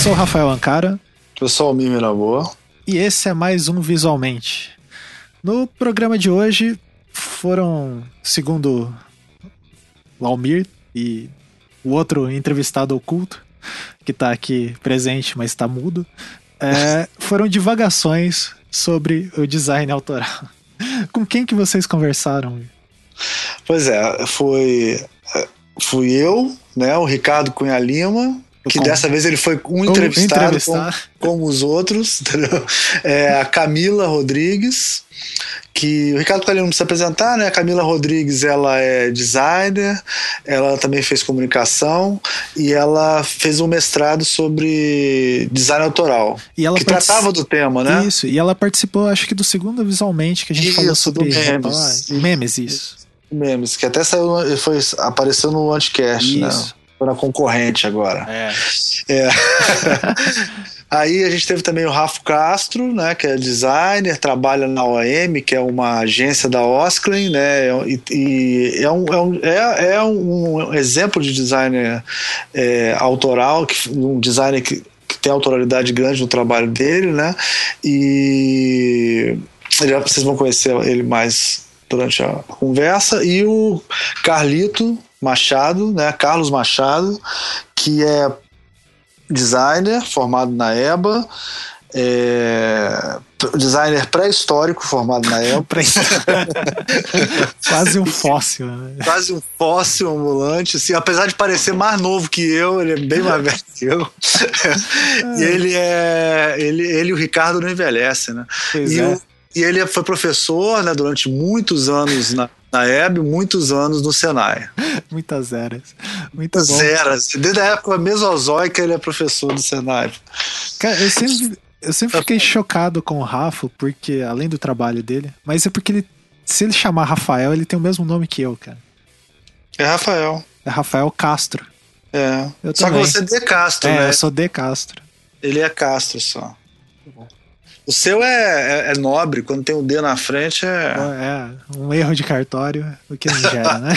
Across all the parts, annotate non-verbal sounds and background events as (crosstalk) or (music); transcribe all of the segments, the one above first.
sou o Rafael Ancara. Eu sou o Mimi Boa. E esse é mais um Visualmente. No programa de hoje foram, segundo o Almir e o outro entrevistado oculto, que está aqui presente, mas está mudo, é, (laughs) foram divagações sobre o design autoral. Com quem que vocês conversaram? Pois é, foi fui eu, né, o Ricardo Cunha Lima, que como? dessa vez ele foi um entrevistado como, como, os outros, (laughs) entendeu? É, a Camila Rodrigues, que o Ricardo Calil não precisa apresentar, né? A Camila Rodrigues, ela é designer, ela também fez comunicação e ela fez um mestrado sobre design autoral, e ela que tratava do tema, né? Isso, e ela participou, acho que do segundo Visualmente, que a gente isso, falou sobre memes. memes, isso. Memes, que até saiu, foi, apareceu no Anticast, né? isso. né? Na concorrente agora. É. é. (laughs) Aí a gente teve também o Rafa Castro, né, que é designer, trabalha na OM, que é uma agência da Osklin, né, e, e é, um, é, um, é, é um exemplo de designer é, autoral, que, um designer que, que tem autoralidade grande no trabalho dele, né, e vocês vão conhecer ele mais durante a conversa, e o Carlito Machado, né, Carlos Machado, que é designer formado na EBA, é, designer pré-histórico formado na EBA. (laughs) Quase um fóssil. Né? Quase um fóssil ambulante. Assim, apesar de parecer mais novo que eu, ele é bem mais velho que eu. (laughs) e ele é. Ele, ele e o Ricardo não envelhecem, né? Pois e, é. o, e ele foi professor né, durante muitos anos na, na EB, muitos anos no Senai. (laughs) Muitas eras. Muitas eras. Desde a época mesozoica ele é professor do Senai. Cara, eu sempre, eu sempre fiquei chocado com o Rafa, porque, além do trabalho dele, mas é porque ele, se ele chamar Rafael, ele tem o mesmo nome que eu, cara. É Rafael. É Rafael Castro. É. Eu só também. que você é De Castro, é, né? eu sou De Castro. Ele é Castro só. O seu é, é, é, nobre, quando tem um D na frente é. É, um erro de cartório, o que não gera, né?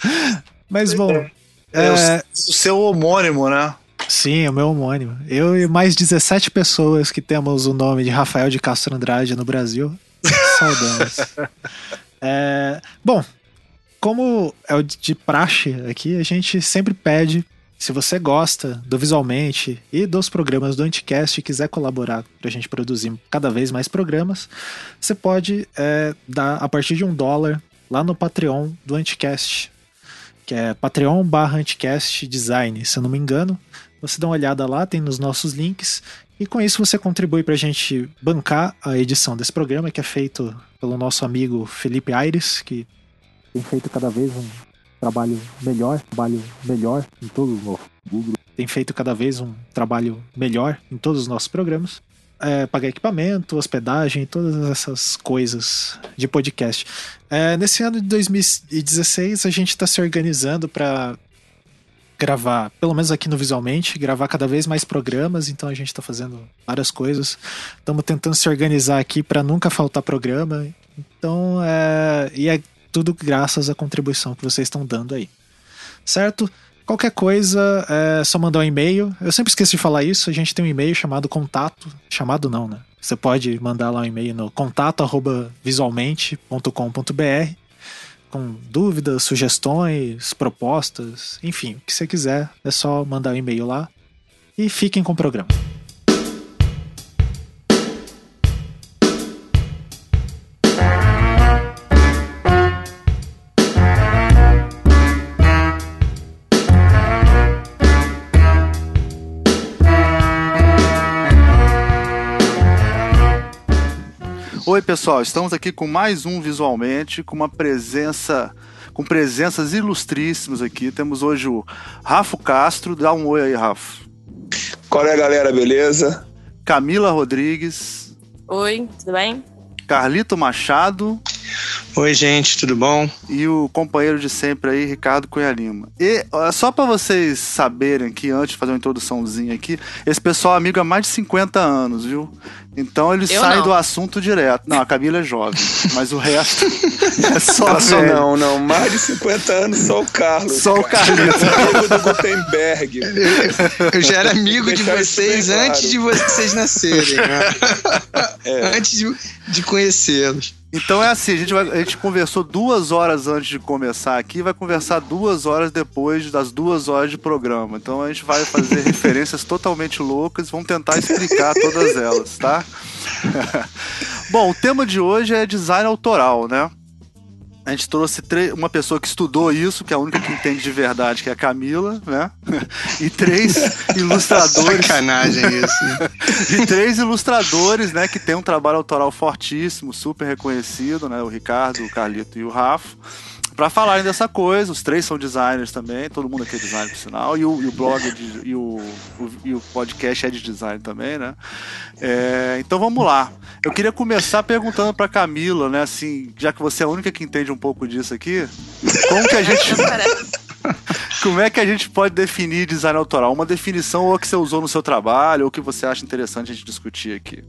(laughs) Mas bom. É, é o, é, o seu homônimo, né? Sim, o meu homônimo. Eu e mais 17 pessoas que temos o nome de Rafael de Castro Andrade no Brasil. Saudamos. (laughs) é, bom, como é o de praxe aqui, a gente sempre pede se você gosta do Visualmente e dos programas do Anticast e quiser colaborar para a gente produzir cada vez mais programas, você pode é, dar a partir de um dólar lá no Patreon do Anticast, que é Patreon barra Anticast Design, se eu não me engano. Você dá uma olhada lá, tem nos nossos links. E com isso você contribui para a gente bancar a edição desse programa, que é feito pelo nosso amigo Felipe Aires, que tem feito cada vez um trabalho melhor, trabalho melhor em os nossos Google. Tem feito cada vez um trabalho melhor em todos os nossos programas. É, pagar equipamento, hospedagem, todas essas coisas de podcast. É, nesse ano de 2016, a gente está se organizando para gravar, pelo menos aqui no Visualmente, gravar cada vez mais programas, então a gente está fazendo várias coisas. Estamos tentando se organizar aqui para nunca faltar programa. Então, é, e é tudo graças à contribuição que vocês estão dando aí. Certo? Qualquer coisa, é só mandar um e-mail. Eu sempre esqueço de falar isso. A gente tem um e-mail chamado contato. Chamado não, né? Você pode mandar lá um e-mail no contato@visualmente.com.br com dúvidas, sugestões, propostas, enfim, o que você quiser, é só mandar um e-mail lá. E fiquem com o programa. Pessoal, estamos aqui com mais um Visualmente, com uma presença, com presenças ilustríssimas aqui. Temos hoje o Rafa Castro, dá um oi aí, Rafa. Qual é, galera, beleza? Camila Rodrigues. Oi, tudo bem? Carlito Machado. Oi, gente, tudo bom? E o companheiro de sempre aí, Ricardo Cunha Lima. E só para vocês saberem que antes de fazer uma introduçãozinha aqui, esse pessoal é amigo há mais de 50 anos, viu? Então eles saem do assunto direto. Não, a Camila é jovem, mas o resto (laughs) é só só Não, não, mais de 50 anos só o Carlos. Só o Carlos. (laughs) amigo do Gutenberg. Eu, eu já era amigo de vocês antes claro. de vocês nascerem. Né? (laughs) É. Antes de, de conhecê-los. Então é assim, a gente, vai, a gente conversou duas horas antes de começar aqui, vai conversar duas horas depois das duas horas de programa. Então a gente vai fazer referências totalmente loucas, vamos tentar explicar todas elas, tá? (laughs) Bom, o tema de hoje é design autoral, né? A gente trouxe uma pessoa que estudou isso, que é a única que entende de verdade, que é a Camila, né? (laughs) E três (laughs) ilustradores. Sacanagem isso. E três ilustradores, né? Que tem um trabalho autoral fortíssimo, super reconhecido, né? O Ricardo, o Carlito e o Rafa para falarem dessa coisa. Os três são designers também, todo mundo aqui é designer, por sinal. E o, e o blog de, e, o, o, e o podcast é de design também, né? É, então vamos lá. Eu queria começar perguntando para Camila, né? Assim, já que você é a única que entende um pouco disso aqui, como que a gente. (laughs) Como é que a gente pode definir design autoral? Uma definição ou que você usou no seu trabalho, ou que você acha interessante a gente discutir aqui?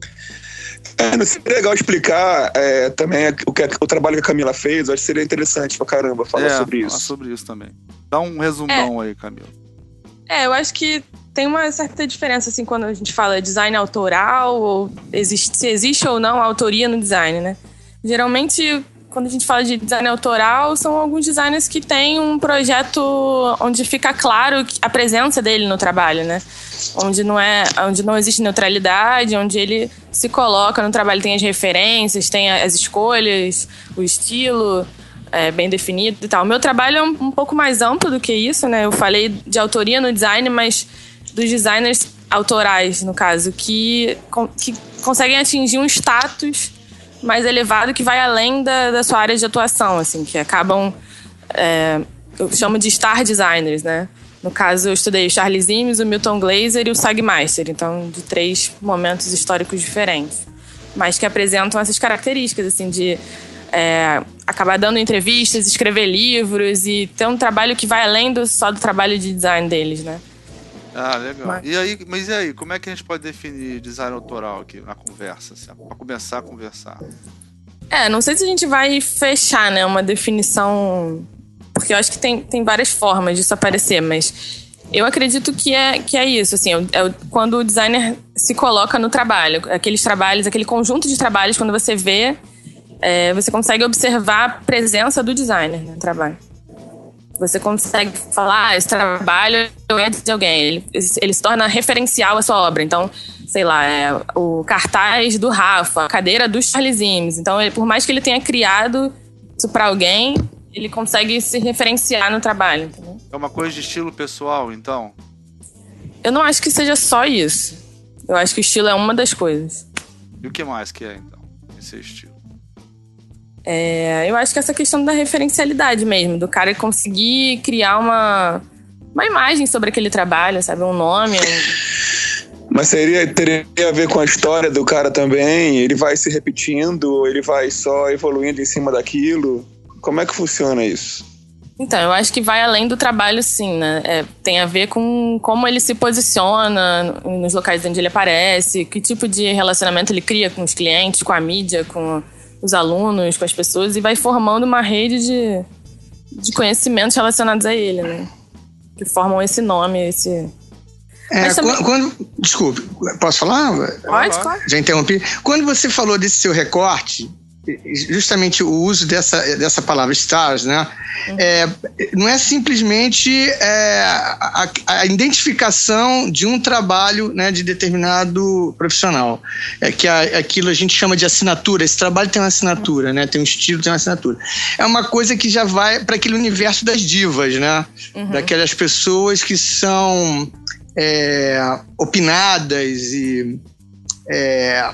É, não seria legal explicar é, também o, que, o trabalho que a Camila fez? Acho que seria interessante pra caramba falar é, sobre isso. Falar sobre isso também. Dá um resumão é. aí, Camila. É, eu acho que tem uma certa diferença, assim, quando a gente fala design autoral, ou existe, se existe ou não autoria no design, né? Geralmente, quando a gente fala de design autoral, são alguns designers que têm um projeto onde fica claro a presença dele no trabalho, né? Onde não é, onde não existe neutralidade, onde ele se coloca no trabalho, tem as referências, tem as escolhas, o estilo é, bem definido e tal. O meu trabalho é um, um pouco mais amplo do que isso, né? Eu falei de autoria no design, mas dos designers autorais, no caso, que, que conseguem atingir um status mais elevado que vai além da, da sua área de atuação, assim, que acabam. É, eu chamo de star designers, né? No caso, eu estudei o Charles Imes, o Milton Glaser e o Sagmeister, então de três momentos históricos diferentes, mas que apresentam essas características, assim, de é, acabar dando entrevistas, escrever livros e ter um trabalho que vai além do, só do trabalho de design deles, né? Ah, legal. Mas... E aí, mas e aí, como é que a gente pode definir design autoral aqui na conversa, assim, para começar a conversar? É, não sei se a gente vai fechar, né, uma definição porque eu acho que tem, tem várias formas disso aparecer, mas eu acredito que é, que é isso, assim, é, é quando o designer se coloca no trabalho, aqueles trabalhos, aquele conjunto de trabalhos, quando você vê, é, você consegue observar a presença do designer no trabalho. Você consegue falar, ah, esse trabalho é de alguém, ele, ele se torna referencial à sua obra. Então, sei lá, é o cartaz do Rafa, a cadeira do Charles Imes. Então, ele, por mais que ele tenha criado isso para alguém, ele consegue se referenciar no trabalho. Entendeu? É uma coisa de estilo pessoal, então? Eu não acho que seja só isso. Eu acho que o estilo é uma das coisas. E o que mais que é, então, esse estilo? É, eu acho que essa questão da referencialidade mesmo, do cara conseguir criar uma, uma imagem sobre aquele trabalho, sabe? Um nome. Um... (laughs) Mas seria, teria a ver com a história do cara também? Ele vai se repetindo, ele vai só evoluindo em cima daquilo? Como é que funciona isso? Então, eu acho que vai além do trabalho, sim, né? É, tem a ver com como ele se posiciona nos locais onde ele aparece, que tipo de relacionamento ele cria com os clientes, com a mídia, com os alunos, com as pessoas, e vai formando uma rede de, de conhecimentos relacionados a ele, né? Que formam esse nome, esse. É, também... quando, quando, Desculpe, posso falar? Pode, claro. Já interrompi. Quando você falou desse seu recorte, justamente o uso dessa, dessa palavra stars, né? Uhum. É, não é simplesmente é, a, a, identificação de um trabalho né, de determinado profissional. É que a, aquilo a gente chama de assinatura. Esse trabalho tem uma assinatura, né? Tem um estilo, tem uma assinatura. É uma coisa que já vai para aquele universo das divas, né? Uhum. Daquelas pessoas que são é, opinadas e é,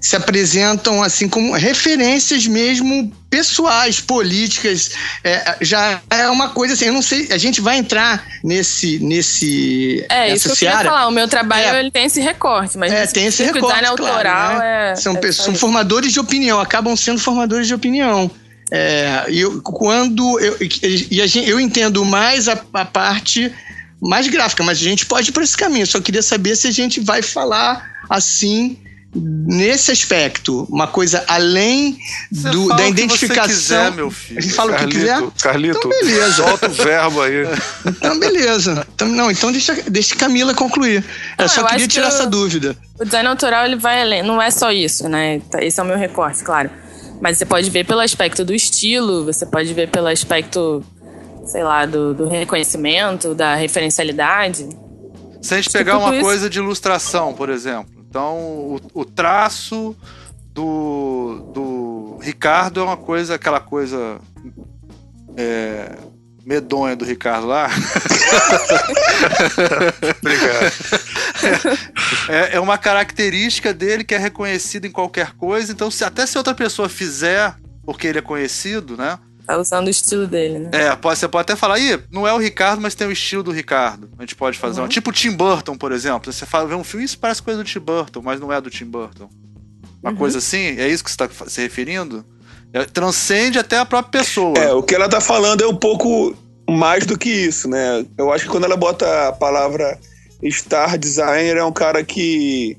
se apresentam assim como referências mesmo pessoais, políticas. É, já é uma coisa assim, eu não sei, a gente vai entrar nesse nesse É, isso que eu seara. queria falar, o meu trabalho é, ele tem esse recorte, mas é, tem esse recorte, design autoral claro, né? é, são, é são formadores de opinião, acabam sendo formadores de opinião. É, e eu, quando eu, e a gente, eu entendo mais a, a parte mais gráfica, mas a gente pode ir para esse caminho. Só queria saber se a gente vai falar assim nesse aspecto, uma coisa além do, da identificação. Quiser, meu filho. A gente fala Carlito, o que quiser. Carlito, então, beleza. solta o verbo aí. Então, beleza. Então, não, então deixa, deixa Camila concluir. Eu só queria tirar que essa dúvida. O design autoral ele vai além, não é só isso, né? Esse é o meu recorte, claro. Mas você pode ver pelo aspecto do estilo, você pode ver pelo aspecto, sei lá, do, do reconhecimento, da referencialidade. Se a gente pegar uma isso. coisa de ilustração, por exemplo, então o, o traço do, do Ricardo é uma coisa, aquela coisa é, medonha do Ricardo lá. (laughs) Obrigado. É, é, uma característica dele que é reconhecida em qualquer coisa. Então, se, até se outra pessoa fizer porque ele é conhecido, né? Tá usando o estilo dele, né? É, pode, você pode até falar, Ih, não é o Ricardo, mas tem o estilo do Ricardo. A gente pode fazer uhum. uma. Tipo Tim Burton, por exemplo. Você fala, vê um filme, isso parece coisa do Tim Burton, mas não é do Tim Burton. Uma uhum. coisa assim? É isso que você está se referindo? É, transcende até a própria pessoa. É, o que ela tá falando é um pouco mais do que isso, né? Eu acho que quando ela bota a palavra star designer, é um cara que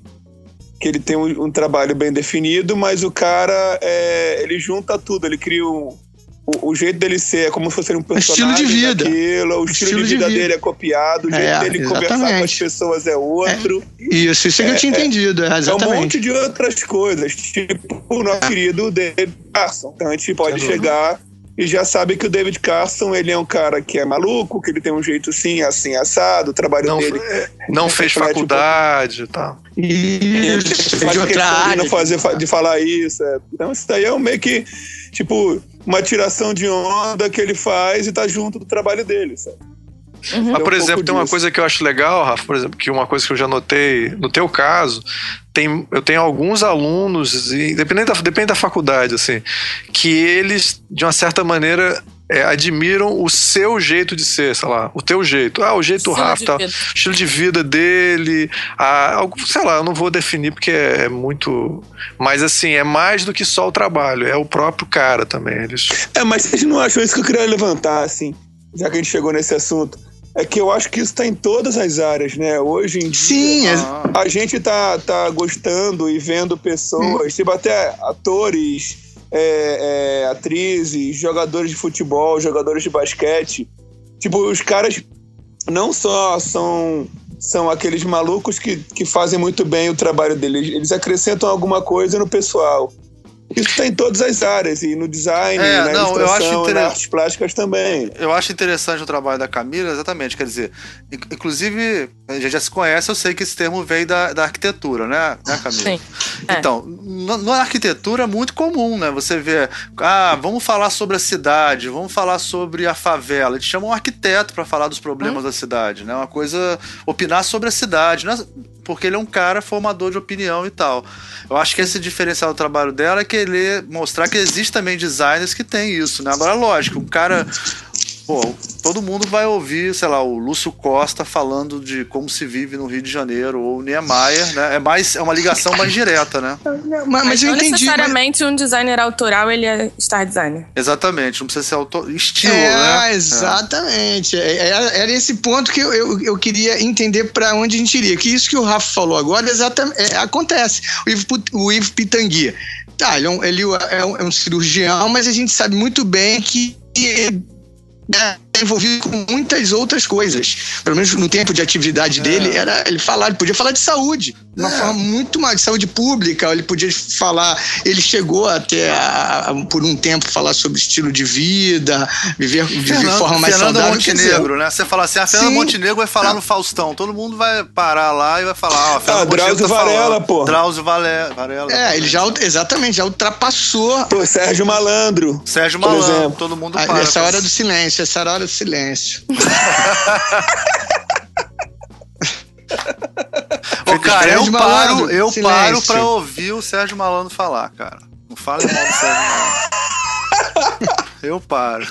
que ele tem um, um trabalho bem definido, mas o cara é, ele junta tudo, ele cria um, o, o, jeito dele ser é como se fosse um personagem estilo de vida. Daquilo, o, estilo, estilo, de vida, dele é copiado, o jeito é, dele exatamente. conversar com as pessoas é outro. É, isso, isso é, que eu tinha entendido, é, exatamente. É um monte de outras coisas, tipo o nosso querido David Carson. Então a gente pode chegar e já sabe que o David Carson ele é um cara que é maluco, que ele tem um jeito sim, assim, assado, o trabalho não, dele. Não fez faculdade e tipo, tal. Isso, faz de outra área. De, não fazer, de falar isso. É. Então isso daí é um meio que, tipo, uma tiração de onda que ele faz e tá junto do trabalho dele, sabe? Uhum. Mas, por um exemplo, tem uma coisa que eu acho legal, Rafa, por exemplo, que uma coisa que eu já notei, no teu caso, tem, eu tenho alguns alunos, e depende da, depende da faculdade, assim, que eles, de uma certa maneira, é, admiram o seu jeito de ser, sei lá, o teu jeito. Ah, o jeito do Rafa, tá, estilo de vida dele, ah, sei lá, eu não vou definir porque é, é, muito. Mas assim, é mais do que só o trabalho, é o próprio cara também. Eles... É, mas vocês não acham isso que eu queria levantar, assim, já que a gente chegou nesse assunto? É que eu acho que isso está em todas as áreas, né? Hoje em dia, Sim, é... a gente tá, tá gostando e vendo pessoas, hum. tipo até atores, é, é, atrizes, jogadores de futebol, jogadores de basquete. Tipo, os caras não só são, são aqueles malucos que, que fazem muito bem o trabalho deles, eles acrescentam alguma coisa no pessoal. Isso está em todas as áreas, e no design, é, na não, eu acho inter... nas artes plásticas também. Eu acho interessante o trabalho da Camila, exatamente. Quer dizer, inclusive, a gente já se conhece, eu sei que esse termo veio da, da arquitetura, né, né Camila? Sim. É. Então, na arquitetura é muito comum, né? Você vê, ah, vamos falar sobre a cidade, vamos falar sobre a favela. Eles chamam um arquiteto para falar dos problemas hum. da cidade, né? Uma coisa, opinar sobre a cidade. Né? Porque ele é um cara formador de opinião e tal. Eu acho que esse diferencial do trabalho dela é querer mostrar que existe também designers que tem isso, né? Agora, lógico, um cara Pô, todo mundo vai ouvir, sei lá, o Lúcio Costa falando de como se vive no Rio de Janeiro, ou o Niemeyer, né? É, mais, é uma ligação mais direta, né? Mas, mas, mas eu entendi. necessariamente mas... um designer autoral, ele é star designer. Exatamente, não precisa ser autor... estilo, é, né? Exatamente. É. Era, era esse ponto que eu, eu, eu queria entender para onde a gente iria. Que isso que o Rafa falou agora exatamente, é, acontece. O Ivo, o Ivo Pitangui. Tá, ele, é um, ele é um, é um cirurgião, mas a gente sabe muito bem que that envolvido com muitas outras coisas. Pelo menos no tempo de atividade é. dele, era ele falar, ele podia falar de saúde, de uma é. forma muito mais de saúde pública, ele podia falar, ele chegou até a, a, por um tempo falar sobre estilo de vida, viver, viver de forma mais Fernanda saudável. Montenegro, né? Você fala assim, a Fernanda Sim. Montenegro vai falar no Faustão, todo mundo vai parar lá e vai falar, ó, oh, ah, Drauzio tá Varela, pô. Drauzio Varela. Varela é, ele já, exatamente, já ultrapassou. Pô, Sérgio Malandro. Sérgio Malandro, todo mundo para. Essa hora do silêncio, essa hora do silêncio. (laughs) Ô, cara, eu paro, eu silêncio. paro pra ouvir o Sérgio Malandro falar, cara. Não fale mal do Sérgio Malandro. Eu paro.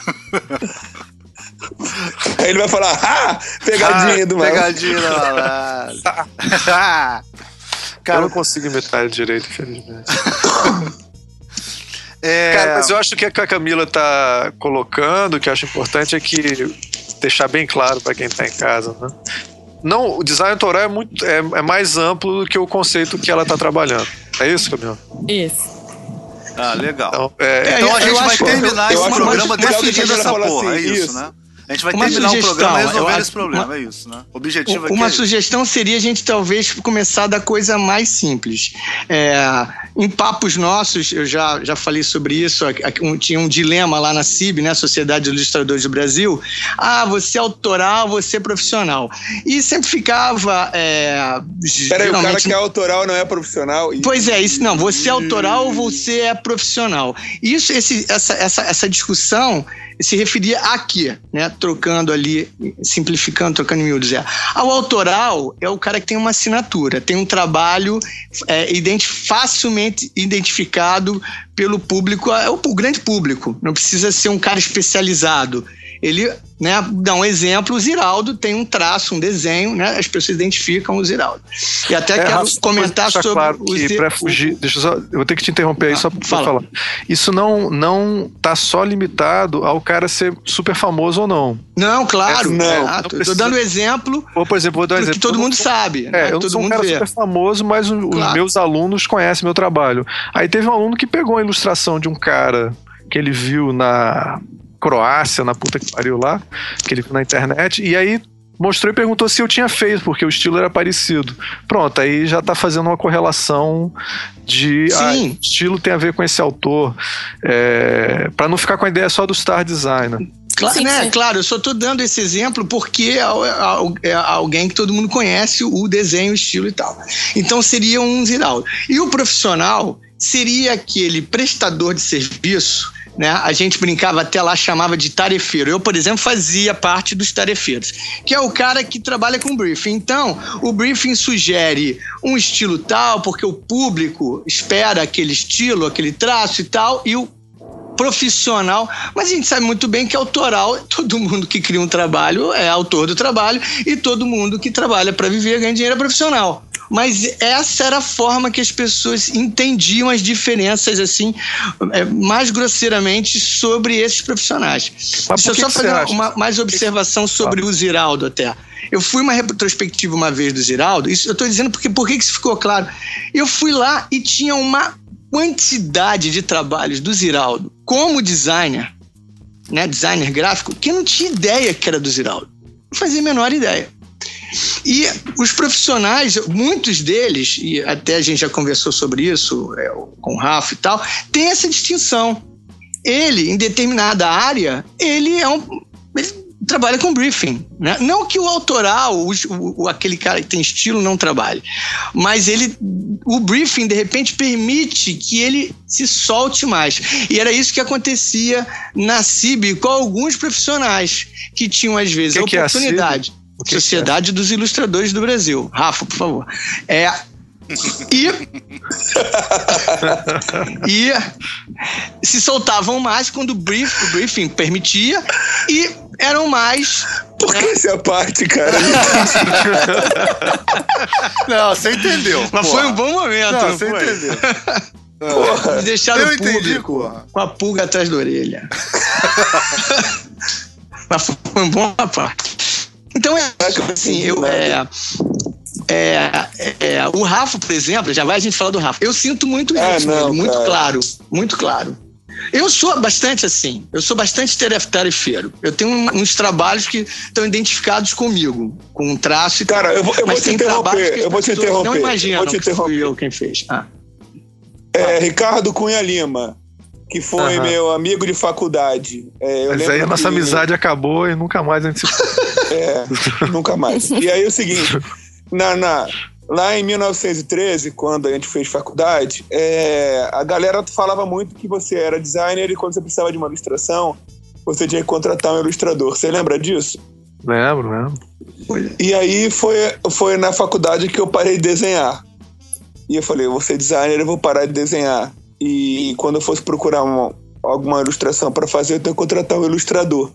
Aí ele vai falar, ah, pegadinha ah, do malandro. Pegadinha do malandro. (laughs) cara, eu não consigo imitar ele direito, infelizmente. (laughs) É... Cara, mas eu acho que a Camila tá colocando, que eu acho importante, é que deixar bem claro para quem tá em casa, né? Não, o design autoral é, muito, é, é mais amplo do que o conceito que ela tá trabalhando. É isso, Camila? Isso. Ah, legal. Então, é, então a gente vai terminar esse programa definindo essa porra, assim, é isso, isso, né? A gente vai uma terminar sugestão, o programa resolvendo esse problema, uma, é isso, né? O objetivo é Uma é sugestão seria a gente talvez começar da coisa mais simples. É, em papos nossos, eu já, já falei sobre isso, tinha um dilema lá na CIB, né, Sociedade de Ilustradores do Brasil. Ah, você é autoral, você é profissional. E sempre ficava. É, Peraí, o cara que é autoral não é profissional? Pois é, isso não. Você é autoral ou você é profissional? Isso, esse, essa, essa, essa discussão se referia aqui, né? Trocando ali, simplificando, trocando em miúdos. É. Ao autoral é o cara que tem uma assinatura, tem um trabalho é, identi facilmente identificado pelo público, é o, o grande público. Não precisa ser um cara especializado ele né, dá um exemplo, o Ziraldo tem um traço, um desenho, né, as pessoas identificam o Ziraldo. E até é, quero Rafa, comentar sobre claro o que para fugir, deixa eu só, eu vou ter que te interromper aí ah, só para falar. Isso não não tá só limitado ao cara ser super famoso ou não. Não, claro, é, não. É, não Estou dando exemplo. Ou por exemplo, vou dar um exemplo. Que todo mundo sabe. É, né, eu não todo sou um cara vê. super famoso, mas claro. os meus alunos conhecem meu trabalho. Aí teve um aluno que pegou a ilustração de um cara que ele viu na Croácia, na puta que pariu lá, que ele viu na internet, e aí mostrou e perguntou se eu tinha feito, porque o estilo era parecido. Pronto, aí já tá fazendo uma correlação de ah, estilo tem a ver com esse autor, é, para não ficar com a ideia só do star designer. Claro, sim, né? sim. claro, eu só estou dando esse exemplo porque é, é, é, alguém que todo mundo conhece o desenho, o estilo e tal. Então seria um Ziraldo. E o profissional seria aquele prestador de serviço né? A gente brincava até lá, chamava de tarefeiro. Eu, por exemplo, fazia parte dos tarefeiros, que é o cara que trabalha com briefing. Então, o briefing sugere um estilo tal, porque o público espera aquele estilo, aquele traço e tal, e o profissional, mas a gente sabe muito bem que autoral, (laughs) todo mundo que cria um trabalho é autor do trabalho e todo mundo que trabalha para viver ganha dinheiro é profissional. Mas essa era a forma que as pessoas entendiam as diferenças, assim, é, mais grosseiramente sobre esses profissionais. Mas Deixa eu só fazer uma, mais observação sobre o Ziraldo até. Eu fui uma retrospectiva uma vez do Ziraldo, isso eu estou dizendo porque por que isso ficou claro? Eu fui lá e tinha uma quantidade de trabalhos do Ziraldo como designer, né, designer gráfico, que eu não tinha ideia que era do Ziraldo. Não fazia a menor ideia. E os profissionais, muitos deles, e até a gente já conversou sobre isso é, com o Rafa e tal, tem essa distinção. Ele, em determinada área, ele é um. Ele trabalha com briefing. Né? Não que o autoral, o, o, aquele cara que tem estilo, não trabalhe, mas ele, o briefing, de repente, permite que ele se solte mais. E era isso que acontecia na CIB com alguns profissionais que tinham, às vezes, que a oportunidade. Que Sociedade é? dos Ilustradores do Brasil. Rafa, por favor. É, e, (laughs) e se soltavam mais quando o, brief, o briefing permitia e eram mais. Por que né? essa parte, cara? (laughs) não, você entendeu. Mas porra. foi um bom momento. Não, você foi? entendeu. Porra. (laughs) Me deixaram Eu público entendi, com a pulga atrás da orelha. Mas foi um bom parte. Então é assim, eu, é, é, é, o Rafa, por exemplo, já vai a gente falar do Rafa. Eu sinto muito é, isso, não, muito cara. claro, muito claro. Eu sou bastante assim, eu sou bastante tarefeiro. Eu tenho uns trabalhos que estão identificados comigo, com um traço e Cara, eu vou, eu vou te interromper, eu vou te interromper. Não imaginam que fui eu quem fez. Ah. É, Ricardo Cunha Lima, que foi uhum. meu amigo de faculdade. É, Mas aí a nossa que... amizade acabou e nunca mais a gente se. (laughs) é, nunca mais. E aí é o seguinte: na, na, lá em 1913, quando a gente fez faculdade, é, a galera falava muito que você era designer e quando você precisava de uma ilustração, você tinha que contratar um ilustrador. Você lembra disso? Lembro, lembro. E aí foi, foi na faculdade que eu parei de desenhar. E eu falei, eu vou ser designer, eu vou parar de desenhar. E quando eu fosse procurar uma, alguma ilustração para fazer, eu tenho que contratar um ilustrador.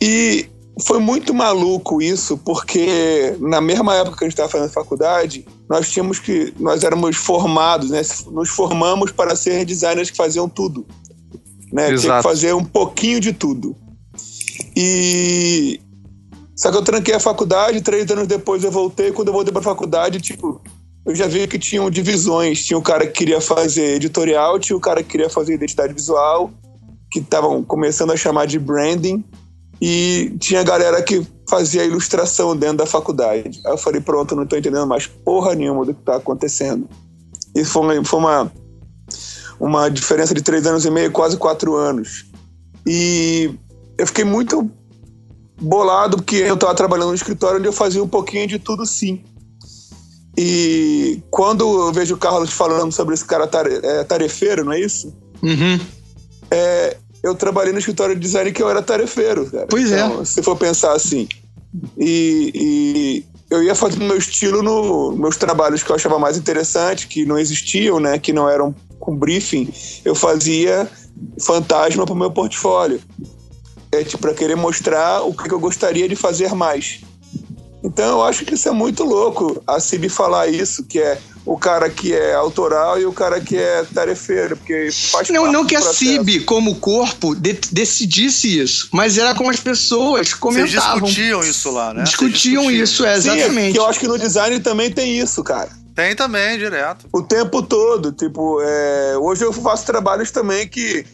E foi muito maluco isso, porque na mesma época que a gente estava fazendo faculdade, nós tínhamos que. Nós éramos formados, né? Nos formamos para ser designers que faziam tudo. Né? Tinha que fazer um pouquinho de tudo. E. Só que eu tranquei a faculdade, três anos depois eu voltei. Quando eu voltei para a faculdade, tipo, eu já vi que tinham divisões. Tinha o cara que queria fazer editorial, tinha o cara que queria fazer identidade visual, que estavam começando a chamar de branding, e tinha galera que fazia ilustração dentro da faculdade. Aí eu falei, pronto, não estou entendendo mais porra nenhuma do que está acontecendo. E foi, uma, foi uma, uma diferença de três anos e meio, quase quatro anos. E eu fiquei muito bolado porque eu estava trabalhando no escritório onde eu fazia um pouquinho de tudo sim. E quando eu vejo o Carlos falando sobre esse cara é, tarefeiro, não é isso? Uhum. É, eu trabalhei no escritório de design que eu era tarefeiro. Cara. Pois é. então, é. Se for pensar assim. E, e eu ia fazendo meu estilo nos no meus trabalhos que eu achava mais interessante, que não existiam, né? Que não eram com briefing. Eu fazia fantasma para o meu portfólio. É, tipo, para querer mostrar o que eu gostaria de fazer mais. Então eu acho que isso é muito louco, a Cib falar isso, que é o cara que é autoral e o cara que é tarefeiro, porque faz Não, não que a CIB, como corpo, de decidisse isso, mas era como as pessoas comentavam. Vocês discutiam isso lá, né? Discutiam, discutiam. isso, é, exatamente. Sim, eu acho que no design também tem isso, cara. Tem também, direto. O tempo todo, tipo, é... hoje eu faço trabalhos também que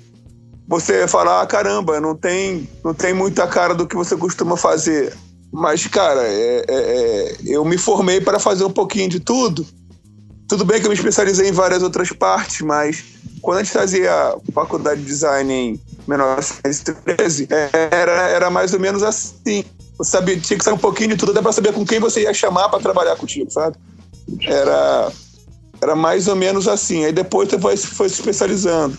você fala, ah, caramba, não tem, não tem muita cara do que você costuma fazer. Mas, cara, é, é, é, eu me formei para fazer um pouquinho de tudo. Tudo bem que eu me especializei em várias outras partes, mas quando a gente fazia a faculdade de design em 1913, era, era mais ou menos assim. Você sabia, tinha que saber um pouquinho de tudo, até para saber com quem você ia chamar para trabalhar contigo, sabe? Era, era mais ou menos assim. Aí depois você foi, foi se especializando.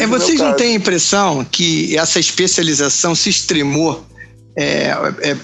É, vocês não têm a impressão que essa especialização se extremou é, é,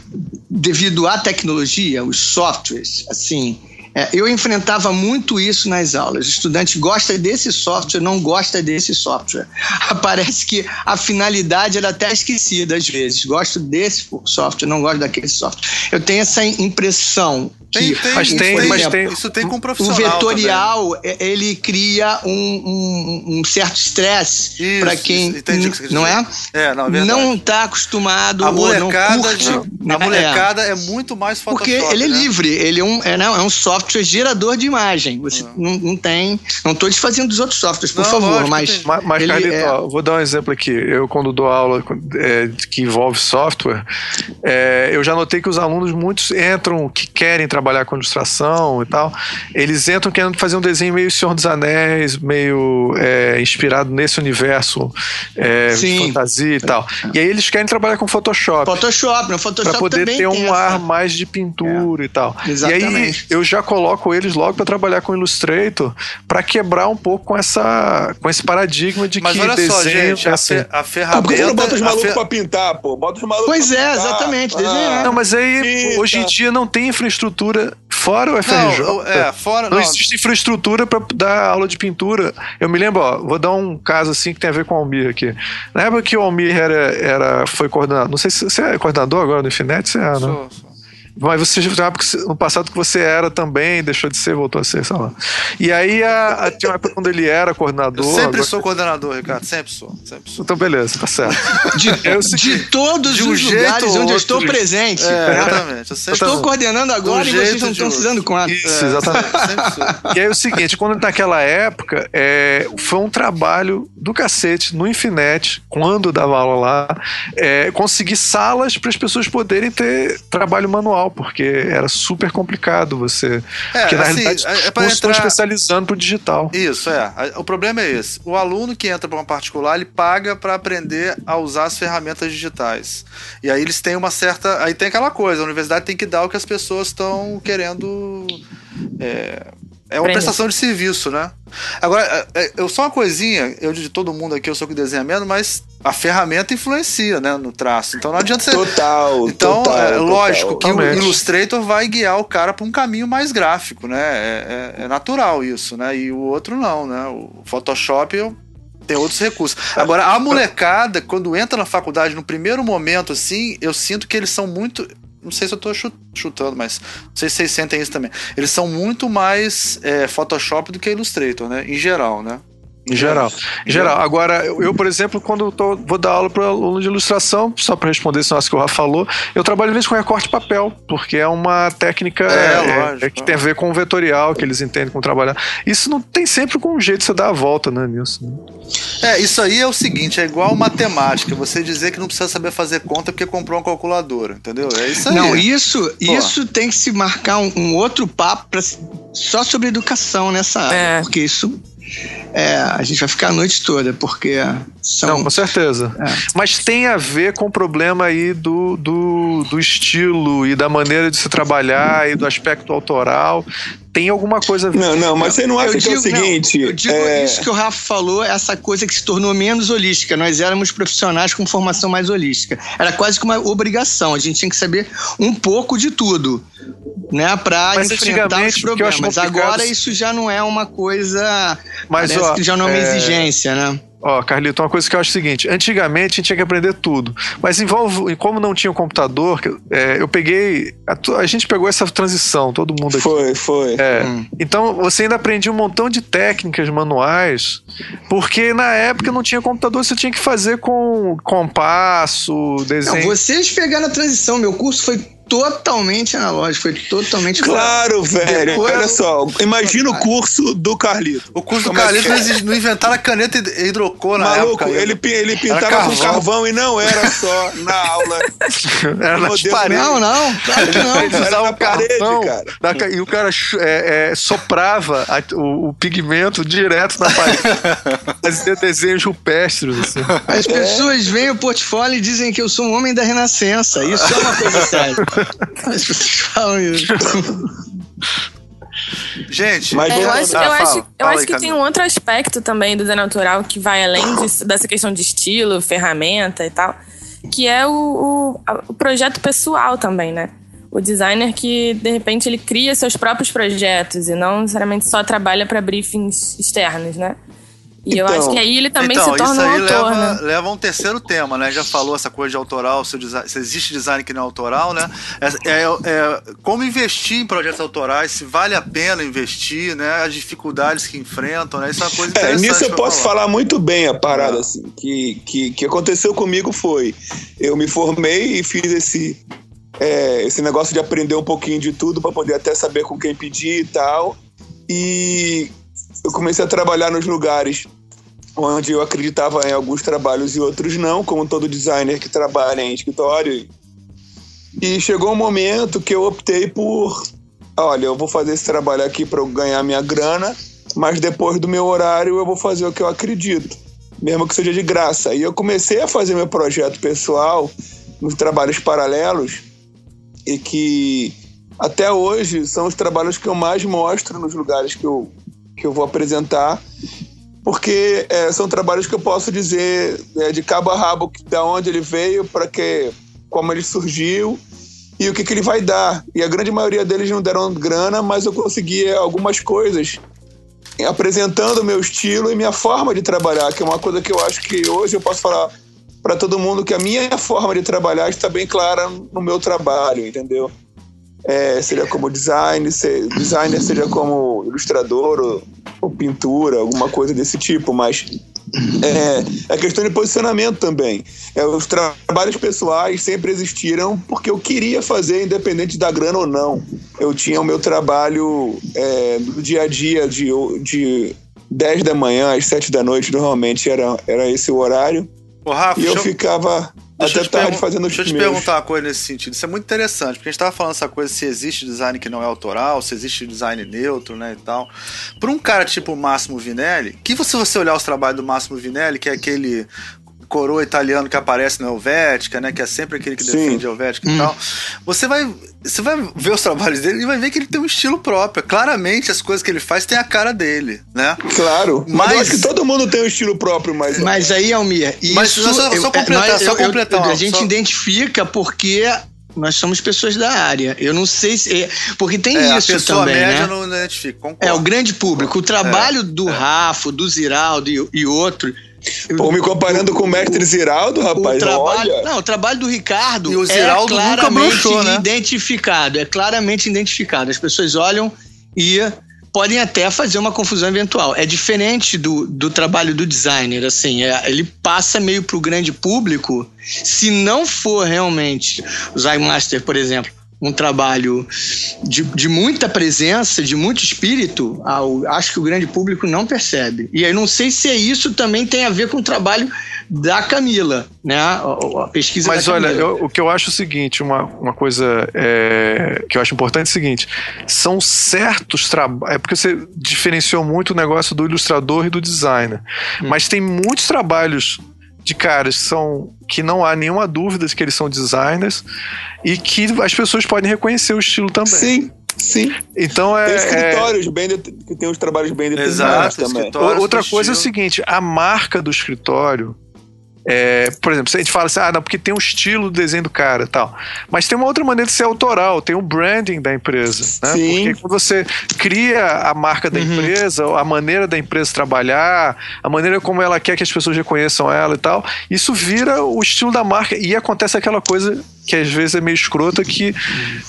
devido à tecnologia, os softwares, assim, é, eu enfrentava muito isso nas aulas. O estudante gosta desse software, não gosta desse software. (laughs) Parece que a finalidade era até esquecida às vezes. Gosto desse software, não gosto daquele software. Eu tenho essa impressão tem, tem, mas tem, exemplo, mas tem, isso tem com profissional. O vetorial, também. ele cria um, um, um certo estresse para quem isso, não é? É, não, é não está acostumado a molecada, não curte, a molecada é. é. muito mais Photoshop, Porque ele é né? livre, ele é um, é, não, é um software gerador de imagem. Você não, não tem, não estou desfazendo dos outros softwares, por não, favor, mas mas, mas ele, Carlito, é... ó, vou dar um exemplo aqui. Eu quando dou aula é, que envolve software, é, eu já notei que os alunos muitos entram que querem trabalhar trabalhar com ilustração e tal, eles entram querendo fazer um desenho meio Senhor dos Anéis, meio é, inspirado nesse universo é, fantasia e tal. E aí eles querem trabalhar com Photoshop. Photoshop, no Photoshop Pra poder ter um essa... ar mais de pintura é. e tal. Exatamente. E aí eu já coloco eles logo para trabalhar com Illustrator para quebrar um pouco com essa com esse paradigma de Mas que olha desenho só, gente, a, assim. a ferramenta... Por que não bota os malucos fer... pra pintar, pô? Bota os malucos Pois é, exatamente, desenhar. Não, mas aí Pinta. hoje em dia não tem infraestrutura fora o FRJ. Não, é, fora, não, não, existe infraestrutura para dar aula de pintura. Eu me lembro, ó, vou dar um caso assim que tem a ver com o Almir aqui. Na época que o Almir era, era, foi coordenador, não sei se você é coordenador agora no Infinet, você é, né? Sou, sou. Mas você já no passado que você era também, deixou de ser, voltou a ser, sei lá. E aí a, a, tinha uma época quando ele era coordenador. Eu sempre agora... sou coordenador, Ricardo, sempre sou, sempre sou. Então, beleza, tá certo. De, (laughs) de todos de um os lugares onde outro, eu estou presente. É, exatamente. Eu, eu estou coordenando agora e vocês não estão se dando conta. Isso, é, exatamente. e aí é o seguinte, quando naquela época, é, foi um trabalho do cacete no Infinet, quando dava aula lá, é, conseguir salas para as pessoas poderem ter trabalho manual porque era super complicado você. É, porque na assim, realidade, é, é entrar... especializando pro digital. Isso, é. O problema é esse. O aluno que entra para uma particular, ele paga para aprender a usar as ferramentas digitais. E aí eles têm uma certa. Aí tem aquela coisa, a universidade tem que dar o que as pessoas estão querendo. É, é uma prestação de serviço, né? Agora, é, é, eu só uma coisinha, eu de todo mundo aqui, eu sou que desenha menos, mas a ferramenta influencia, né, no traço. Então não adianta você. Total. Então, total, é lógico total, que o Illustrator vai guiar o cara para um caminho mais gráfico, né? É, é, é, natural isso, né? E o outro não, né? O Photoshop tem outros recursos. Agora, a molecada, quando entra na faculdade no primeiro momento, assim, eu sinto que eles são muito não sei se eu tô chutando, mas não sei se vocês sentem isso também. Eles são muito mais é, Photoshop do que Illustrator, né? Em geral, né? Em geral. Em geral. Agora, eu, por exemplo, quando tô, vou dar aula para aluno de ilustração, só para responder negócio que o Rafa falou, eu trabalho às vezes com recorte de papel, porque é uma técnica é, é, é, que tem a ver com o vetorial, que eles entendem como trabalhar. Isso não tem sempre com um jeito de você dar a volta, né, nisso. Né? É, isso aí é o seguinte, é igual matemática, você dizer que não precisa saber fazer conta porque comprou uma calculadora, entendeu? É isso aí. Não, isso, isso tem que se marcar um, um outro papo pra, só sobre educação nessa área, é. porque isso é, a gente vai ficar a noite toda, porque são... Não, com certeza. É. Mas tem a ver com o problema aí do, do, do estilo e da maneira de se trabalhar e do aspecto autoral tem alguma coisa. Não, não, mas você não acha eu que digo, é o seguinte. Não, eu digo é... isso que o Rafa falou, essa coisa que se tornou menos holística. Nós éramos profissionais com formação mais holística. Era quase que uma obrigação. A gente tinha que saber um pouco de tudo, né, para enfrentar os problemas. Mas agora isso já não é uma coisa. Mas ó, que já não é uma é... exigência, né? Ó, Carlito, uma coisa que eu acho o seguinte: antigamente a gente tinha que aprender tudo, mas envolve, como não tinha um computador, é, eu peguei. A, a, gente pegou essa transição, todo mundo aqui. Foi, foi. É, hum. Então você ainda aprendia um montão de técnicas manuais, porque na época não tinha computador, você tinha que fazer com compasso, desenho. Não, vocês pegaram a transição, meu curso foi totalmente analógico, foi totalmente. Claro, velho. Depois, Olha só, imagina o curso do Carlito. O curso Como do Carlito é não inventaram a caneta hidrocor na Maluco, época. Ele, ele pintava carvão. com carvão e não era só (laughs) na aula. Era nas paredes. Não, não, claro que não. Ele (laughs) era na parede, cara. E o cara é, é, soprava a, o, o, pigmento direto na parede. (laughs) Fazia desenhos rupestres. Assim. As pessoas veem o portfólio e dizem que eu sou um homem da renascença. Isso é uma coisa séria. As pessoas falam isso. Gente, mas é, eu acho, ah, eu acho, eu fala acho aí, que tem um outro aspecto também do design natural que vai além disso, dessa questão de estilo, ferramenta e tal, que é o, o, o, projeto pessoal também, né? O designer que, de repente, ele cria seus próprios projetos e não necessariamente só trabalha para briefings externos, né? E então, eu acho que aí ele também então, se torna um autor, leva, né? leva um terceiro tema, né? Já falou essa coisa de autoral, se, design, se existe design que não é autoral, né? É, é, é, como investir em projetos autorais, se vale a pena investir, né? As dificuldades que enfrentam, né? Isso é uma coisa é, interessante. É, nisso eu posso falar. falar. muito bem a parada, assim. Que, que, que aconteceu comigo foi, eu me formei e fiz esse, é, esse negócio de aprender um pouquinho de tudo para poder até saber com quem pedir e tal. E eu comecei a trabalhar nos lugares onde eu acreditava em alguns trabalhos e outros não, como todo designer que trabalha em escritório. E chegou um momento que eu optei por, olha, eu vou fazer esse trabalho aqui para eu ganhar minha grana, mas depois do meu horário eu vou fazer o que eu acredito, mesmo que seja de graça. E eu comecei a fazer meu projeto pessoal nos trabalhos paralelos e que até hoje são os trabalhos que eu mais mostro nos lugares que eu que eu vou apresentar, porque é, são trabalhos que eu posso dizer é, de cabo a rabo da onde ele veio, para que, como ele surgiu e o que, que ele vai dar. E a grande maioria deles não deram grana, mas eu consegui algumas coisas apresentando o meu estilo e minha forma de trabalhar, que é uma coisa que eu acho que hoje eu posso falar para todo mundo que a minha forma de trabalhar está bem clara no meu trabalho, entendeu? É, seja como design, se, designer, seja como ilustrador ou, ou, pintura, alguma coisa desse tipo, mas é, é questão de posicionamento também. É, os trabalhos pessoais sempre existiram porque eu queria fazer, independente da grana ou não. Eu tinha o meu trabalho é, do dia a dia, de, de 10 da manhã às 7 da noite, normalmente era, era esse o horário. Ô, Rafa, e eu ficava Deixa Até tarde fazendo Deixa eu te perguntar uma coisa nesse sentido. Isso é muito interessante, porque a gente estava falando essa coisa se existe design que não é autoral, se existe design neutro, né, e tal. Para um cara tipo o Máximo Vinelli, que se você olhar os trabalhos do Máximo Vinelli, que é aquele coroa italiano que aparece no Helvética, né? Que é sempre aquele que defende Sim. Helvética hum. e tal. Você vai, você vai ver os trabalhos dele e vai ver que ele tem um estilo próprio. Claramente, as coisas que ele faz tem a cara dele, né? Claro. Mas, mas eu acho que todo mundo tem um estilo próprio, mas. Mas aí, Almir, isso. Mas só, só, só completar, nós, só completar. Eu, a gente só... identifica porque nós somos pessoas da área. Eu não sei se. É, porque tem é, isso a pessoa também. Média né? não identifica, concordo. É, o grande público. O trabalho é, do é. Rafa, do Ziraldo e, e outro Pô, me comparando com o mestre Ziraldo, rapaz, o trabalho, olha. Não, o trabalho do Ricardo E o Ziraldo é nunca claramente broxou, né? identificado. É claramente identificado. As pessoas olham e podem até fazer uma confusão eventual. É diferente do, do trabalho do designer, assim, é- ele passa meio para o grande público. Se não for realmente o Zymaster, por exemplo, um trabalho de, de muita presença, de muito espírito, ah, o- acho que o grande público não percebe. E aí não sei se é isso também tem a ver com o trabalho da Camila, né? A, pesquisa Mas olha, eu- o que eu acho é o seguinte, uma, uma coisa é, que eu acho importante é o seguinte, são certos trabalhos, é porque você diferenciou muito o negócio do ilustrador e do designer, Hum. mas tem muitos trabalhos de caras que são que não há nenhuma dúvida de que eles são designers e que as pessoas podem reconhecer o estilo também. Sim, sim. Então é, Tem é- escritórios bem det- que tem os trabalhos bem determinados Exato, também. Outra coisa é o estilo. seguinte, a marca do escritório, é, por exemplo, se a gente fala assim, ah, não, porque tem um estilo do desenho do cara e tal. Mas tem uma outra maneira de ser autoral, tem o branding da empresa. Né? Sim. Porque quando você cria a marca da empresa, a maneira da empresa trabalhar, a maneira como ela quer que as pessoas reconheçam ela e tal, isso vira o estilo da marca. E acontece aquela coisa que às vezes é meio escrota, que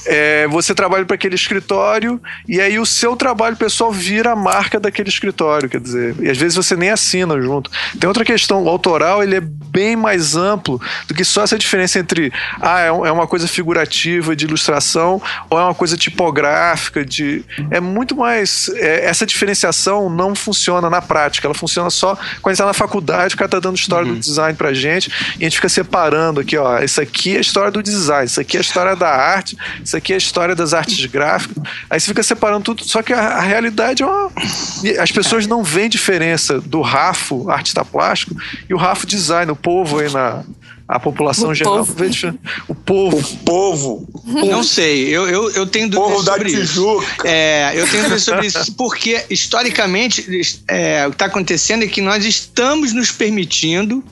é, você trabalha para aquele escritório e aí o seu trabalho pessoal vira a marca daquele escritório, quer dizer, e às vezes você nem assina junto. Tem outra questão, o autoral ele é bem mais amplo do que só essa diferença entre ah, é, é uma coisa figurativa de ilustração ou é uma coisa tipográfica de é muito mais é, essa diferenciação não funciona na prática, ela funciona só quando a gente tá na faculdade, o cara tá dando história do design pra gente e a gente fica separando aqui, ó, isso aqui é a história do design, isso aqui é a história da arte, isso aqui é a história das artes gráficas. Aí você fica separando tudo, só que a, a realidade é uma. As pessoas não veem diferença do Rafo, artista plástico, e o Rafo design, o povo aí na. A população O geral povo. O povo. O povo, Não sei, eu, eu, eu tenho povo dúvidas da sobre isso. Tijuca. É, eu tenho dúvidas sobre isso, porque historicamente é, o que está acontecendo é que nós estamos nos permitindo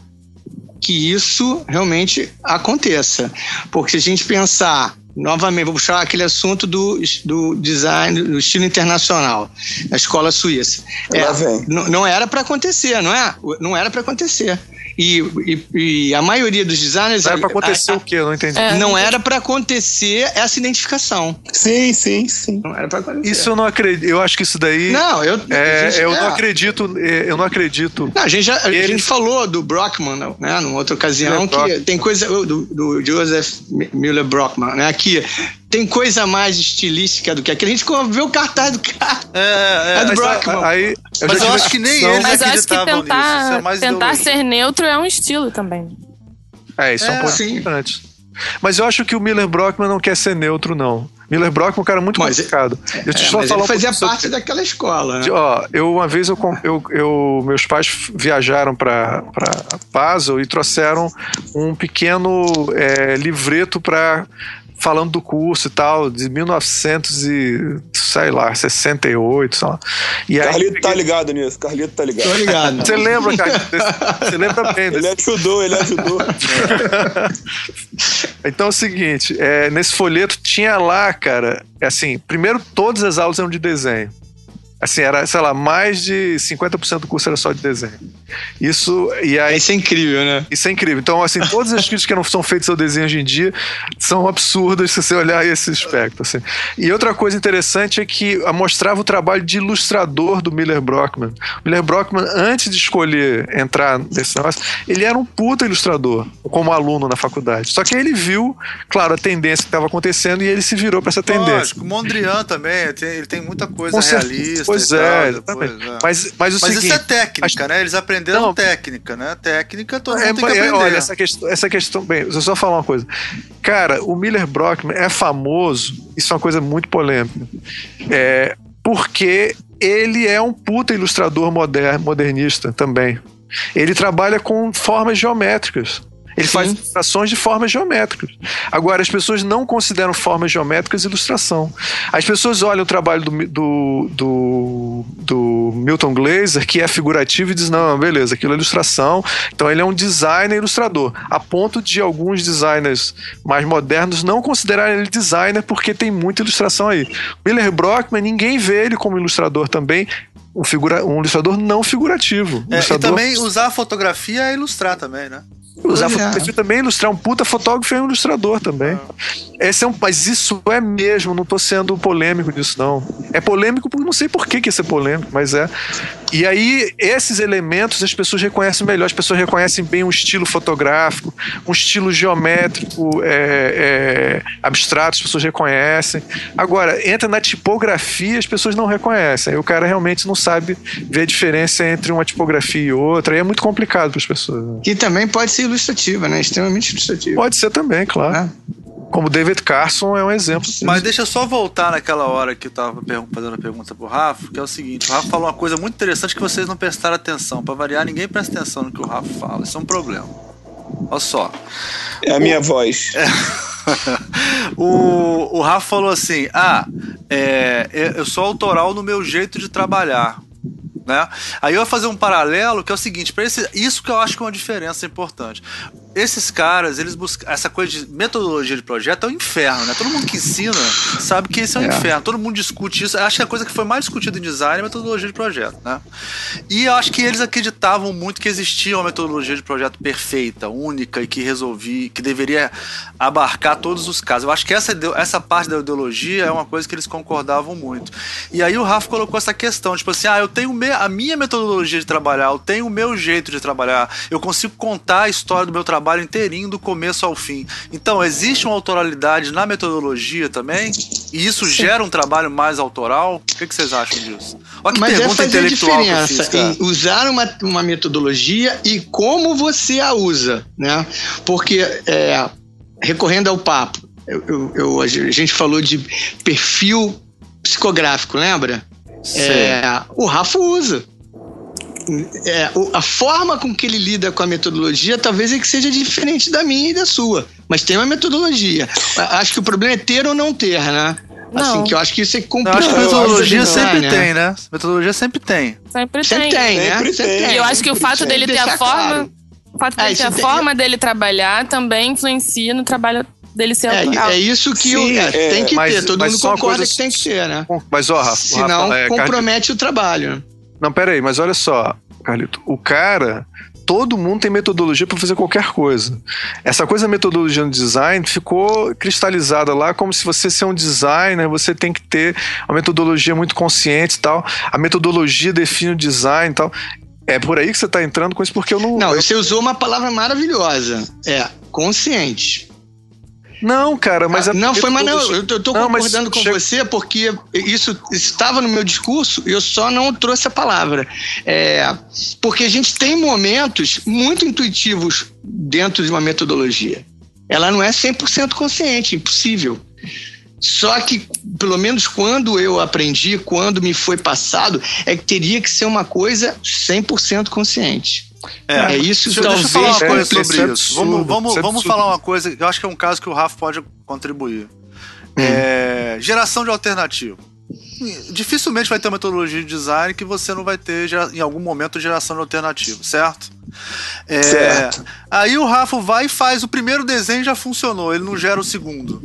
que isso realmente aconteça. Porque se a gente pensar, novamente, vou puxar aquele assunto do, do design, do estilo internacional, da escola suíça. É, Lá vem. não, não era para acontecer, não é? Não era para acontecer. E, e, e a maioria dos designers. Era pra acontecer a- o quê? Eu não entendi. É. não era para acontecer essa identificação. Sim, sim, sim. Não era para acontecer. Isso eu não acredito. Eu acho que isso daí. Não, eu. é, a gente- eu é. não acredito. é, Eu não acredito. Não, a gente, já, a gente falou do Brockman, né, numa outra ocasião, é que Brockman. tem coisa. Do, do Joseph Müller Brockman, né? Que tem coisa mais estilística do que aquilo. A gente vê o cartaz do cara. É, É do mas, Brockman. Aí, eu mas eu acho que nem eles Mas eu acho que acreditavam nisso. Isso é tentar, mais tentar ideologia. ser neutro é um estilo também. É, isso é, um É, ponto sim. importante. Mas eu acho que o Miller Brockman não quer ser neutro, não. Miller Brockman é um cara muito Mas- complicado. Deixa eu É, só mas falar ele um fazia pouquinho sobre- parte daquela escola, né? De- Ó, eu uma vez eu, com- eu, eu- meus pais viajaram para para Basel e trouxeram um pequeno é, livreto para falando do curso e tal de 1900 e sei lá 68, sei lá. E aí Carlito tá ligado nisso, Carlito tá ligado. Tô ligado. você lembra, cara? desse- Você lembra bem desse Ele ajudou, ele ajudou. (laughs) Então é o seguinte, é, nesse folheto tinha lá, cara, é assim, primeiro todas as aulas eram de desenho. Assim, era, sei lá, mais de 50% do curso era só de desenho. Isso, e aí, Isso é incrível, né? isso é incrível. Então, assim, todas as críticas que não são feitas ao desenho hoje em dia são absurdas se você olhar esse aspecto. Assim. E outra coisa interessante é que mostrava o trabalho de ilustrador do Miller Brockman. O Miller Brockman, antes de escolher entrar nesse negócio, ele era um puta ilustrador, como aluno na faculdade. Só que aí ele viu, claro, a tendência que estava acontecendo e ele se virou para essa tendência. Lógico, o Mondrian também, tem- ele tem muita coisa Com realista. Pois e tal, é, depois, exatamente. é. Mas, mas o Mas seguinte, isso é técnica, acho- né? Eles aprenderam Não. técnica, né? Técnica todo mundo É, tem que é, aprender. olha, essa questão, essa questão. Bem, deixa eu só falar uma coisa. Cara, o Miller Brockman é famoso, isso é uma coisa muito polêmica. É, porque ele é um puta ilustrador moder, modernista também. Ele trabalha com formas geométricas. Ele Sim. faz ilustrações de formas geométricas. Agora, as pessoas não consideram formas geométricas ilustração. As pessoas olham o trabalho do, do, do, do Milton Glaser, que é figurativo, e dizem: não, beleza, aquilo é ilustração. Então, ele é um designer ilustrador. A ponto de alguns designers mais modernos não considerarem ele designer porque tem muita ilustração aí. Miller Brockman, ninguém vê ele como ilustrador também um, figura, um ilustrador não figurativo. Um é, ilustrador... E também usar a fotografia é ilustrar também, né? Usar fotografia também, ilustrar um puta fotógrafo é um ilustrador também. Esse é um, mas isso é mesmo, não tô sendo polêmico nisso, não. É polêmico porque não sei por que, que ia ser polêmico, mas é. E aí, esses elementos as pessoas reconhecem melhor, as pessoas reconhecem bem um estilo fotográfico, um estilo geométrico é, é, abstrato, as pessoas reconhecem. Agora, entra na tipografia, as pessoas não reconhecem. Aí o cara realmente não sabe ver a diferença entre uma tipografia e outra. Aí é muito complicado para as pessoas. Né? Que também pode ser ilustrativa, né? Extremamente ilustrativa. Pode ser também, claro. É. Como David Carson é um exemplo. Mas deixa eu só voltar naquela hora que eu tava fazendo a pergunta pro Rafa, que é o seguinte: o Rafa falou uma coisa muito interessante que vocês não prestaram atenção. Para variar, ninguém presta atenção no que o Rafa fala. Isso é um problema. Olha só. É a minha o... voz. É. (laughs) o, o Rafa falou assim: Ah, é, eu sou autoral no meu jeito de trabalhar. Né? Aí eu vou fazer um paralelo que é o seguinte: isso que eu acho que é uma diferença importante esses caras, eles buscam. Essa coisa de metodologia de projeto é um inferno, né? Todo mundo que ensina sabe que isso é um é. inferno. Todo mundo discute isso. Acho que a coisa que foi mais discutida em design é a metodologia de projeto, né? E eu acho que eles acreditavam muito que existia uma metodologia de projeto perfeita, única e que resolvia, que deveria abarcar todos os casos. Eu acho que essa, essa parte da ideologia é uma coisa que eles concordavam muito. E aí o Rafa colocou essa questão, tipo assim, ah, eu tenho a minha metodologia de trabalhar, eu tenho o meu jeito de trabalhar, eu consigo contar a história do meu trabalho trabalho inteirinho do começo ao fim. Então, existe uma autoralidade na metodologia também? E isso Sim. gera um trabalho mais autoral? O que, que vocês acham disso? Olha que Mas é fazer a diferença em usar uma, uma metodologia e como você a usa, né? Porque, é, recorrendo ao papo, eu, eu, eu, a gente falou de perfil psicográfico, lembra? É, o Rafa usa é, a forma com que ele lida com a metodologia talvez é que seja diferente da minha e da sua. Mas tem uma metodologia. Acho que o problema é ter ou não ter, né? Não. Assim, que eu acho que isso é complicado. Eu acho que metodologia sempre tem, né? Metodologia sempre tem. Sempre, sempre tem. tem, né? Sempre tem. E eu acho que o fato dele ter a forma. Claro. O fato dele é, ter a tem... forma dele trabalhar também influencia no trabalho dele ser é, é isso que Sim, eu, é, tem que mas, ter. Todo mundo concorda coisa... que tem que ter, né? Mas, ó, Rafa, Senão, Rafa, é, compromete o trabalho. Não, pera aí, mas olha só, Carlito. O cara todo mundo tem metodologia para fazer qualquer coisa. Essa coisa da metodologia no design ficou cristalizada lá como se você ser um designer, você tem que ter uma metodologia muito consciente e tal. A metodologia define o design e tal. É por aí que você está entrando com isso, porque eu não. Não, você usou uma palavra maravilhosa. É consciente. Não, cara, mas ah, Não, foi, mas não, eu tô, eu tô não, concordando com che... você porque isso estava no meu discurso e eu só não trouxe a palavra. É, porque a gente tem momentos muito intuitivos dentro de uma metodologia. Ela não é 100% consciente, impossível. Só que, pelo menos quando eu aprendi, quando me foi passado, é que teria que ser uma coisa 100% consciente. É, é isso deixa, talvez. Deixa eu falar uma coisa sobre isso. Vamos, vamos, vamos falar uma coisa que eu acho que é um caso que o Rafa pode contribuir. Hum. É, geração de alternativa. Dificilmente vai ter uma metodologia de design que você não vai ter em algum momento geração de alternativa, certo? É, certo. Aí o Rafa vai e faz o primeiro desenho já funcionou, ele não gera o segundo.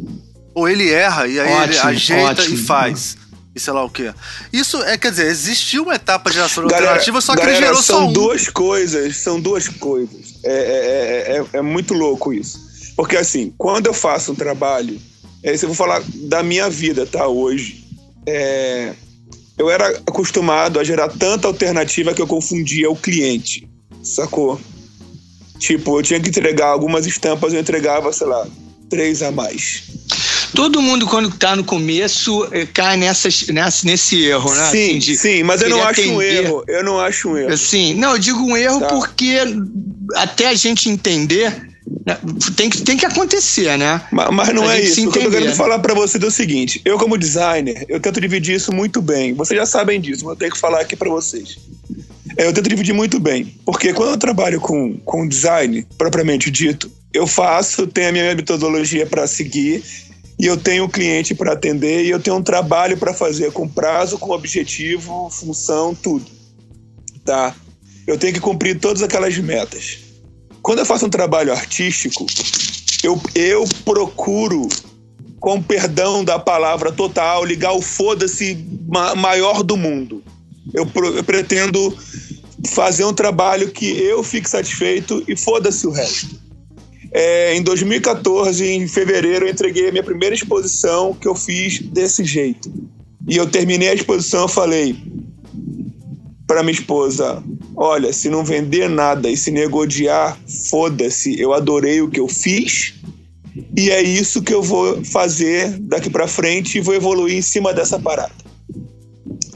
Ou ele erra e aí ótimo, ele ajeita ótimo. e faz e sei lá o quê. Isso é, quer dizer, existiu uma etapa de geração galera, alternativa, só que galera, ele gerou são só um. duas coisas, são duas coisas. É, é, é, é, muito louco isso. Porque assim, quando eu faço um trabalho, é, eu vou falar da minha vida, tá? Hoje. É, eu era acostumado a gerar tanta alternativa que eu confundia o cliente, sacou? Tipo, eu tinha que entregar algumas estampas, eu entregava, sei lá, três a mais. Todo mundo, quando está no começo, eh, cai nessas, nessa, nesse erro, né? Sim, assim, sim, mas eu não acho atender. um erro. Eu não acho um erro. Sim, não, eu digo um erro tá. porque até a gente entender né, tem que, tem que acontecer, né? Mas, mas não é isso. O que eu tô querendo falar para você é o seguinte: eu, como designer, eu tento dividir isso muito bem. Vocês já sabem disso, mas eu tenho que falar aqui para vocês. É, eu tento dividir muito bem. Porque quando eu trabalho com, com design, propriamente dito, eu faço, tenho a minha metodologia para seguir e eu tenho um cliente para atender e eu tenho um trabalho para fazer com prazo, com objetivo, função, tudo. Tá? Eu tenho que cumprir todas aquelas metas. Quando eu faço um trabalho artístico, eu, eu procuro, com perdão da palavra total, ligar o foda-se ma maior do mundo. Eu, eu pretendo fazer um trabalho que eu fique satisfeito e foda-se o resto. É, em 2014, em fevereiro, eu entreguei a minha primeira exposição que eu fiz desse jeito. E eu terminei a exposição, e falei para minha esposa: Olha, se não vender nada e se negociar, foda-se, eu adorei o que eu fiz e é isso que eu vou fazer daqui para frente e vou evoluir em cima dessa parada.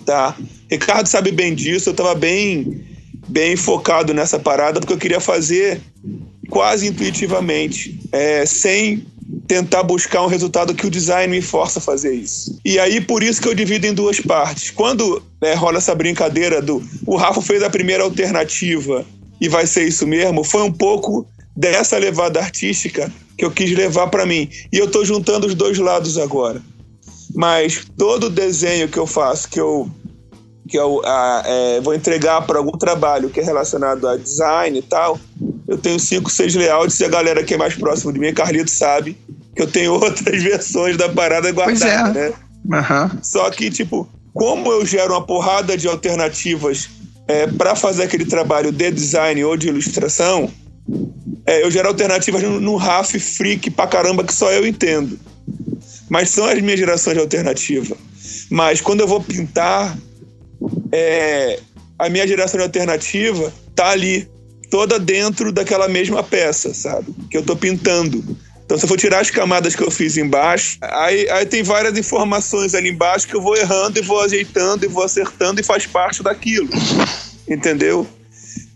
Tá? Ricardo sabe bem disso, eu estava bem bem focado nessa parada porque eu queria fazer quase intuitivamente, é, sem tentar buscar um resultado que o design me força a fazer isso. E aí, por isso que eu divido em duas partes. Quando é, rola essa brincadeira do o Rafa fez a primeira alternativa e vai ser isso mesmo, foi um pouco dessa levada artística que eu quis levar para mim. E eu estou juntando os dois lados agora. Mas todo desenho que eu faço, que eu que eu a, é, vou entregar para algum trabalho que é relacionado a design e tal, eu tenho cinco, seis layouts e a galera que é mais próxima de mim, Carlito, sabe que eu tenho (laughs) outras versões da parada guardada, é. né? Uhum. Só que, tipo, como eu gero uma porrada de alternativas é, para fazer aquele trabalho de design ou de ilustração, é, eu gero alternativas no, no RAF freak pra caramba que só eu entendo. Mas são as minhas gerações de alternativa. Mas quando eu vou pintar, é, a minha geração de alternativa tá ali, toda dentro daquela mesma peça, sabe? Que eu tô pintando. Então, se eu for tirar as camadas que eu fiz embaixo, aí, aí tem várias informações ali embaixo que eu vou errando e vou ajeitando e vou acertando e faz parte daquilo. Entendeu?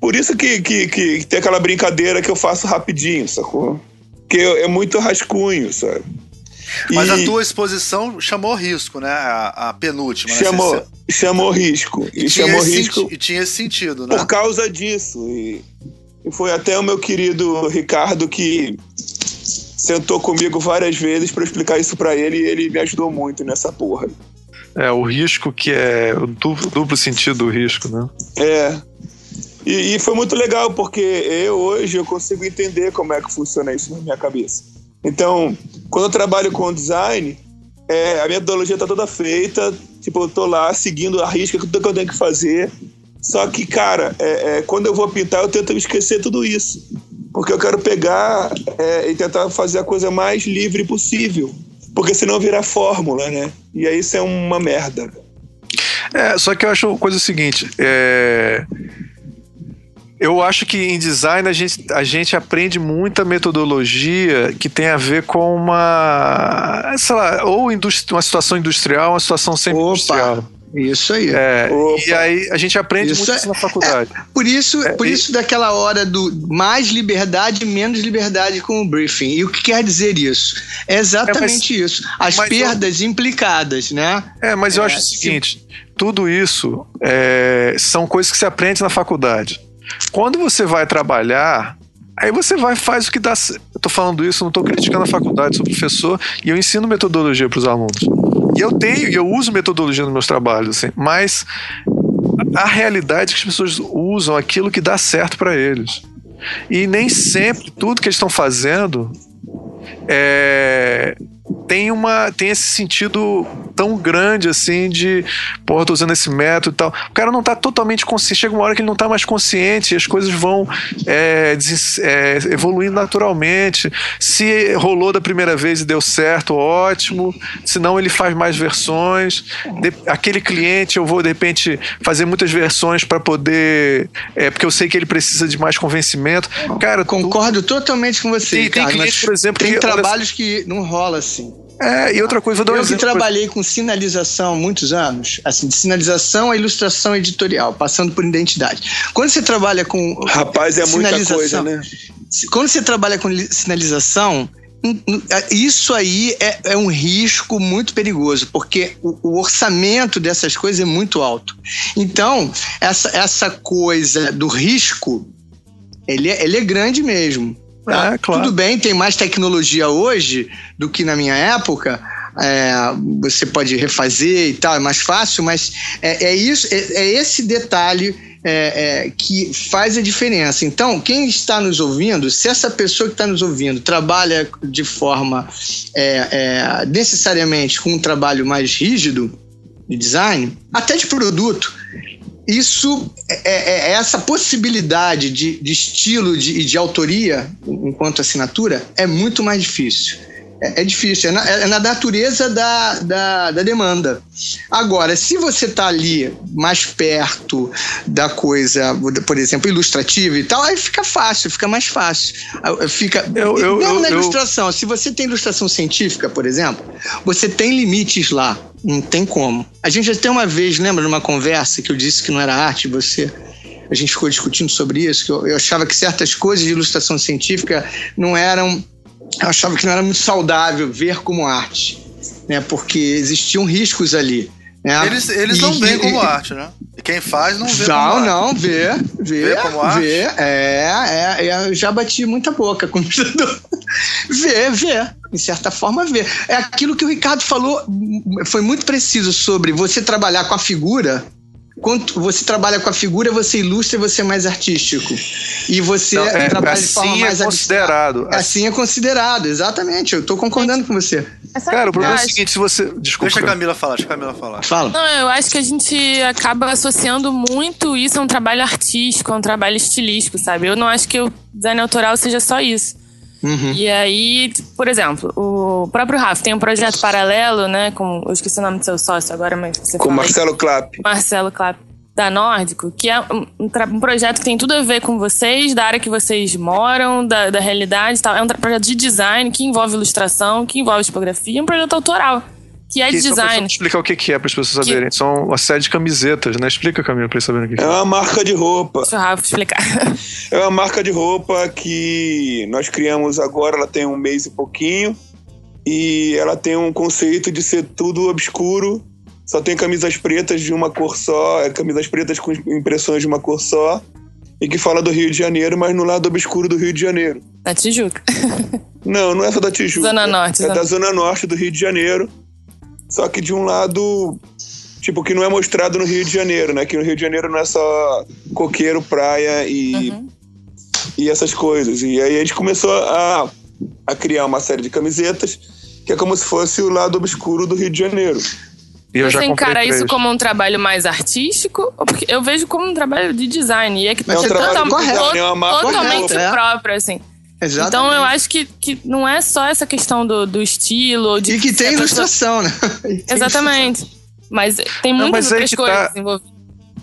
Por isso que, que, que tem aquela brincadeira que eu faço rapidinho, sacou? Que é muito rascunho, sabe? Mas e... a tua exposição chamou risco, né? A, a penúltima. Chamou, né? chamou risco. E, e chamou risco. E tinha esse sentido, né? Por causa disso. E, e foi até o meu querido Ricardo que sentou comigo várias vezes para explicar isso para ele e ele me ajudou muito nessa porra. É, o risco que é o duplo, duplo sentido do risco, né? É. E, e, foi muito legal, porque eu hoje eu consigo entender como é que funciona isso na minha cabeça. Então, quando eu trabalho com design, é, a minha metodologia está toda feita, tipo, eu tô lá seguindo a risca, tudo que eu tenho que fazer. Só que, cara, é, é, quando eu vou pintar, eu tento esquecer tudo isso. Porque eu quero pegar é, e tentar fazer a coisa mais livre possível. Porque senão vira fórmula, né? E aí isso é uma merda. É, só que eu acho coisa seguinte, é eu acho que em design a gente, a gente aprende muita metodologia que tem a ver com uma, sei lá, ou uma situação industrial, uma situação sempre Opa. industrial. Isso aí. É, e aí a gente aprende isso muito é, isso na faculdade. É, por isso, é, por e... isso daquela hora do mais liberdade, menos liberdade com o briefing. E o que quer dizer isso? É exatamente é, mas, isso. As perdas eu... implicadas, né? É, mas eu acho o seguinte: tudo isso são coisas que se aprende na faculdade. Quando você vai trabalhar, aí você vai faz o que dá. Eu tô falando isso, não tô criticando a faculdade, sou professor e eu ensino metodologia para os alunos. E eu tenho, e eu uso metodologia nos meus trabalhos, assim, mas a realidade é que as pessoas usam aquilo que dá certo para eles. E nem sempre tudo que eles estão fazendo é, tem uma tem esse sentido tão grande assim de porra, tô usando esse método e tal. O cara não tá totalmente consciente, chega uma hora que ele não tá mais consciente e as coisas vão é, é, evoluindo naturalmente. Se rolou da primeira vez e deu certo, ótimo. Se não, ele faz mais versões. De, aquele cliente eu vou de repente fazer muitas versões para poder. É, porque eu sei que ele precisa de mais convencimento. Cara, concordo tu, totalmente com você. Tem, cara, tem cliente, por exemplo, tem que, trabalhos que não rola assim. É, e outra coisa, vou dar um eu exemplo. que trabalhei com sinalização muitos anos, assim, de sinalização a ilustração editorial, passando por identidade. Quando você trabalha com. Rapaz, é muita coisa, né? Quando você trabalha com sinalização, isso aí é, é, um risco muito perigoso, porque o, o, orçamento dessas coisas é muito alto. Então, essa, essa coisa do risco, ele é, ele é grande mesmo. Tá? É, claro. Tudo bem, tem mais tecnologia hoje do que na minha época. É, você pode refazer e tal, é mais fácil, mas é, é isso, é, é, esse detalhe é, é, que faz a diferença. Então, quem está nos ouvindo, se essa pessoa que está nos ouvindo trabalha de forma necessariamente com um trabalho mais rígido de design, até de produto, isso, é, é, é essa possibilidade de, de estilo e de, de autoria, enquanto assinatura, é muito mais difícil. É, é difícil, é na, é na natureza da, da, da, demanda. Agora, se você está ali mais perto da coisa, por exemplo, ilustrativa e tal, aí fica fácil, fica mais fácil. Fica, eu, eu, mesmo eu, na ilustração, se você tem ilustração científica, por exemplo, você tem limites lá. Não tem como. A gente até uma vez, lembra, numa conversa que eu disse que não era arte, você a gente ficou discutindo sobre isso, que eu, eu, achava que certas coisas de ilustração científica não eram eu achava que não era muito saudável ver como arte, né? Porque existiam riscos ali. Né? Eles, eles e, não veem como e, arte, né? E quem faz não vê não, como arte. Não, vê, vê, vê como arte. Vê, é, é, é, eu já bati muita boca com o (laughs) Vê, vê. Em certa forma, vê. É aquilo que o Ricardo falou, foi muito preciso sobre você trabalhar com a figura quanto você trabalha com a figura, você ilustra e você é mais artístico. E você Não, é, trabalha assim de forma é mais considerado. Assim é considerado, exatamente. Eu estou concordando com você. Cara, o problema é o seguinte, se você. Desculpa. Deixa a Camila falar, deixa a Camila falar. Fala. Não, eu acho que a gente acaba associando muito isso a um trabalho artístico, a um trabalho estilístico, sabe? Eu não acho que o design autoral seja só isso. Uhum. E aí, por exemplo, o próprio Rafa tem um projeto paralelo, né? Com, eu esqueci o nome do seu sócio agora, mas você Com Marcelo Clapp. Marcelo Clapp, da Nórdico, que é um, um, projeto que tem tudo a ver com vocês, da área que vocês moram, da, da realidade e tal. É um projeto de design que envolve ilustração, que envolve tipografia, é um projeto autoral que é de design. explicar o que é para as pessoas saberem. Que... São uma série de camisetas, né? Explica, Camila, para eles saberem o que é. É uma marca de roupa. Deixa o Rafa explicar. (laughs) É uma marca de roupa que nós criamos agora, ela tem um mês e pouquinho. E ela tem um conceito de ser tudo obscuro. Só tem camisas pretas de uma cor só, é, camisas pretas com impressões de uma cor só. E que fala do Rio de Janeiro, mas no lado obscuro do Rio de Janeiro. Da Tijuca. Não, não é só da Tijuca. Zona Norte. É, é da Zona Norte do Rio de Janeiro só que de um lado, tipo, que não é mostrado no Rio de Janeiro, né? Que no Rio de Janeiro não é só coqueiro, praia e, uhum. e essas coisas. E aí a gente começou a, a criar uma série de camisetas que é como se fosse o lado obscuro do Rio de Janeiro. E eu Você encara isso como um trabalho mais artístico? Porque eu vejo como um trabalho de design. E é que é um trabalho total, design, é uma totalmente correta. próprio, assim. Exatamente. Então eu acho que, que não é só essa questão do, do estilo. De e que tem ilustração, né? (laughs) Exatamente. Mas tem muitas não, outras tá coisas tá... envolvidas.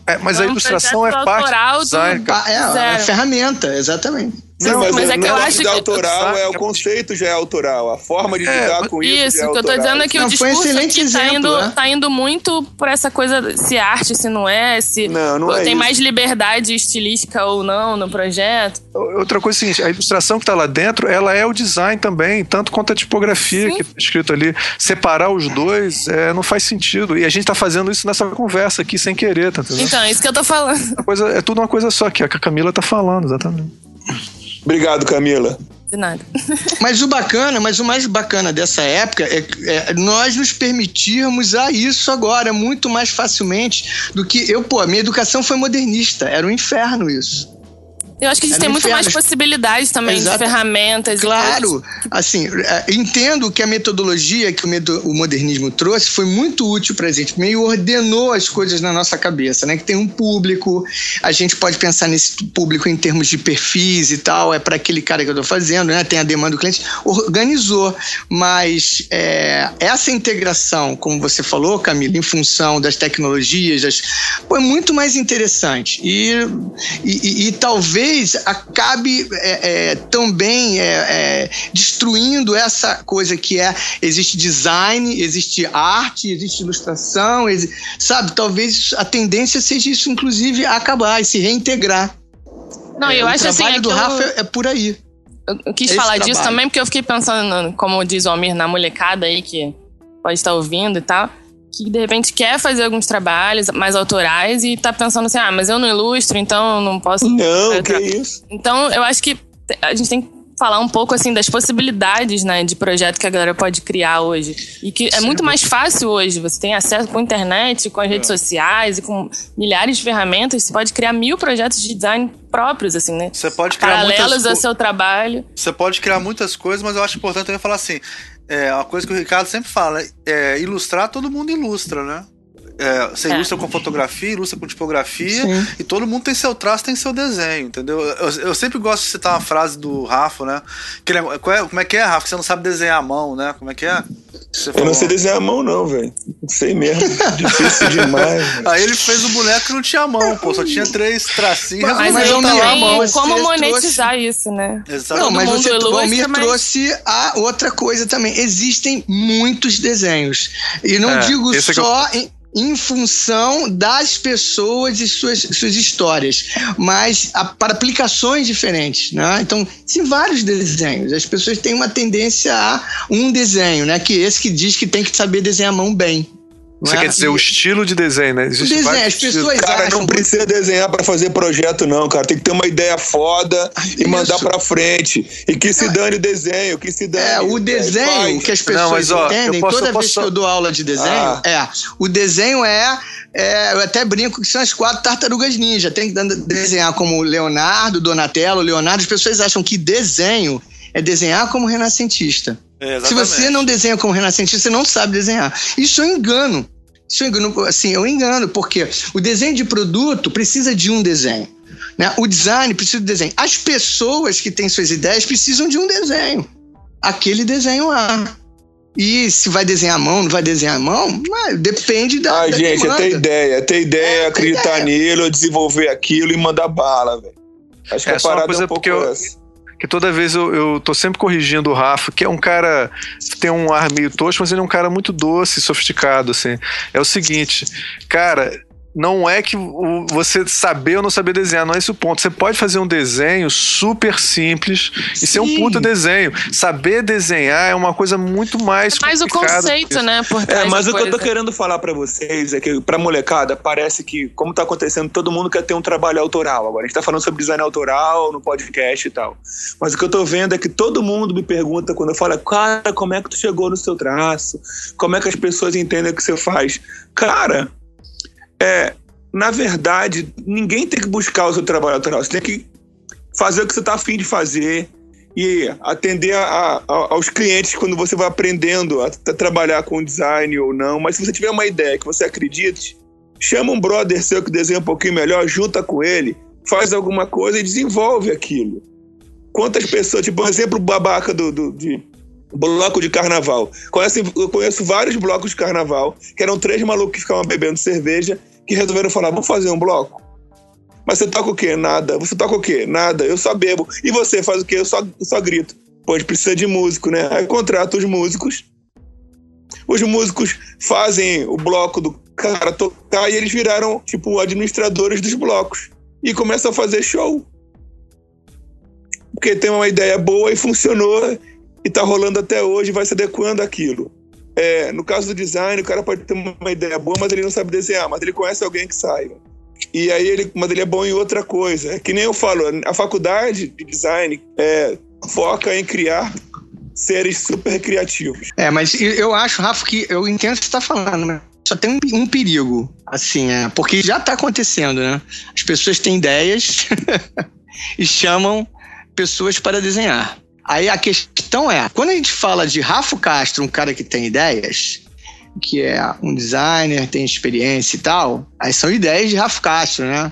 É, mas então, a ilustração é parte do design. É, é, é ferramenta, exatamente. Não, mas, mas é que eu acho que autoral é o conceito já é autoral, a forma de é, lidar com isso. Isso, é o que eu tô dizendo é que não, o discurso um aqui exemplo, tá, indo, né? tá indo muito por essa coisa se arte, se não é, se não, não é tem isso. mais liberdade estilística ou não no projeto. Outra coisa é a seguinte, a ilustração que tá lá dentro, ela é o design também, tanto quanto a tipografia Sim. que tá escrito ali. Separar os dois é, não faz sentido. E a gente tá fazendo isso nessa conversa aqui sem querer, tá entendendo? Então, é isso que eu tô falando. Coisa, é tudo uma coisa só, que a Camila tá falando, exatamente. Obrigado, Camila. De nada. (laughs) Mas o bacana, mas o mais bacana dessa época é, é, nós nos permitirmos a isso agora muito mais facilmente do que eu, pô, minha educação foi modernista, era um inferno isso. Eu acho que a gente tem muito mais possibilidades também Exato. de ferramentas. Claro, assim, é, entendo que a metodologia que o modernismo trouxe foi muito útil para a gente, meio ordenou as coisas na nossa cabeça, né? Que tem um público, a gente pode pensar nesse público em termos de perfis e tal, é para aquele cara que eu estou fazendo, né? Tem a demanda do cliente, organizou, mas é, essa integração, como você falou, Camila, em função das tecnologias, das, foi muito mais interessante e, e, e, e talvez talvez acabe é, é, também é, é, destruindo essa coisa que é existe design, existe arte, existe ilustração, existe, sabe? Talvez a tendência seja isso, inclusive, acabar e se reintegrar. Não, é, eu acho assim. O trabalho do Rafa é por aí. Eu quis Esse falar trabalho. disso também porque eu fiquei pensando, como diz o Almir, na molecada aí que pode estar ouvindo e tal que de repente quer fazer alguns trabalhos mais autorais e tá pensando assim, ah, mas eu não ilustro, então eu não posso. Não, que isso. Então eu acho que a gente tem que falar um pouco assim das possibilidades, né, de projeto que a galera pode criar hoje. E que é Sim. muito mais fácil hoje. Você tem acesso com a internet, com as redes é. sociais e com milhares de ferramentas, você pode criar mil projetos de design próprios, assim, né? Você pode criar Paralelos muitas... ao seu trabalho. Você pode criar muitas coisas, mas eu acho importante também falar assim: é uma coisa que o Ricardo sempre fala: é, ilustrar, todo mundo ilustra, né? É, você é. ilustra com fotografia, ilustra com tipografia, Sim. e todo mundo tem seu traço, tem seu desenho, entendeu? Eu, eu sempre gosto de citar uma frase do Rafa, né? Que ele, é, como é que é, Rafa? Você não sabe desenhar a mão, né? Como é que é? eu não sei desenhar a mão, não, velho. Não sei mesmo. (laughs) Difícil demais. Aí ele fez o boneco que não tinha mão, pô. Só tinha três tracinhos. Mas, mas eu tá mão. como monetizar trouxe... isso, né? Exatamente. Não, mas você, o Almir mas... trouxe a outra coisa também. Existem muitos desenhos. E não é, digo é só... É eu... em em função das pessoas e suas, suas histórias, mas a, para aplicações diferentes, né? Então, tem vários desenhos. As pessoas têm uma tendência a um desenho, né? Que esse que diz que tem que saber desenhar a mão bem. Você quer dizer o estilo de desenho, né? Existe desenho, as pessoas Cara, acham... não precisa desenhar para fazer projeto, não, cara. Tem que ter uma ideia foda e mandar para frente. E que se dane o desenho, que se dane. É, o desenho que as pessoas não, mas, ó, entendem, posso, toda vez que eu dou aula de desenho, ah. é, o desenho é, é, eu até brinco que são as quatro tartarugas ninja. Tem que desenhar como Leonardo, Donatello, Leonardo. As pessoas acham que desenho é desenhar como renascentista. É, Se você não desenha como renascentista, você não sabe desenhar. Isso é um engano. Isso é um engano, assim, é um engano, porque o desenho de produto precisa de um desenho. Né? O design precisa de desenho. As pessoas que têm suas ideias precisam de um desenho. Aquele desenho lá. E se vai desenhar a mão, não vai desenhar a mão, mas depende da. Ah, da gente, é ter ideia, é ter ideia, é, acreditar ideia. nele, desenvolver aquilo e mandar bala, velho. Acho que é, a parada coisa é um pouco porque eu, essa que toda vez eu, eu tô sempre corrigindo o Rafa, que é um cara tem um ar meio tosco, mas ele é um cara muito doce, sofisticado, assim. É o seguinte, cara, não é que você saber ou não saber desenhar, não é esse o ponto. Você pode fazer um desenho super simples Sim. e ser um puta desenho. Saber desenhar é uma coisa muito mais. É mais o conceito, né? Por é, mas o que eu tô querendo falar para vocês é que, pra molecada, parece que, como tá acontecendo, todo mundo quer ter um trabalho autoral. Agora, a gente tá falando sobre design autoral no podcast e tal. Mas o que eu tô vendo é que todo mundo me pergunta quando eu falo, cara, como é que tu chegou no seu traço? Como é que as pessoas entendem o que você faz? Cara, é, na verdade, ninguém tem que buscar o seu trabalho autoral. Você tem que fazer o que você está afim de fazer e atender a, a, aos clientes quando você vai aprendendo a, a, trabalhar com design ou não. Mas se você tiver uma ideia que você acredite, chama um brother seu que desenha um pouquinho melhor, junta com ele, faz alguma coisa e desenvolve aquilo. Quantas pessoas, tipo, por exemplo, o babaca do, do de bloco de carnaval. Conhece, eu conheço vários blocos de carnaval, que eram três malucos que ficavam bebendo cerveja que resolveram falar: vamos fazer um bloco? Mas você toca o quê? Nada. Você toca o quê? Nada. Eu só bebo. E você faz o quê? Eu só, eu só grito. Gente precisa de músico, né? Aí contrata os músicos. Os músicos fazem o bloco do cara tocar e eles viraram, tipo, administradores dos blocos. E começam a fazer show. Porque tem uma ideia boa e funcionou e tá rolando até hoje, vai se adequando aquilo. É, no caso do design, o cara pode ter uma ideia boa, mas ele não sabe desenhar, mas ele conhece alguém que saiba. E aí ele, mas ele é bom em outra coisa. É que nem eu falo, a faculdade de design é, foca em criar seres super criativos. É, mas eu acho, Rafa, que eu entendo o que você está falando, né? Só tem um, um, perigo, assim, é, porque já está acontecendo, né? As pessoas têm ideias (laughs) e chamam pessoas para desenhar. Aí a questão é, quando a gente fala de Rafa Castro, um cara que tem ideias, que é um designer, tem experiência e tal, aí são ideias de Rafa Castro, né?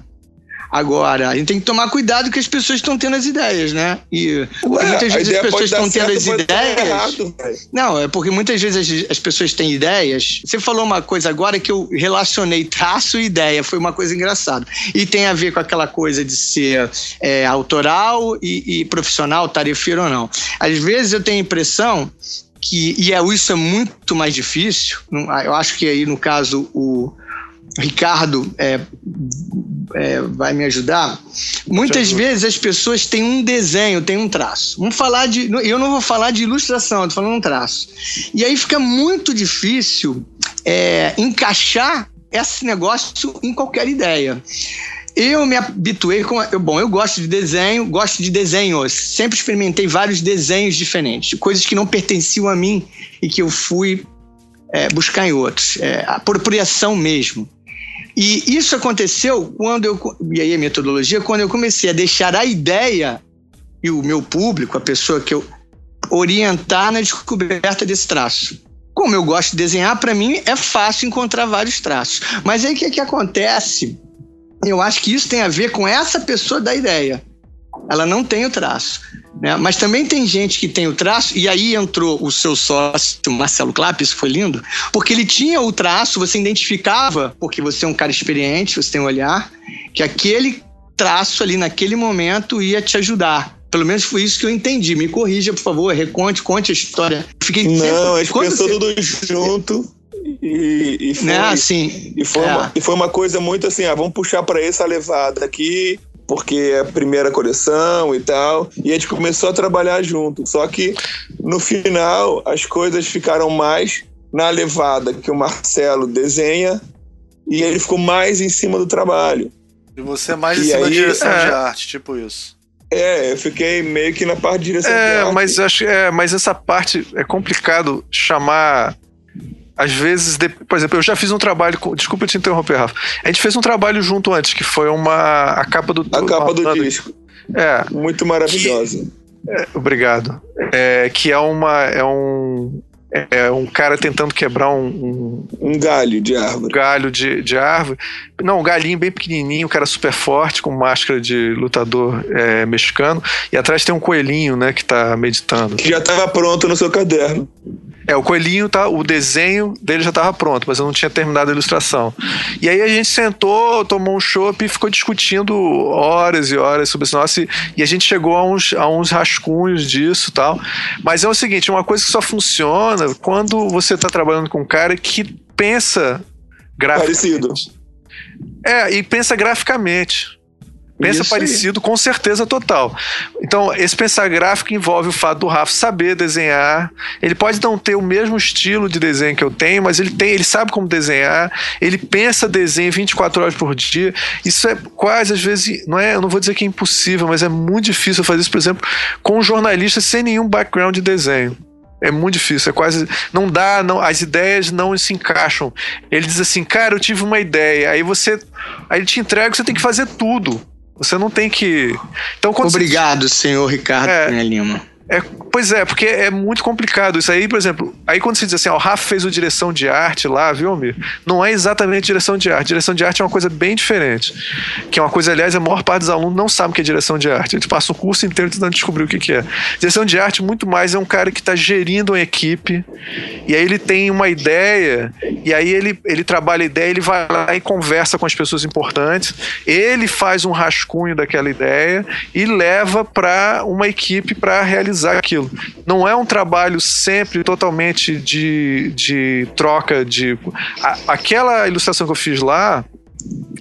Agora, a gente tem que tomar cuidado que as pessoas estão tendo as ideias, né? E Ué, muitas vezes as pessoas estão tendo as ideias. Errado, não, é porque muitas vezes as, as, pessoas têm ideias. Você falou uma coisa agora que eu relacionei traço e ideia, foi uma coisa engraçada. E tem a ver com aquela coisa de ser é, autoral e, e profissional, tarefeiro ou não. Às vezes eu tenho a impressão que, e é, isso é muito mais difícil, eu acho que aí no caso o Ricardo é, é, vai me ajudar. Muitas vezes as pessoas têm um desenho, têm um traço. Vamos falar de. Eu não vou falar de ilustração, estou falando um traço. E aí fica muito difícil é, encaixar esse negócio em qualquer ideia. Eu me habituei com. Eu, bom, eu gosto de desenho, gosto de desenhos. Sempre experimentei vários desenhos diferentes, coisas que não pertenciam a mim e que eu fui é, buscar em outros. É, apropriação mesmo. E isso aconteceu quando eu. E aí a metodologia, quando eu comecei a deixar a ideia e o meu público, a pessoa que eu orientar na descoberta desse traço. como eu gosto de desenhar, para mim é fácil encontrar vários traços. Mas aí o que, que acontece? Eu acho que isso tem a ver com essa pessoa da ideia. Ela não tem o traço. Né? Mas também tem gente que tem o traço, e aí entrou o seu sócio, Marcelo Clapp, isso foi lindo, porque ele tinha o traço, você identificava, porque você é um cara experiente, você tem um olhar, que aquele traço ali naquele momento ia te ajudar. Pelo menos foi isso que eu entendi. Me corrija, por favor, reconte, conte a história. Fiquei Não, a gente pensou você... tudo junto. E, e, foi, né? assim, e, foi é. uma, e foi uma coisa muito assim: ah, vamos puxar para essa levada aqui, porque é a primeira coleção e tal. E a gente começou a trabalhar junto. Só que no final as coisas ficaram mais na levada que o Marcelo desenha e ele ficou mais em cima do trabalho. E você mais e em cima aí, da direção é, de arte, tipo isso. É, eu fiquei meio que na parte de direção é, de arte. Mas, acho, é, mas essa parte é complicado chamar. Às vezes, de, por exemplo, eu já fiz um trabalho. Com, desculpa te interromper, Rafa. A gente fez um trabalho junto antes, que foi uma. A capa do. A capa do disco. É. Muito maravilhosa. É, obrigado. É, que é uma. É um é um cara tentando quebrar um, um, um galho de árvore. Um galho de, de árvore. Não, um galinho bem pequenininho, um cara super forte, com máscara de lutador é, mexicano. E atrás tem um coelhinho, né, que tá meditando. Que já estava pronto no seu caderno. É, o coelhinho, tá, o desenho dele já estava pronto, mas eu não tinha terminado a ilustração. E aí a gente sentou, tomou um chopp e ficou discutindo horas e horas sobre esse nosso. E a gente chegou a uns, a uns rascunhos disso tal. Mas é o seguinte: uma coisa que só funciona quando você está trabalhando com um cara que pensa graficamente. Parecido. É, e pensa graficamente. Pensa Isso parecido, aí. com certeza total. Então, esse pensar gráfico envolve o fato do Rafa saber desenhar. Ele pode não ter o mesmo estilo de desenho que eu tenho, mas ele tem, ele sabe como desenhar. Ele pensa desenho 24 horas por dia. Isso é quase às vezes, não é, eu não vou dizer que é impossível, mas é muito difícil fazer isso, por exemplo, com um jornalista sem nenhum background de desenho. É muito difícil, é quase. Não dá, não, as ideias não se encaixam. Ele diz assim, cara, eu tive uma ideia. Aí você. Aí ele te entrega, você tem que fazer tudo. Você não tem que. Então, Obrigado, você... senhor Ricardo é, Lima. É, pois é, porque é muito complicado. Isso aí, por exemplo, aí quando se diz assim, ó, o Rafa fez o direção de arte lá, viu, Almir? Não é exatamente direção de arte. Direção de arte é uma coisa bem diferente. Que é uma coisa, aliás, a maior parte dos alunos não sabe o que é direção de arte. Eles passam o curso inteiro tentando descobrir o que, que é. Direção de arte, muito mais, é um cara que está gerindo uma equipe, e aí ele tem uma ideia, e aí ele, ele trabalha a ideia, ele vai lá e conversa com as pessoas importantes, ele faz um rascunho daquela ideia e leva para uma equipe para realizar realizar aquilo. Não é um trabalho sempre totalmente de, de troca de. A, aquela ilustração que eu fiz lá,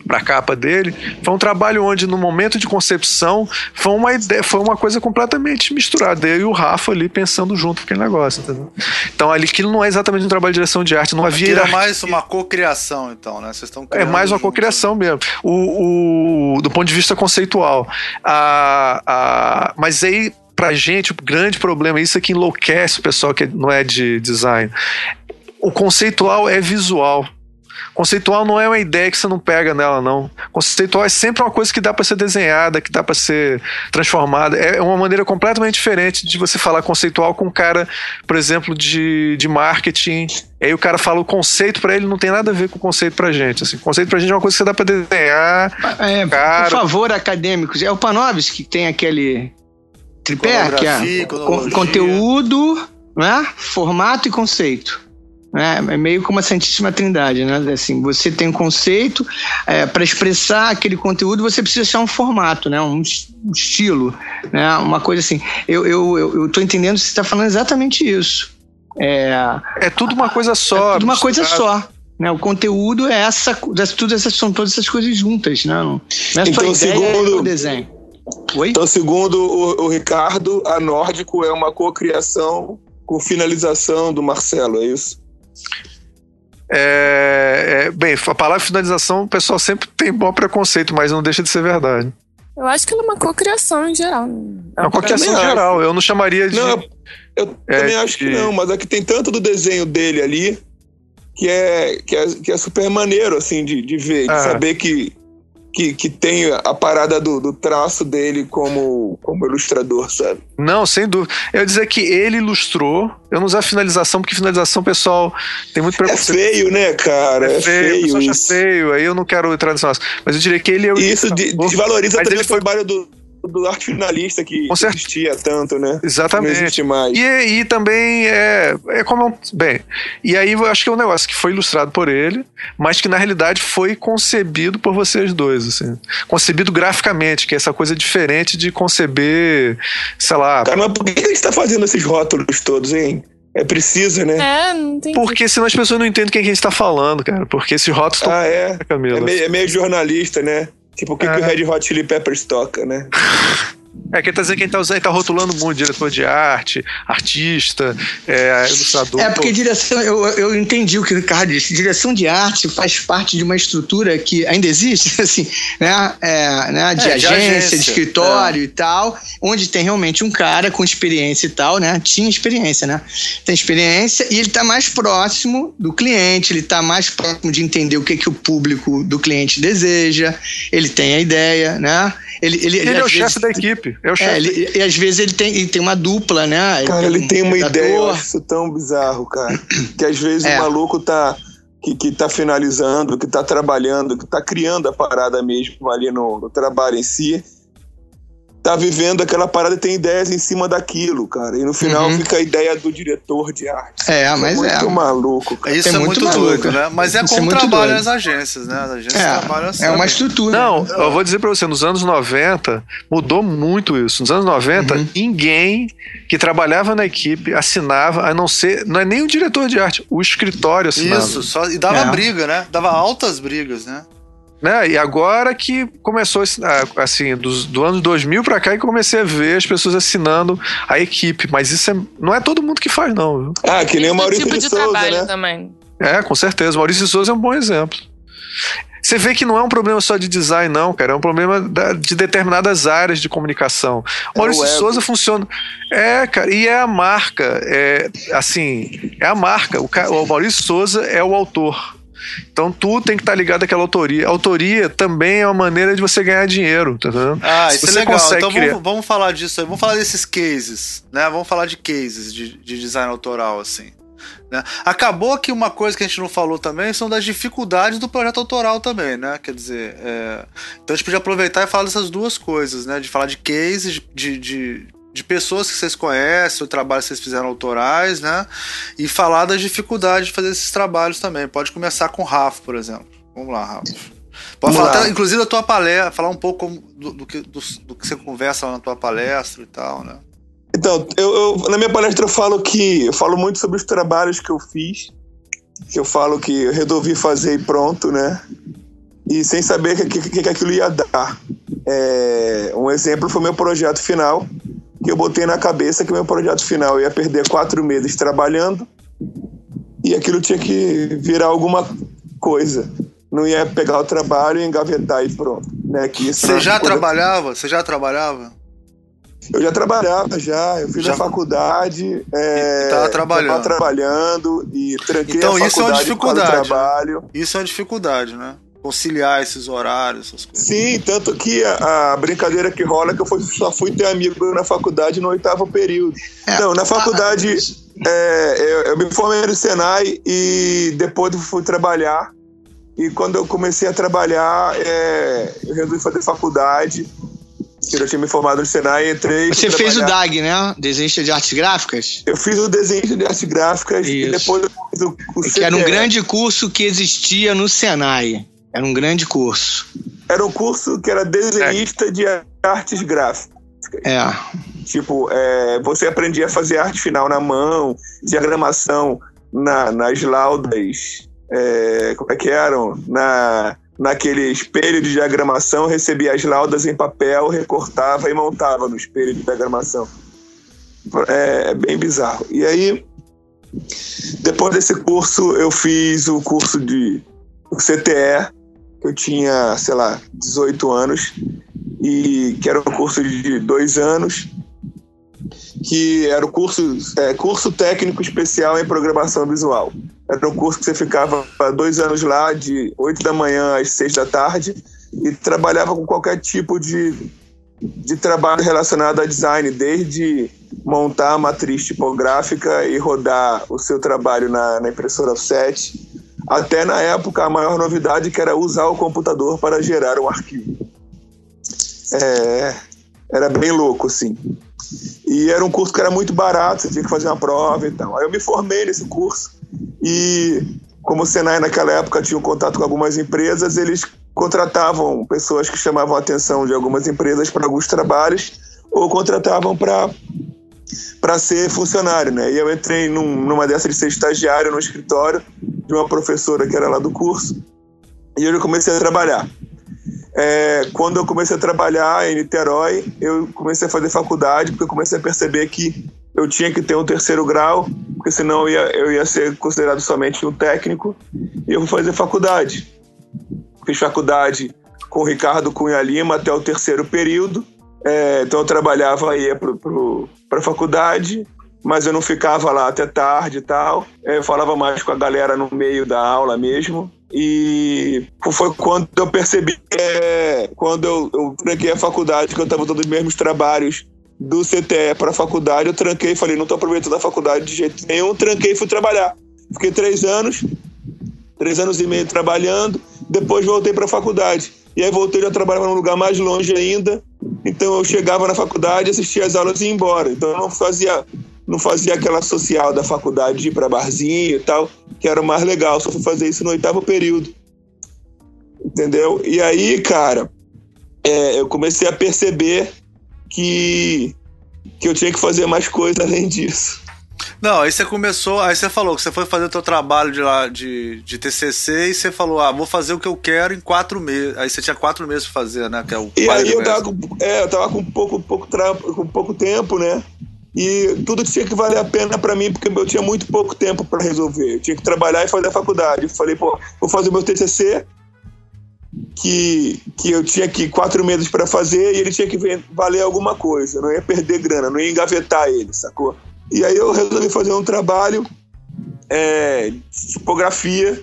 para a capa dele, foi um trabalho onde no momento de concepção foi uma ideia, foi uma coisa completamente misturada. Eu e o Rafa ali pensando junto aquele negócio, entendeu? Então ali aquilo não é exatamente um trabalho de direção de arte, não havia é mais uma cocriação, então, né? Vocês estão É mais uma cocriação mesmo. O, o, do ponto de vista conceitual. A, a, mas aí pra gente, o grande problema, isso é que enlouquece o pessoal que não é de design. O conceitual é visual. Conceitual não é uma ideia que você não pega nela, não. Conceitual é sempre uma coisa que dá para ser desenhada, que dá para ser transformada. É uma maneira completamente diferente de você falar conceitual com um cara, por exemplo, de, de marketing. Aí o cara fala o conceito para ele não tem nada a ver com o conceito pra gente. Assim, conceito pra gente é uma coisa que você dá para desenhar. É, cara. Por favor, acadêmicos. É o Panovski que tem aquele tripé, que é conteúdo, né? formato e conceito. Né? É meio como a Santíssima Trindade, né? Assim, você tem um conceito, é, para expressar aquele conteúdo, você precisa achar um formato, né? um, estilo, né? uma coisa assim. Eu, eu, eu, eu tô entendendo que você está falando exatamente isso. É, é tudo uma coisa só. É tudo uma coisa só. Né, o conteúdo é essa, tudo essas, são todas essas coisas juntas, né? Não, é então, só ideia, segundo, é o desenho. Oi? Então, segundo o, o Ricardo, a Nórdico é uma cocriação com finalização do Marcelo, é isso? É, é, bem, a palavra finalização o pessoal sempre tem bom preconceito, mas não deixa de ser verdade. Eu acho que ela é uma cocriação em geral. É uma cocriação em geral, eu não chamaria de. Não, eu é, também acho de... que não, mas é que tem tanto do desenho dele ali que é, que é, que é super maneiro, assim, de, de ver, de ah. saber que, que, que tem a parada do, do traço dele como, como ilustrador, sabe? Não, sem dúvida. Eu ia dizer que ele ilustrou. Eu não usar finalização, porque finalização, pessoal, tem muito É preconceito. feio, né, cara? É, É feio, feio, isso. feio, aí eu não quero entrar nesse negócio. Mas eu diria que ele é o isso de- desvaloriza mas também ele o foi trabalho do, do arte finalista que Com certeza. existia tanto, né? Não Exatamente. existe mais. E, e também é, é como. é um- Bem, e aí eu acho que é um negócio que foi ilustrado por ele, mas que na realidade foi concebido por vocês dois, assim. Concebido graficamente, que é essa coisa diferente de conceber, sei lá. Cara, mas por que a gente tá fazendo esses rótulos todos, hein? É preciso, né? É, não tem. Porque senão as pessoas não entendem quem que a gente tá falando, cara. Porque esses rótulos estão. Ah, é? Camila. É meio, é meio jornalista, né? Tipo, o que, que o. Red Hot Chili Peppers toca, né? (laughs) É, quem tá dizendo que gente tá, usando, gente tá rotulando muito diretor de arte, artista, é, ilustrador. É porque direção, eu, eu entendi o que o Ricardo disse. Direção de arte faz parte de uma estrutura que ainda existe, (laughs) assim, né? É, né? De, É, de agência, agência, de escritório e tal, onde tem realmente um cara com experiência e tal, né? Tinha experiência, né? Tem experiência e ele tá mais próximo do cliente, ele tá mais próximo de entender o que, que o público do cliente deseja, ele tem a ideia, né? Ele, ele, Ele é às o chefe da equipe. É o chefe. É, ele- e às vezes ele tem, ele tem uma dupla, né? Cara, ele tem uma redator. ideia, eu acho isso tão bizarro, cara. Que às vezes É. o maluco tá. Que, que tá finalizando, que tá trabalhando, que tá criando a parada mesmo ali no, no trabalho em si. Tá vivendo aquela parada e tem ideias em cima daquilo, cara. E no final Uhum. fica a ideia do diretor de arte. É, mas muito é. maluco, cara. Isso É é, muito muito, maluco. doido, né? Mas é Isso é como trabalham as agências, né? As agências trabalham assim. É, é uma estrutura. Não, eu vou dizer pra você, nos anos 90 mudou muito isso. Nos anos 90, Uhum. ninguém que trabalhava na equipe assinava, a não ser, não é nem o diretor de arte, o escritório assinava. Isso, só, e dava É. briga, né? Dava altas brigas, né? Né? E agora que começou, assim, dos- do, ano 2000 pra cá, que comecei a ver as pessoas assinando a equipe. Mas isso é, não é todo mundo que faz, não. Viu? Ah, que nem o do Maurício tipo de, de Souza, trabalho né? também. É, com certeza. O Maurício de Souza é um bom exemplo. Você vê que não é um problema só de design, não, cara. É um problema da- de determinadas áreas de comunicação. O É Maurício. Souza funciona. É, cara, e é a marca. É, assim, é a marca. O, o Maurício Souza é o autor. Então tudo tem que estar ligado àquela autoria. A autoria também é uma maneira de você ganhar dinheiro, tá vendo? Ah, isso é você legal. consegue Então criar- vamos, vamos falar disso aí. Vamos falar desses cases, né? Vamos falar de cases de, de design autoral, assim. né? Acabou que uma coisa que a gente não falou também são das dificuldades do projeto autoral também, né? Quer dizer, é, então a gente podia aproveitar e falar dessas duas coisas, né? De falar de cases, de, de, de pessoas que vocês conhecem, o trabalho que vocês fizeram autorais, né? E falar das dificuldades de fazer esses trabalhos também. Pode começar com o Rafa, por exemplo. Vamos lá, Rafa. Pode Vamos falar, até, inclusive, da tua palestra, falar um pouco do, do que, do, do que você conversa lá na tua palestra e tal, né? Então, eu, eu- na minha palestra eu falo que eu falo muito sobre os trabalhos que eu fiz, que eu falo que eu resolvi fazer e pronto, né? E sem saber o que, que, que aquilo ia dar. É, um exemplo foi meu projeto final, que eu botei na cabeça que meu projeto final eu ia perder quatro meses trabalhando e aquilo tinha que virar alguma coisa. Não ia pegar o trabalho e engavetar e pronto. Né? Que Você era já coisa- trabalhava? Você já trabalhava? eu já trabalhava, já. Eu fiz Já- a faculdade. É, E tava trabalhando. tava trabalhando e tranquei Então, a isso é uma faculdade dificuldade, né? trabalho. Isso é uma dificuldade, né? Conciliar esses horários, essas coisas. Sim, tanto que a, a brincadeira que rola é que eu fui- só fui ter amigo na faculdade no oitavo período. É, Não, na faculdade é, eu, eu me formei no Senai e depois eu fui trabalhar. E quando eu comecei a trabalhar, é, eu resolvi fazer faculdade. que Eu já tinha me formado no Senai, entrei. Você fez o. DAG, né? Desenho de artes gráficas? Eu fiz o desenho de artes gráficas e Isso. depois eu fiz o, o Que era um grande curso que existia no Senai. Era um grande curso. Era um curso que era desenhista de artes gráficas. É. Tipo, é, você aprendia a fazer arte final na mão, diagramação na, nas laudas. é, como é que eram? Na, naquele espelho de diagramação, recebia as laudas em papel, recortava e montava no espelho de diagramação. É, é bem bizarro. E aí, depois desse curso, eu fiz o curso de o CTE, eu tinha, sei lá, 18 anos, e que era um curso de dois anos, que era o curso, é, curso técnico especial em programação visual. Era um curso que você ficava dois anos lá, de 8 da manhã às 6 da tarde, e trabalhava com qualquer tipo de, de trabalho relacionado a design, desde montar a matriz tipográfica e rodar o seu trabalho na, na impressora offset, até na época a maior novidade que era usar o computador para gerar um arquivo. É, era bem louco, assim. E era um curso que era muito barato, você tinha que fazer uma prova e tal. Aí eu me formei nesse curso e, como o Senai naquela época tinha um contato com algumas empresas, eles contratavam pessoas que chamavam a atenção de algumas empresas para alguns trabalhos ou contratavam para para ser funcionário, né? E eu entrei num, numa dessas de ser estagiário no escritório de uma professora que era lá do curso e eu comecei a trabalhar. É, quando eu comecei a trabalhar em Niterói, eu comecei a fazer faculdade, porque eu comecei a perceber que eu tinha que ter um terceiro grau, porque senão eu ia, eu ia ser considerado somente um técnico, e eu fui fazer faculdade. Fiz faculdade com o Ricardo Cunha Lima até o terceiro período, é, então eu trabalhava ia para a faculdade, mas eu não ficava lá até tarde e tal. É, eu falava mais com a galera no meio da aula mesmo. E foi quando eu percebi, é, quando eu, eu tranquei a faculdade, que eu estava todos os mesmos trabalhos do CTE para a faculdade, eu tranquei falei, não estou aproveitando a faculdade de jeito nenhum, tranquei e fui trabalhar. Fiquei três anos, três anos e meio trabalhando, depois voltei para a faculdade. E aí voltei, já trabalhava num lugar mais longe ainda, então eu chegava na faculdade, assistia as aulas e ia embora. Então eu não fazia não fazia aquela social da faculdade de ir para barzinho e tal, que era mais legal. Só fui fazer isso no oitavo período. Entendeu? E aí, cara, é, eu comecei a perceber que, que eu tinha que fazer mais coisas (laughs) além disso. Não, aí você começou, aí você falou que você foi fazer o seu trabalho de, lá, de, de TCC e você falou, ah, vou fazer o que eu quero em quatro meses. Aí você tinha quatro meses pra fazer, né? Que é o e aí eu tava, com, é, eu tava com pouco, pouco, com pouco tempo, né? E tudo tinha que valer a pena para mim, porque eu tinha muito pouco tempo para resolver. Eu tinha que trabalhar e fazer a faculdade. Eu falei, pô, vou fazer o meu TCC, que, que eu tinha aqui quatro meses para fazer e ele tinha que valer alguma coisa. Não ia perder grana, não ia engavetar ele, sacou? E aí eu resolvi fazer um trabalho é, de tipografia,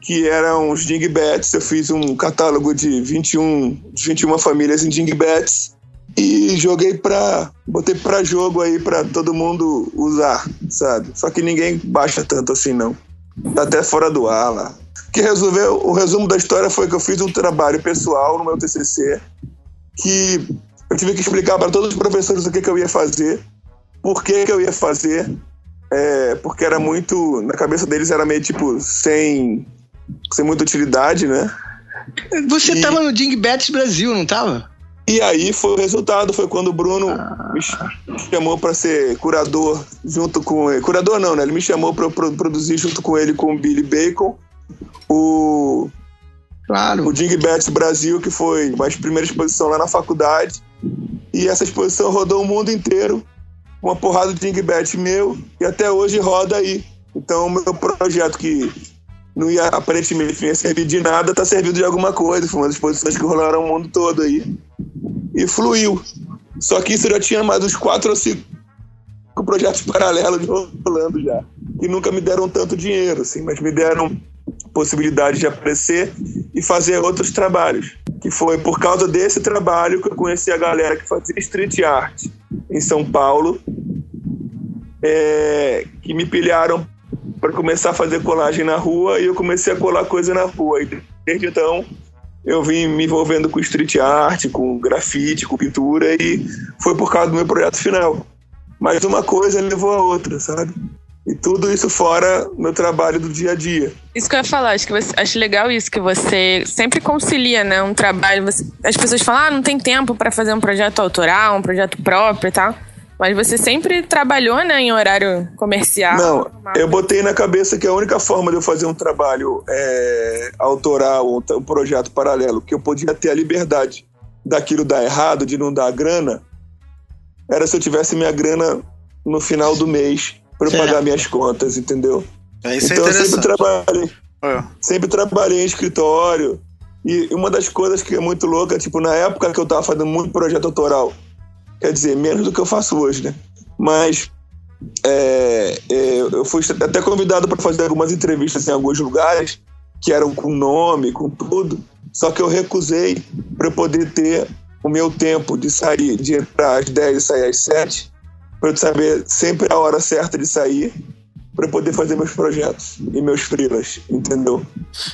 que eram os dingbats. Eu fiz um catálogo de 21, de 21 famílias em dingbats e joguei pra. botei pra jogo aí pra todo mundo usar, sabe? Só que ninguém baixa tanto assim, não. Tá até fora do ar lá. Que resolveu, o resumo da história foi que eu fiz um trabalho pessoal no meu TCC que eu tive que explicar para todos os professores o que, que eu ia fazer, por que, que eu ia fazer, é, porque era muito. Na cabeça deles era meio tipo sem, sem muita utilidade, né? Você e... tava no Dingbats Brasil, não tava? E aí foi o resultado, foi quando o Bruno ah. me chamou para ser curador junto com ele. Curador não, né? Ele me chamou para produzir junto com ele com o Billy Bacon o claro. o Dingbats Brasil, que foi uma primeira exposição lá na faculdade. E essa exposição rodou o mundo inteiro, uma porrada de Dingbat meu, e até hoje roda aí. Então, meu projeto que não ia aparentemente não ia servir de nada, tá servindo de alguma coisa. Foi uma das exposições que rolaram o mundo todo aí. E fluiu. Só que isso já tinha mais uns quatro ou cinco projetos (laughs) paralelos rolando já. Que nunca me deram tanto dinheiro, assim, mas me deram possibilidade de aparecer e fazer outros trabalhos. Que foi por causa desse trabalho que eu conheci a galera que fazia street art em São Paulo, é, que me pilharam para começar a fazer colagem na rua e eu comecei a colar coisa na rua. E desde então eu vim me envolvendo com street art, com grafite, com pintura e foi por causa do meu projeto final. Mas uma coisa levou a outra, sabe? E tudo isso fora meu trabalho do dia a dia. Isso que eu ia falar, acho, que você, acho legal isso, que você sempre concilia, né? Um trabalho. Você, as pessoas falam, ah, não tem tempo para fazer um projeto autoral, um projeto próprio e tal. Mas você sempre trabalhou, né, em horário comercial? Não, eu botei na cabeça que a única forma de eu fazer um trabalho é, autoral, um, um projeto paralelo, que eu podia ter a liberdade daquilo dar errado, de não dar grana, era se eu tivesse minha grana no final do mês para pagar minhas contas, entendeu? É, isso então é eu sempre trabalhei, é. sempre trabalhei em escritório. E uma das coisas que é muito louca, tipo, na época que eu tava fazendo muito projeto autoral, Quer dizer, menos do que eu faço hoje, né? Mas é, é, eu fui até convidado para fazer algumas entrevistas em alguns lugares que eram com nome, com tudo. Só que eu recusei para poder ter o meu tempo de sair, de entrar às 10 e sair às 7, para eu saber sempre a hora certa de sair para poder fazer meus projetos e meus freelas, entendeu?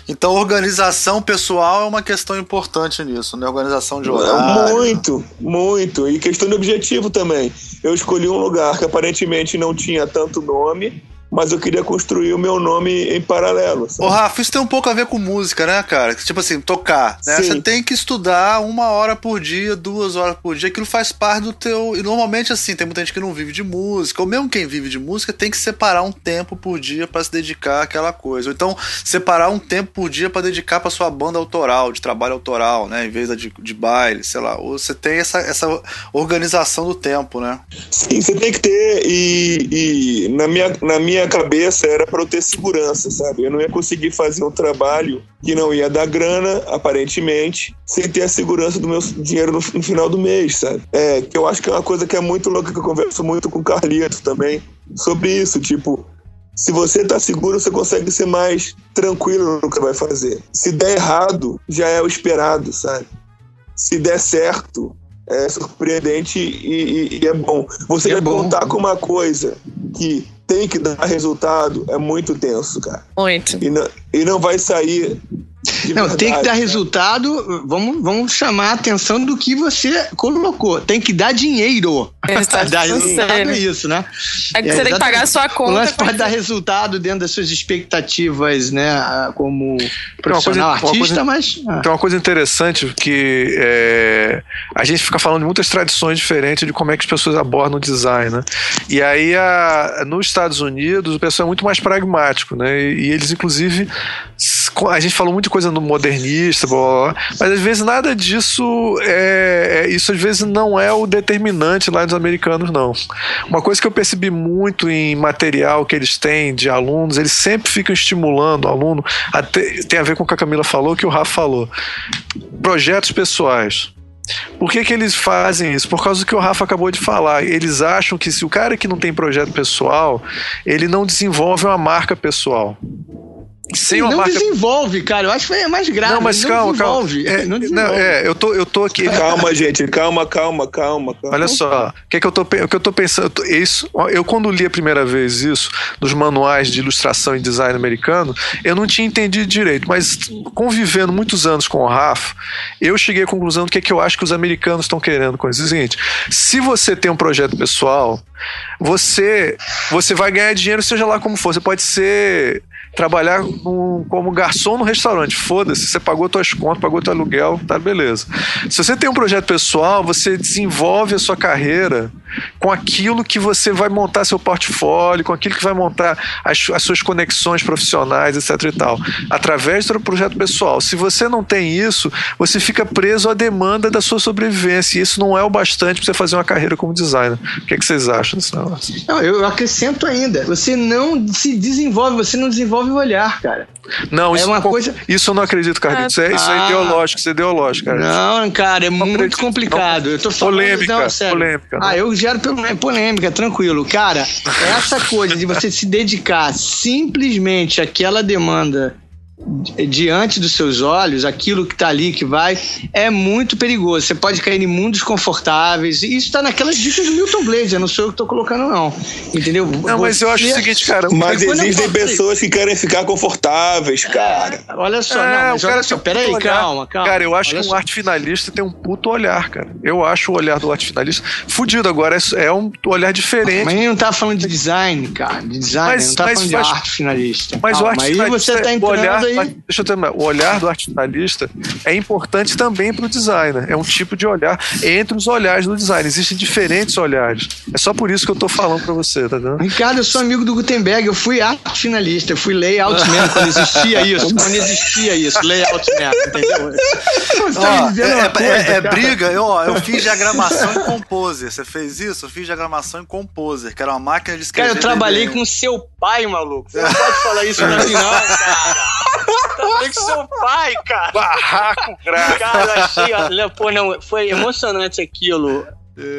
Então, organização pessoal é uma questão importante nisso, né? Organização de horário. Muito, muito. E questão de objetivo também. Eu escolhi um lugar que aparentemente não tinha tanto nome, mas eu queria construir o meu nome em paralelo. Sabe? Ô, Rafa, isso tem um pouco a ver com música, né, cara? Tipo assim, tocar, né? Você tem que estudar uma hora por dia, duas horas por dia, aquilo faz parte do teu. E normalmente, assim, tem muita gente que não vive de música, ou mesmo quem vive de música tem que separar um tempo por dia para se dedicar àquela coisa. Ou então, separar um tempo por dia para dedicar para sua banda autoral, de trabalho autoral, né? Em vez de, de baile, sei lá. Ou você tem essa, essa organização do tempo, né? Sim, você tem que ter. E, e na, minha, na minha minha cabeça era para eu ter segurança, sabe? Eu não ia conseguir fazer um trabalho que não ia dar grana, aparentemente, sem ter a segurança do meu dinheiro no, no final do mês, sabe? É, que eu acho que é uma coisa que é muito louca, que eu converso muito com o Carlito também sobre isso, tipo, se você tá seguro, você consegue ser mais tranquilo no que vai fazer. Se der errado, já é o esperado, sabe? Se der certo, é surpreendente e, e, e é bom. Você é já bom. contar com uma coisa que tem que dar resultado é muito tenso, cara. Muito. E não, e não vai sair não, verdade, tem que dar né? resultado. Vamos, vamos chamar a atenção do que você colocou. Tem que dar dinheiro. Está (laughs) dar resultado é isso, né? É que é, você tem que pagar a sua conta. O lance pode dar resultado dentro das suas expectativas, né? Como profissional coisa, artista, coisa, mas. Ah. Tem uma coisa interessante que é, a gente fica falando de muitas tradições diferentes de como é que as pessoas abordam o design, né? E aí, a, nos Estados Unidos, o pessoal é muito mais pragmático, né? E, e eles, inclusive, a gente falou muito de coisa no modernista, blá, blá, blá, mas às vezes nada disso é, é, isso às vezes não é o determinante lá dos americanos não. Uma coisa que eu percebi muito em material que eles têm de alunos, eles sempre ficam estimulando o aluno, até, tem a ver com o que a Camila falou, que o Rafa falou, projetos pessoais. Por que, que eles fazem isso? Por causa do que o Rafa acabou de falar. Eles acham que se o cara que não tem projeto pessoal, ele não desenvolve uma marca pessoal. Sem não marca... desenvolve, cara. Eu acho que é mais grave. Não, mas não calma, desenvolve. calma. É, não desenvolve. Não, é, eu tô, eu tô aqui. Calma, gente. Calma, calma, calma. calma. Olha só. O que, é que eu tô, o que eu tô pensando? Isso, eu, quando li a primeira vez isso, nos manuais de ilustração e design americano, eu não tinha entendido direito. Mas convivendo muitos anos com o Rafa, eu cheguei à conclusão do que, é que eu acho que os americanos estão querendo com isso. É o seguinte: se você tem um projeto pessoal, você, você vai ganhar dinheiro, seja lá como for. Você pode ser trabalhar no, como garçom no restaurante. Foda-se, você pagou suas contas, pagou teu aluguel, tá beleza. Se você tem um projeto pessoal, você desenvolve a sua carreira com aquilo que você vai montar seu portfólio, com aquilo que vai montar as, as suas conexões profissionais, etc e tal, através do projeto pessoal. Se você não tem isso, você fica preso à demanda da sua sobrevivência e isso não é o bastante para você fazer uma carreira como designer. O que, é que vocês acham desse negócio? Não, eu acrescento ainda, você não se desenvolve, você não desenvolve o olhar, cara. Não, é isso, uma coisa... isso eu não acredito, Carlito. Isso é, isso é ah. ideológico, isso é ideológico, cara. Não, cara, é não muito acredito. complicado. Não. Eu tô falando, polêmica, não, sério. polêmica. Ah, eu gero polêmica, tranquilo. Cara, essa coisa de você se dedicar simplesmente àquela demanda diante dos seus olhos, aquilo que está ali, que vai, é muito perigoso. Você pode cair em mundos confortáveis. E isso está naquelas dicas do Milton Blade, não sou eu que estou colocando, não. Entendeu? Não, mas eu acho o seguinte, cara. Mas existem pessoas que querem ficar confortáveis, cara. É, olha só, é, não, mas olha só, peraí, calma, calma. Cara, eu acho que um arte finalista tem um puto olhar, cara. Eu acho o olhar do arte finalista fudido. Agora é, é um olhar diferente. Mas ele não tá falando de design, cara. De design, mas, não tá mas, falando mas, de arte finalista. Mas calma, o arte finalista. Aí você tá entrando olhar, aí deixa eu terminar. O olhar do arte finalista é importante também para o designer. É um tipo de olhar entre os olhares do design. Existem diferentes olhares. É só por isso que eu estou falando para você, tá vendo? Ricardo, eu sou amigo do Gutenberg. Eu fui arte finalista. Eu fui layout man quando existia (laughs) isso. quando existia isso. Layout man, entendeu? Ó, é, é, coisa, é, é briga. Eu, ó, eu fiz diagramação em Composer. Você fez isso? Eu fiz diagramação em Composer, que era uma máquina de escrever. Cara, eu trabalhei com seu pai, maluco. Você não pode falar isso pra mim, não, cara. Também com seu pai, cara. Barraco gráfico. Cara, achei. Pô, não, foi emocionante aquilo.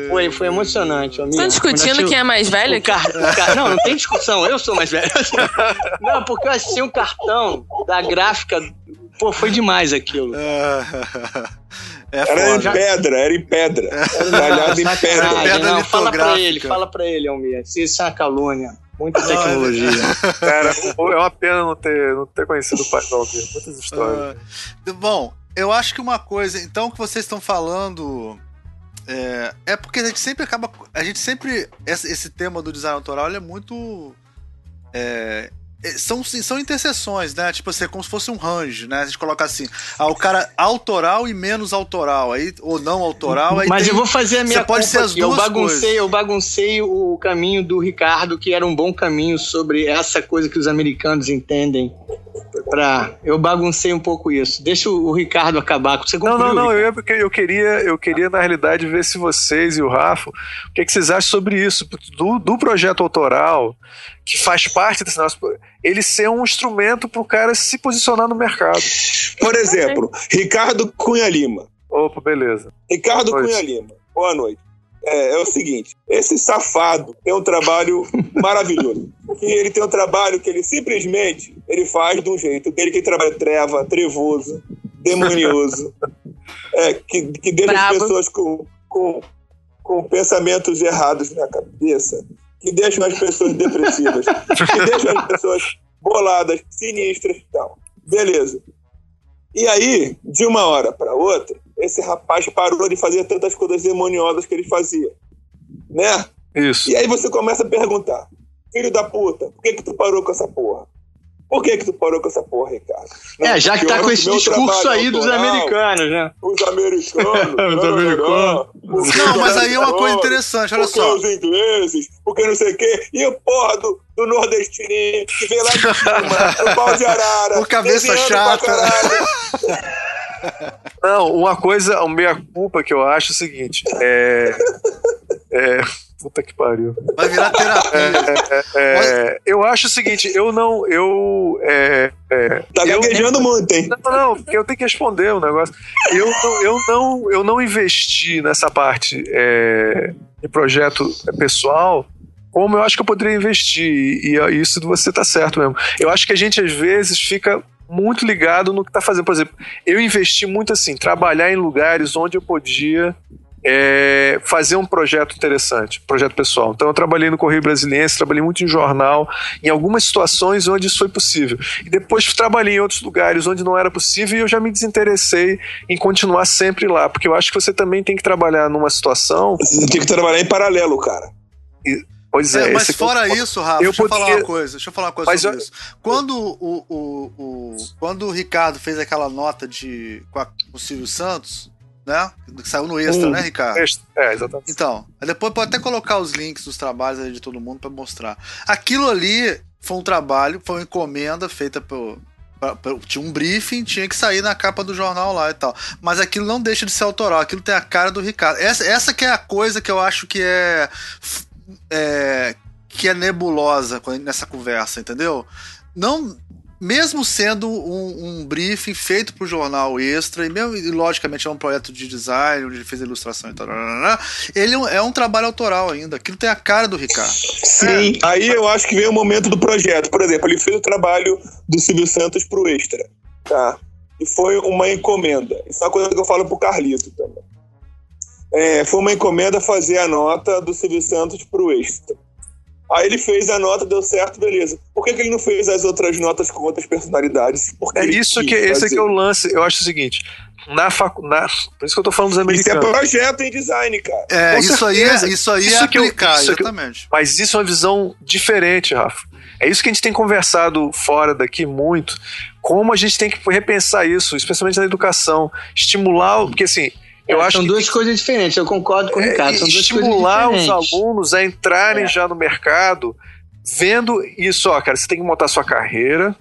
Foi, foi emocionante. Estão discutindo quem é mais velho? Car... Car... Não, não tem discussão, eu sou mais velho. (laughs) Não, porque eu achei um cartão da gráfica. Pô, foi demais aquilo. É era em pedra, era em pedra. Talhado em pedra. pedra não, fala pra ele, fala pra ele, Almir. Isso é uma calúnia. Muita tecnologia. (laughs) Cara, (laughs) é uma pena não ter, não ter conhecido o pai do Almir. Muitas histórias. Uh, bom, eu acho que uma coisa, então, que vocês estão falando é, é porque a gente sempre acaba. A gente sempre. Esse, esse tema do design autoral é muito. É, são, são interseções, né? Tipo assim, é como se fosse um range, né? A gente coloca assim, ah, o cara autoral e menos autoral, aí, ou não autoral. Aí Mas tem, eu vou fazer a minha Você pode ser as duas eu baguncei, coisas. Eu baguncei o caminho do Ricardo, que era um bom caminho sobre essa coisa que os americanos entendem. Pra, eu baguncei um pouco isso. Deixa o, Ricardo acabar. Você não, não, não. Eu, eu, queria, eu queria, na realidade, ver se vocês e o Rafa, o que, é que vocês acham sobre isso? Do, do projeto autoral, que faz parte desse nosso. Ele ser um instrumento para o cara se posicionar no mercado. Por exemplo, Ricardo Cunha Lima. Opa, beleza. Ricardo Cunha Lima. Boa noite. É, é, o seguinte: esse safado tem um trabalho (laughs) maravilhoso. E ele tem um trabalho que ele simplesmente ele faz de um jeito dele que ele trabalha treva, trevoso, demonioso, (laughs) é, que, que deixa Bravo. as pessoas com, com, com pensamentos errados na cabeça, que deixam as pessoas depressivas, que deixam as pessoas boladas, sinistras e tal. Beleza. E aí, de uma hora para outra, esse rapaz parou de fazer tantas coisas demoniosas que ele fazia. Né? Isso. E aí você começa a perguntar: filho da puta, por que, que tu parou com essa porra? Por que que tu parou com essa porra, Ricardo? Não, é, já que tá com esse discurso aí dos americanos, né? Os americanos. (laughs) os americanos. Não, mas aí é uma coisa interessante, olha porque só. os ingleses, porque não sei o quê. E o porra do, do nordestininho que vem lá de (laughs) cima, do pau de arara. O cabeça chata. (laughs) Não, uma coisa, uma meia culpa que eu acho é o seguinte: é. é puta que pariu. Vai virar terapia. É, é, é, eu acho o seguinte: eu não. Eu. É, é, tá gaguejando eu, muito, hein? Não, não, porque eu tenho que responder o um negócio. Eu não, eu, não, eu não investi nessa parte é, de projeto pessoal como eu acho que eu poderia investir. E, e isso você tá certo mesmo. Eu acho que a gente às vezes fica muito ligado no que está fazendo. Por exemplo, eu investi muito assim, trabalhar em lugares onde eu podia é, fazer um projeto interessante, projeto pessoal. Então eu trabalhei no Correio Brasiliense, trabalhei muito em jornal, em algumas situações onde isso foi possível. E depois trabalhei em outros lugares onde não era possível e eu já me desinteressei em continuar sempre lá, porque eu acho que você também tem que trabalhar numa situação. Você tem que trabalhar em paralelo, cara. E, Pois é, é mas fora isso, Rafa, eu deixa poderia... eu falar uma coisa. Deixa eu falar uma coisa mas sobre eu... isso. Quando o, o, o, quando o Ricardo fez aquela nota de com, a, com o Silvio Santos, né? Que saiu no extra, né, Ricardo? É, exatamente. Então, depois pode até colocar os links dos trabalhos de todo mundo para mostrar. Aquilo ali foi um trabalho, foi uma encomenda feita por, tinha um briefing, tinha que sair na capa do jornal lá e tal. Mas aquilo não deixa de ser autoral, aquilo tem a cara do Ricardo. Essa, essa que é a coisa que eu acho que é é, que é nebulosa nessa conversa, entendeu? Não, mesmo sendo um, um briefing feito para o jornal extra, e, mesmo, e logicamente é um projeto de design, onde ele fez ilustração e tal, ele é um trabalho autoral ainda. Aquilo tem a cara do Ricardo. Sim, é. aí eu acho que vem o momento do projeto. Por exemplo, ele fez o trabalho do Silvio Santos para o extra. Tá? E foi uma encomenda. Isso é uma coisa que eu falo pro Carlito também é, foi uma encomenda fazer a nota do Silvio Santos para o Extra. Aí ele fez a nota, deu certo, beleza. Por que, que ele não fez as outras notas com outras personalidades? Porque é isso que esse que é o lance. Eu acho o seguinte. Na facu... na... Por isso que eu tô falando dos americanos. Isso é projeto em design, cara. É, isso aí, é, isso aí isso é aplicar, eu, isso exatamente. Eu, mas isso é uma visão diferente, Rafa. É isso que a gente tem conversado fora daqui muito. Como a gente tem que repensar isso, especialmente na educação. Estimular, porque assim, eu acho são duas coisas diferentes, eu concordo com o é, Ricardo. São estimular os alunos a entrarem é. já no mercado, vendo isso, ó, cara, você tem que montar sua carreira,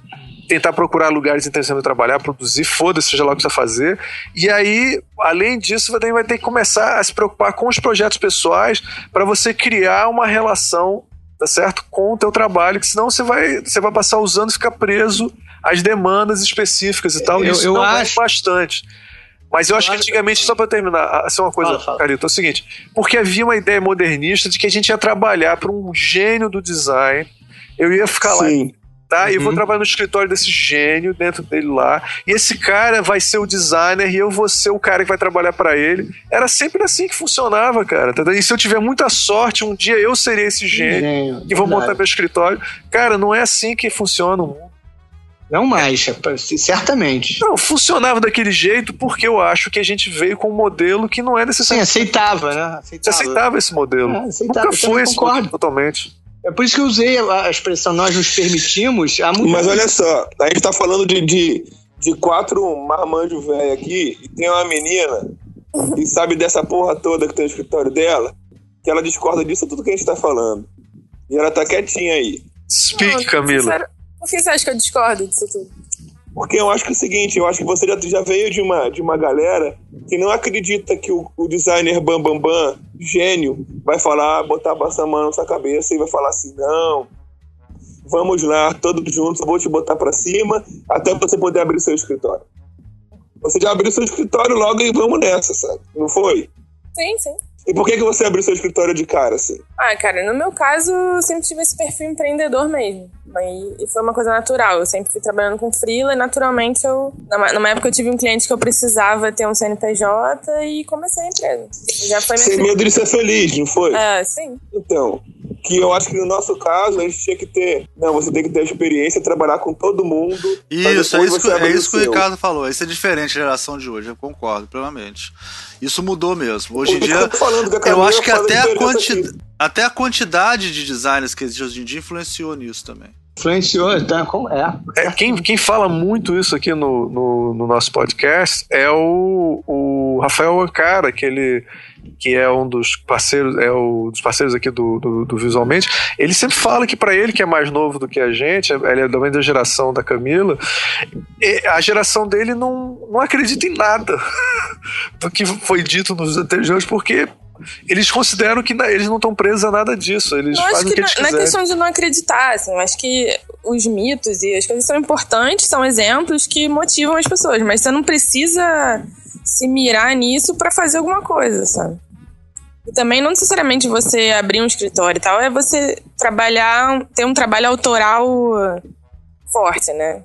tentar procurar lugares interessantes de trabalhar, produzir, foda-se, seja lá o que você fazer. E aí, além disso, você vai ter que começar a se preocupar com os projetos pessoais para você criar uma relação, tá certo? Com o teu trabalho, que senão você vai, você vai passar os anos e ficar preso às demandas específicas e tal. Eu, isso eu não acho, bastante. Mas eu acho que antigamente, só para terminar, assim, uma coisa, fala, Carito, é o seguinte: porque havia uma ideia modernista de que a gente ia trabalhar para um gênio do design. Eu ia ficar Sim. lá tá? Uhum. E eu vou uhum. trabalhar no escritório desse gênio dentro dele lá. E esse cara vai ser o designer e eu vou ser o cara que vai trabalhar para ele. Era sempre assim que funcionava, cara. Tá? E se eu tiver muita sorte, um dia eu serei esse gênio, gênio e vou montar meu escritório. Cara, não é assim que funciona o mundo. Não mais, certamente. Não, funcionava daquele jeito porque eu acho que a gente veio com um modelo que não é necessário. Sim, aceitava, né? Aceitava, Você aceitava esse modelo. É, aceitava, Nunca foi esse modelo totalmente. É por isso que eu usei a expressão nós nos permitimos. Há muito Mas olha só, a gente tá falando de, de, de quatro marmanjos velho aqui e tem uma menina que sabe dessa porra toda que tem no escritório dela, que ela discorda disso tudo que a gente tá falando. E ela tá quietinha aí. Speak, Não, Camila. Por que você acha que eu discordo disso tudo? Porque eu acho que é o seguinte, eu acho que você já, já veio de uma, de uma galera que não acredita que o, o designer bam, bam, bam, gênio, vai falar, botar a mão na sua cabeça e vai falar assim, não, vamos lá, todos juntos, eu vou te botar para cima até você poder abrir seu escritório. Você já abriu seu escritório logo e vamos nessa, sabe? Não foi? Sim, sim. E por que, que você abriu seu escritório de cara, assim? Ah, cara, no meu caso, eu sempre tive esse perfil empreendedor mesmo. E foi uma coisa natural. Eu sempre fui trabalhando com freela e naturalmente eu. Numa época eu tive um cliente que eu precisava ter um CNPJ e comecei a empresa. Já foi Sem medo de ser feliz, não foi? É, sim. Então, que eu acho que no nosso caso a gente tinha que ter. Não, você tem que ter experiência, trabalhar com todo mundo. Isso, é isso, que, é isso que o Ricardo falou. Isso é diferente da geração de hoje, eu concordo plenamente. Isso mudou mesmo. Hoje em dia, eu acho que até a, quanti... até a quantidade de designers que existe hoje em dia influenciou nisso também. Influenciou, então, como é. é quem, quem fala muito isso aqui no, no, no nosso podcast é o, o Rafael Ancara, que ele que é um dos parceiros, é o dos parceiros aqui do, do, do Visualmente, ele sempre fala que para ele, que é mais novo do que a gente, ele é da mesma geração da Camila, a geração dele não, não acredita em nada (laughs) do que foi dito nos anteriores, porque eles consideram que eles não estão presos a nada disso. Eles eu fazem o que, não, não é questão de não acreditar, assim, eu acho que os mitos e as coisas são importantes, são exemplos que motivam as pessoas, mas você não precisa se mirar nisso para fazer alguma coisa, sabe? E também não necessariamente você abrir um escritório e tal, é você trabalhar, ter um trabalho autoral forte, né?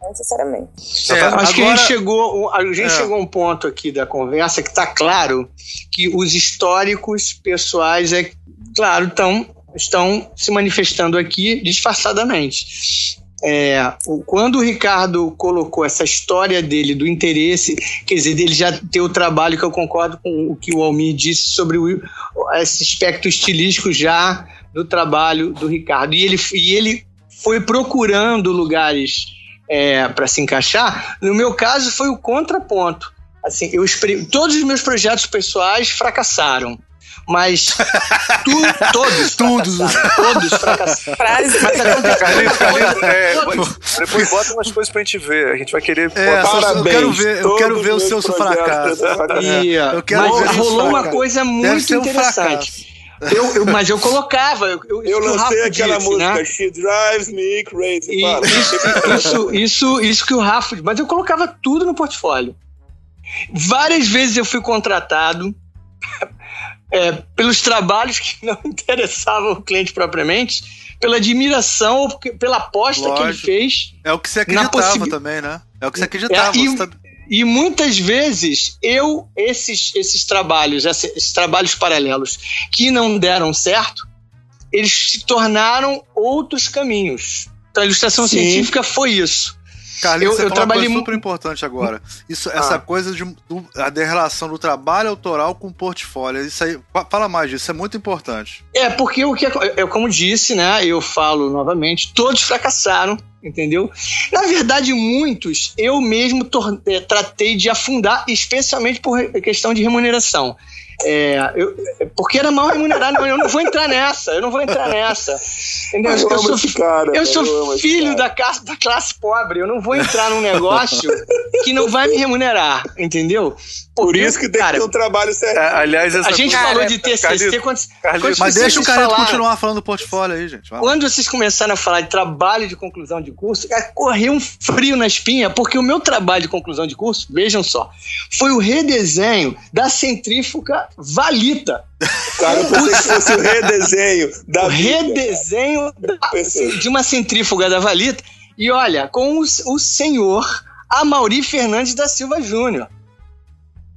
Não necessariamente. É, acho agora... que a gente, chegou, a gente é. chegou a um ponto aqui da conversa que está claro que os históricos pessoais, é claro, estão, estão se manifestando aqui disfarçadamente. É, quando o Ricardo colocou essa história dele, do interesse, quer dizer, dele já ter o trabalho, que eu concordo com o que o Almir disse sobre o, esse aspecto estilístico já do trabalho do Ricardo. E ele, e ele foi procurando lugares é, para se encaixar. No meu caso, foi o contraponto. Assim, eu todos os meus projetos pessoais fracassaram mas (laughs) tu, todos todos todos fracassaram. Mas acontece. Carlinhos, Carlinhos, é, depois bota umas coisas pra gente ver. A gente vai querer. É, Parabéns, eu quero ver, eu quero ver o seu fracasso. E, eu quero mas ver rolou uma coisa muito interessante. Eu, eu, mas eu colocava. Eu, eu, eu lancei aquela disse, música, né? She Drives Me Crazy. E, isso, isso, isso, isso que o Rafa. Mas eu colocava tudo no portfólio. Várias vezes eu fui contratado é, pelos trabalhos que não (laughs) interessavam o cliente propriamente, pela admiração ou pela aposta Lógico. que ele fez. É o que você acreditava também, né? É o que você acreditava. É, e, tá... e, muitas vezes eu, esses, esses trabalhos, esses, trabalhos paralelos que não deram certo, eles se tornaram outros caminhos. Então a ilustração Sim. científica foi isso. Carlinhos, eu, eu trabalhei uma coisa super importante agora. Isso, ah. Essa coisa de, do, a de relação do trabalho autoral com o portfólio. Isso aí, fala mais disso, é muito importante. É, porque o que eu, como disse, né? Eu falo novamente, todos fracassaram, entendeu? Na verdade, muitos eu mesmo eh, tratei de afundar, especialmente por questão de remuneração. É, eu, porque era mal remunerado. eu não vou entrar nessa, eu não vou entrar nessa. Entendeu? Eu, eu sou, cara, eu sou filho da classe, da classe pobre, eu não vou entrar num negócio que não vai me remunerar, entendeu? Por isso que tem Cara, que ter um trabalho certo. É, aliás, essa A gente coisa- falou de TCC, Carlito, quantos, Carlito, Mas deixa o falaram? continuar falando do portfólio aí, gente. Vai. Quando vocês começaram a falar de trabalho de conclusão de curso, cara, correu um frio na espinha, porque o meu trabalho de conclusão de curso, vejam só, foi o redesenho da centrífuga Valita. Cara, eu pensei que fosse o redesenho da o vida, redesenho da- de uma centrífuga da Valita. E olha, com o, o senhor Amauri Fernandes da Silva Júnior.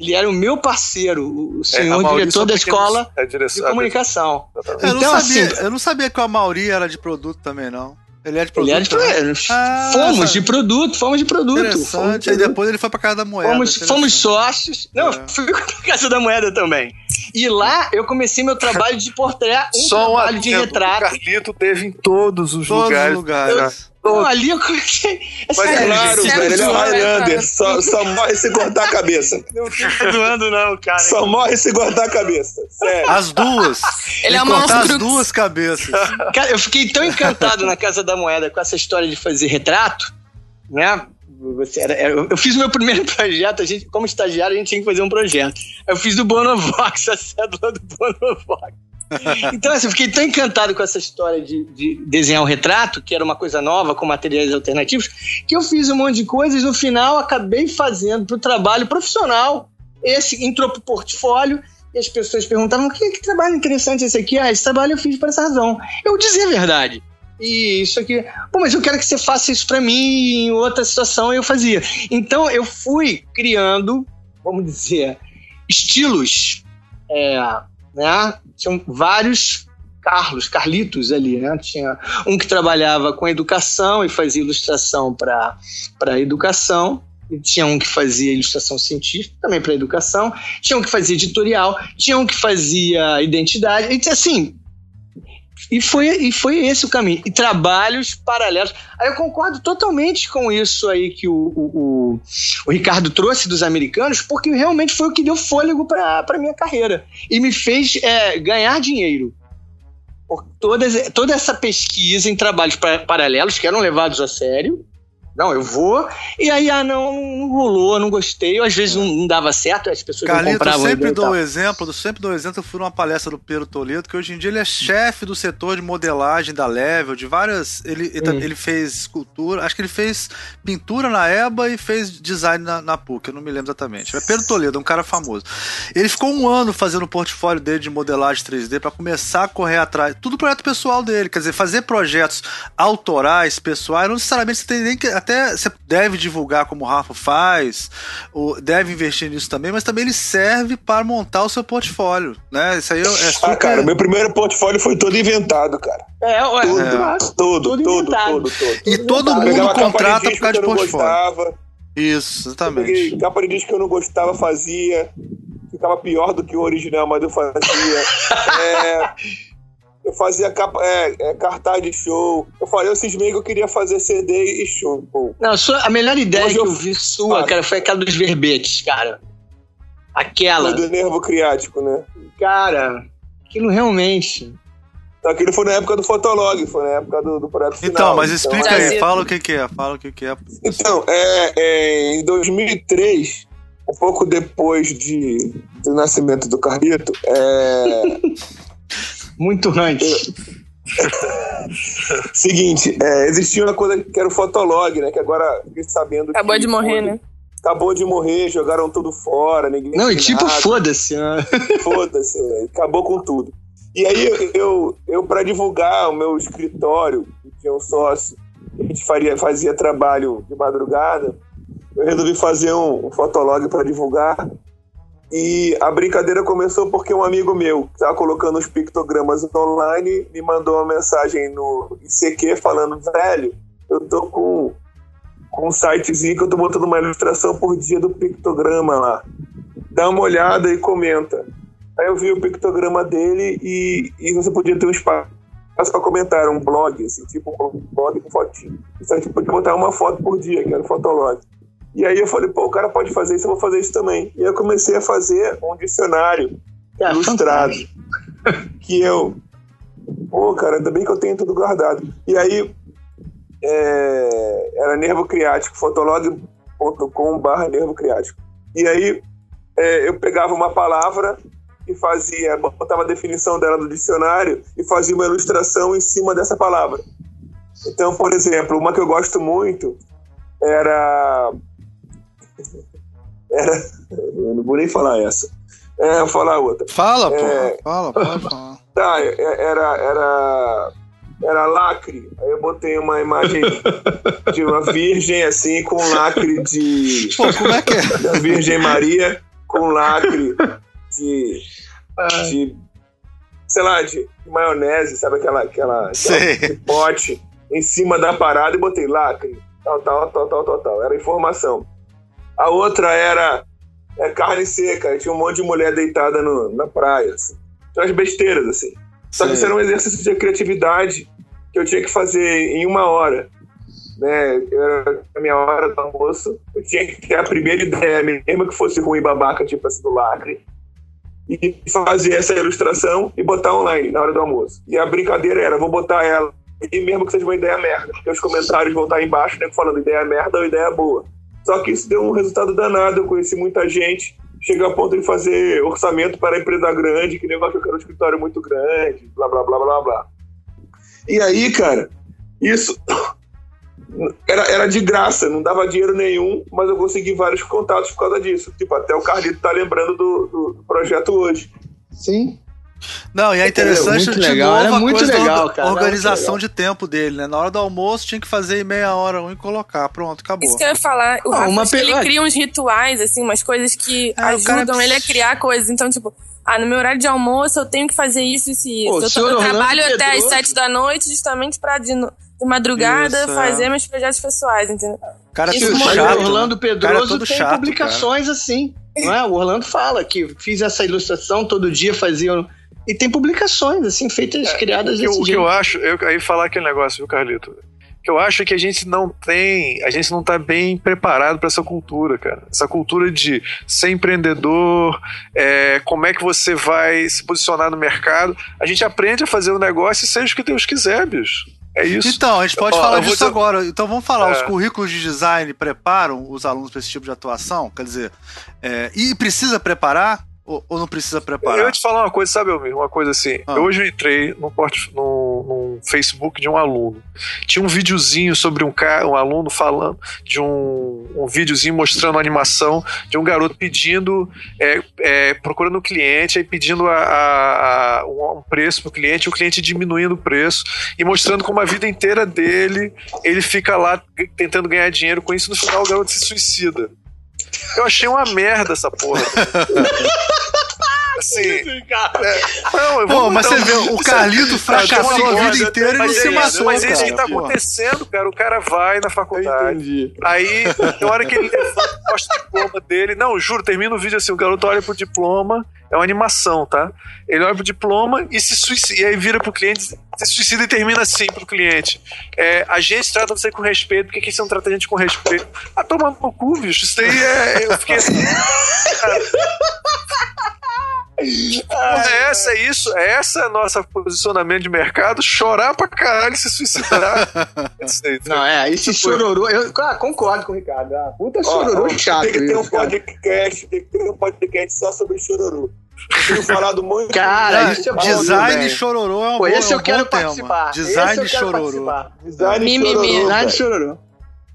Ele era o meu parceiro, o- É, senhor Maurício diretor da é escola é de direção, comunicação. exatamente. Eu, não Então, sabia, assim- eu não sabia que a Mauri era de produto também, não. Ele é de produto. Ele era de, também? Ah, fomos essa- de produto, fomos de produto. Fomos de Interessante. Aí produto. depois ele foi pra casa da moeda. Fomos, fomos sócios. Não, É. fui pra Casa da Moeda também. E lá eu comecei meu trabalho de portrait, um Só um trabalho de adendo, retrato. O Carlito teve em todos os Todos lugares. os lugares. Não, ali eu comecei. Mas Sério, claro, gente, velho, ele é o Highlander. Só, só morre se cortar a cabeça. (laughs) Não fica zoando, não, cara. Só morre se cortar a cabeça. Sério. As duas. (laughs) Ele é uma as duas cabeças. (laughs) Cara, eu fiquei tão encantado na Casa da Moeda com essa história de fazer retrato, né? Você era- era- eu fiz o meu primeiro projeto, a gente, como estagiário, a gente tinha que fazer um projeto. Eu fiz do Bonovox, a cédula do Bonovox. (laughs) Então, assim, eu fiquei tão encantado com essa história de, de desenhar um retrato, que era uma coisa nova, com materiais alternativos, que eu fiz um monte de coisas. No final, acabei fazendo para o trabalho profissional. Esse entrou para o portfólio e as pessoas perguntavam: que, que trabalho interessante esse aqui? Ah, esse trabalho eu fiz por essa razão. Eu dizia a verdade. E isso aqui, pô, mas eu quero que você faça isso para mim em outra situação, eu fazia. Então eu fui criando, vamos dizer, estilos, é, né? Tinham vários Carlos, Carlitos ali, né? Tinha um que trabalhava com educação e fazia ilustração para educação. E tinha um que fazia ilustração científica, também para educação. Tinha um que fazia editorial. Tinha um que fazia identidade. E, assim, e foi, e foi esse o caminho. E trabalhos paralelos. Aí eu concordo totalmente com isso aí que o, o, o, Ricardo trouxe dos americanos, porque realmente foi o que deu fôlego para a minha carreira. E me fez é, ganhar dinheiro. Todas, toda essa pesquisa em trabalhos pa- paralelos que eram levados a sério. Não, eu vou. E aí, ah, não, não rolou, não gostei. Ou às vezes não, não dava certo, as pessoas não Carlito, eu compravam. a sempre dou o exemplo, eu sempre dou o exemplo, eu fui numa palestra do Pedro Toledo, que hoje em dia ele é chefe do setor de modelagem da Level, de várias. Ele, ele, Hum. ele fez escultura, acho que ele fez pintura na EBA e fez design na, na PUC, eu não me lembro exatamente. É Pedro Toledo, um cara famoso. Ele ficou um ano fazendo o portfólio dele de modelagem 3D para começar a correr atrás. Tudo projeto pessoal dele, quer dizer, fazer projetos autorais, pessoais, não necessariamente você tem nem que. Até você deve divulgar como o Rafa faz, ou deve investir nisso também, mas também ele serve para montar o seu portfólio, né? Isso aí é é super. Ah, cara, meu primeiro portfólio foi todo inventado, cara. É, olha, Tudo, todo, Tudo todo, inventado. todo, todo. E todo mundo contrata por causa de portfólio. gostava, Isso, exatamente. peguei capa de disco que eu não gostava, fazia. Ficava pior do que o original, mas eu fazia. (laughs) É, eu fazia capa, é, é, cartaz de show. Eu falei, eu cismei que eu queria fazer CD e show. Pô. Não, a sua- a melhor ideia Hoje que eu- eu vi sua, Ah. cara, foi aquela dos verbetes, cara. Aquela. Do nervo criático, né? Cara, aquilo realmente. Aquilo foi na época do Fotolog, foi na época do, do projeto final. Então, mas explica aí, Brasil. fala o que, que é, fala o que, que é. Então, é, é, em 2003, um pouco depois de, do nascimento do Carlito, é, (laughs) Muito antes. (laughs) seguinte, é, existia uma coisa que era o Fotolog, né? Que agora sabendo Acabou que de morrer, né? Acabou de morrer, jogaram tudo fora, ninguém Não, e tipo, foda-se. né? (laughs) Foda-se, acabou com tudo. E aí eu, eu, eu para divulgar o meu escritório, que tinha um sócio, a gente faria, fazia trabalho de madrugada, eu resolvi fazer um, um fotolog para divulgar. E a brincadeira começou porque um amigo meu que estava colocando os pictogramas online me mandou uma mensagem no ICQ falando, velho, eu tô com, com um sitezinho que eu tô botando uma ilustração por dia do pictograma lá. Dá uma olhada e comenta. Aí eu vi o pictograma dele e, e você podia ter um espaço para comentar, um blog, assim, tipo um blog com fotinho. Então você podia botar uma foto por dia, que era o Fotolog. E aí eu falei, pô, o cara pode fazer isso, eu vou fazer isso também. E eu comecei a fazer um dicionário Cara, ilustrado. que eu. Pô, cara, ainda bem que eu tenho tudo guardado. E aí. é, era nervo criático, fotolog.com barra nervo criático. E aí. é, eu pegava uma palavra e fazia, botava a definição dela no dicionário e fazia uma ilustração em cima dessa palavra. Então, por exemplo, uma que eu gosto muito era. Era. Eu não vou nem falar essa. É, vou falar outra. Fala, É. pô. Fala, pode (laughs) falar. Tá, é- era. Era. Era lacre. Aí eu botei uma imagem (laughs) de uma virgem assim, com lacre de. Pô, como é que é? (laughs) da Virgem Maria com lacre de, de sei lá, de maionese, sabe aquela, aquela, Sei. aquele pote em cima da parada e botei lacre, tal, tal, tal, tal, tal, tal. Era informação. A outra era é, carne seca, e tinha um monte de mulher deitada no, na praia, assim. Tinha umas besteiras, assim. Só que isso era um exercício de criatividade que eu tinha que fazer em uma hora. Né? Era a minha hora do almoço. Eu tinha que ter a primeira ideia, mesmo que fosse ruim babaca, tipo essa do lacre. E fazer essa ilustração e botar online na hora do almoço. E a brincadeira era, vou botar ela, e mesmo que seja uma ideia merda, porque os comentários vão estar embaixo, né, falando ideia merda ou ideia boa. Só que isso deu um resultado danado, eu conheci muita gente, chega a ponto de fazer orçamento para empresa grande, que negócio eu quero um escritório muito grande, blá blá blá blá blá. E aí, cara, isso (coughs) era, era de graça, não dava dinheiro nenhum, mas eu consegui vários contatos por causa disso. Tipo, até o Carlito tá lembrando do, do- do projeto hoje. Sim. Não, e é interessante Muito de legal, novo era a muito coisa da legal, cara, organização muito de tempo dele, né? Na hora do almoço tinha que fazer meia hora um e colocar. Pronto, acabou. Isso que eu ia falar, o Ah, Rafa, uma acho que ele cria uns rituais, assim, umas coisas que Ah, o cara ajudam ele a criar coisas. Então, tipo, ah, no meu horário de almoço eu tenho que fazer isso, isso e isso. o Eu, senhor tô- eu trabalho até às Pedroso- sete da noite justamente pra de, de madrugada Isso, é. fazer meus projetos pessoais, entendeu? O cara é Isso chato. o Orlando cara é Pedroso tem chato, publicações assim. Não é? O Orlando fala que fiz essa ilustração todo dia, fazia. Um- E tem publicações, assim, feitas, criadas O que, eu- desse o que eu jeito. acho, eu aí falar aquele negócio, viu, Carlito? Que eu acho que a gente não tem, a gente não tá bem preparado para essa cultura, cara. Essa cultura de ser empreendedor, é, como é que você vai se posicionar no mercado. A gente aprende a fazer o negócio e seja o que Deus quiser, bicho. É isso. Então, a gente pode Ó, falar disso dizer- agora. Então vamos falar, É. os currículos de design preparam os alunos para esse tipo de atuação? Quer dizer, é, e precisa preparar ou, ou não precisa Eu preparar? ia te falar uma coisa, sabe, Elmir? Uma coisa assim. Ah. Hoje eu entrei no, no, no Facebook de um aluno. Tinha um videozinho sobre um cara, um aluno falando de um, um videozinho mostrando a animação de um garoto pedindo, é, é, procurando um cliente, aí pedindo a, a- a- um, preço para o cliente, o cliente diminuindo o preço e mostrando como a vida inteira dele ele fica lá tentando ganhar dinheiro com isso. No final, o garoto se suicida. Eu achei uma merda essa porra. (laughs) assim, é, não, eu Pô, mas você um vê, o Carlito fracassou a vida coisa, inteira e não mas se é matou, isso, Mas é isso que tá acontecendo, cara. O cara vai na faculdade. Aí, na hora que ele (laughs) levanta, mostra o diploma dele. Não, juro, termina o vídeo assim: o garoto olha pro diploma, é uma animação, tá? Ele olha pro diploma e se suicida. E aí vira pro cliente, se suicida e termina assim pro cliente. É, a gente trata você com respeito, por que que você não trata a gente com respeito? Ah, toma no cu, bicho. Isso daí é. Eu fiquei assim. (laughs) é essa? É isso? É essa nossa posicionamento de mercado? Chorar pra caralho e se suicidar. (laughs) Aí, Não, é, esse chororô. Eu ah, concordo com o Ricardo. Ah, puta chororô Ó, chato. Tem que ter um podcast, tem que ter um podcast só sobre chororô. Eu falado muito. Cara, isso é bom design também. chororô é um Pô, esse é eu quero bom tema. participar. Design esse eu quero chororô. participar. Design Mimimi. chororô, Design chororô.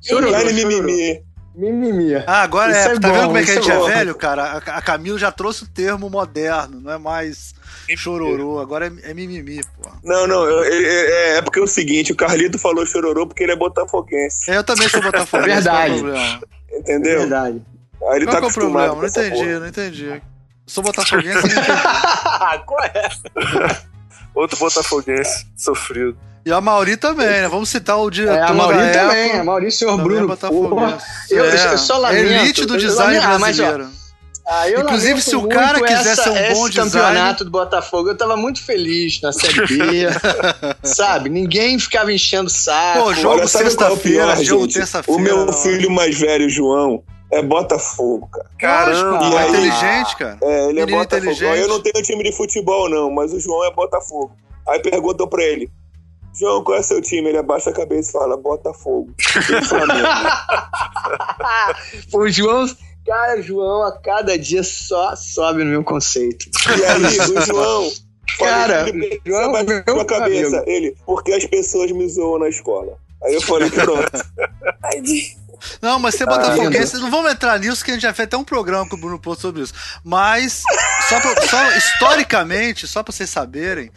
Chororô. Design chororô. mimimi. Mimimi. Ah, agora Isso é, é tá bom, vendo como é que a isso gente é é velho, cara? A, a Camila já trouxe o termo moderno, não é mais chororô, agora é, é mimimi, pô. Não, não, eu- é, é- é porque é o seguinte, o Carlito falou chororô porque ele é botafoguense, Eu também sou botafoguense, Verdade. é entendeu? Verdade. Aí ele Qual tá que é o acostumado problema? Não entendi, porra. não entendi. Sou botafoguense e não entendi. (laughs) Qual é? (laughs) Outro botafoguense sofrido. E a Mauri também, né? Vamos citar o diretor É, a Mauri da também, Eco, a Mauri, senhor é Bruno. Porra, eu, É, eu só lamento. Elite do design lamento- ah, mas, ó, brasileiro. Ah, eu Inclusive, se o cara quiser essa- ser um bom esse designer- campeonato do Botafogo, eu tava muito feliz na Série B. (laughs) sabe? Ninguém ficava enchendo o saco. Pô, jogo é o sexta-feira, jogo terça-feira. O meu filho mais velho, João, é Botafogo, cara. Caramba! Lógico, E é aí- inteligente, cara. É, ele é Menino Botafogo. inteligente. Eu não tenho time de futebol, não, mas o João é Botafogo. Aí perguntou pra ele: João, qual é seu time? Ele abaixa a cabeça e fala: Botafogo. (laughs) O João Cara, João, a cada dia só sobe no meu conceito. E aí, o (laughs) João. Cara, ele João, meu cabeça, amigo. ele, porque as pessoas me zoam na escola. Aí eu falei, pronto. Não, mas ser botafoguense, não vamos entrar nisso, que a gente já fez até um programa com o Bruno Porto sobre isso. Mas, só, pra, só historicamente, só pra vocês saberem,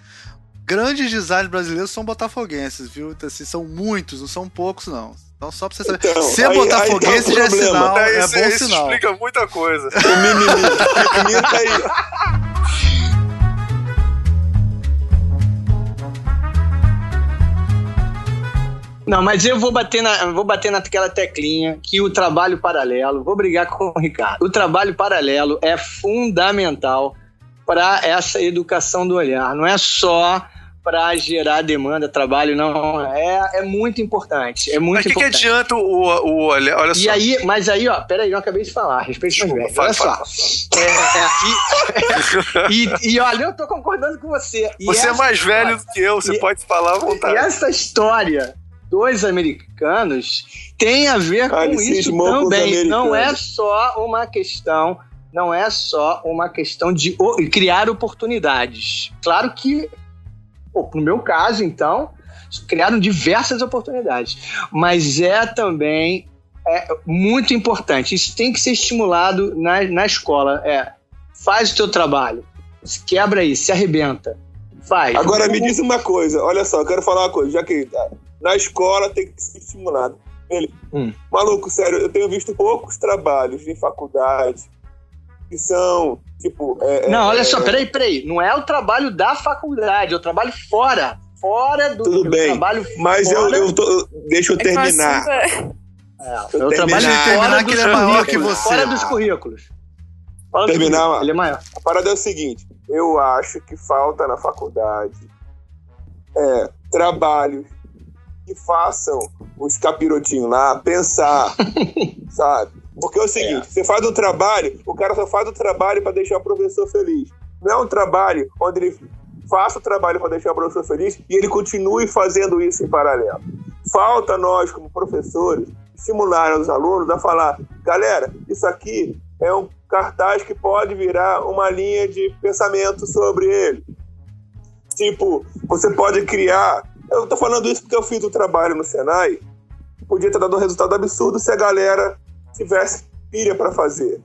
grandes designers brasileiros são botafoguenses, viu? Então, assim, são muitos, não são poucos, não. Então, só pra você saber. Então, Ser aí, botafoguense aí tá já é sinal, é, é bom isso sinal. explica muita coisa. O mimimi. o mimimi tá aí. Não, mas eu vou bater, na, vou bater naquela teclinha que o trabalho paralelo, vou brigar com o Ricardo. O trabalho paralelo é fundamental para essa educação do olhar. Não é só para gerar demanda, trabalho, não. É, é muito importante. É muito mas que importante. que adianta o, o olhar? Olha só. E aí, mas aí, ó, peraí, eu acabei de falar, respeito mais velho. Olha só. É, é, e, e, e, olha, eu tô concordando com você. E você é mais velho do que eu, você pode falar à vontade. E essa história dos americanos tem a ver com isso também. Não é só uma questão, não é só uma questão de criar oportunidades. Claro que, pô, no meu caso, então, criaram diversas oportunidades, mas é também é muito importante. Isso tem que ser estimulado na, na escola. É, faz o teu trabalho, quebra aí, se arrebenta. Faz. Agora me diz uma coisa, olha só, eu quero falar uma coisa, já que na escola tem que ser estimulado. Ele, hum. maluco, sério, eu tenho visto poucos trabalhos de faculdade que são, tipo. É, não, é, olha só, peraí, peraí. Não é o trabalho da faculdade, é o trabalho fora. Fora do Tudo bem, trabalho mas fora... eu, eu tô, deixa eu é terminar. É, eu trabalho fora que ele é maior que você. Fora dos currículos. Fora terminar, currículos, ele é maior. A parada é o seguinte: eu acho que falta na faculdade é, trabalhos que façam os capirotinhos lá pensar, (laughs) sabe? Porque é o seguinte, é. você faz um trabalho, o cara só faz o trabalho para deixar o professor feliz. Não é um trabalho onde ele faça o trabalho para deixar o professor feliz e ele continue fazendo isso em paralelo. Falta nós, como professores, estimular os alunos a falar: galera, isso aqui é um cartaz que pode virar uma linha de pensamento sobre ele. Tipo, você pode criar eu tô falando isso porque eu fiz o trabalho no Senai. Podia ter dado um resultado absurdo se a galera tivesse pilha para fazer.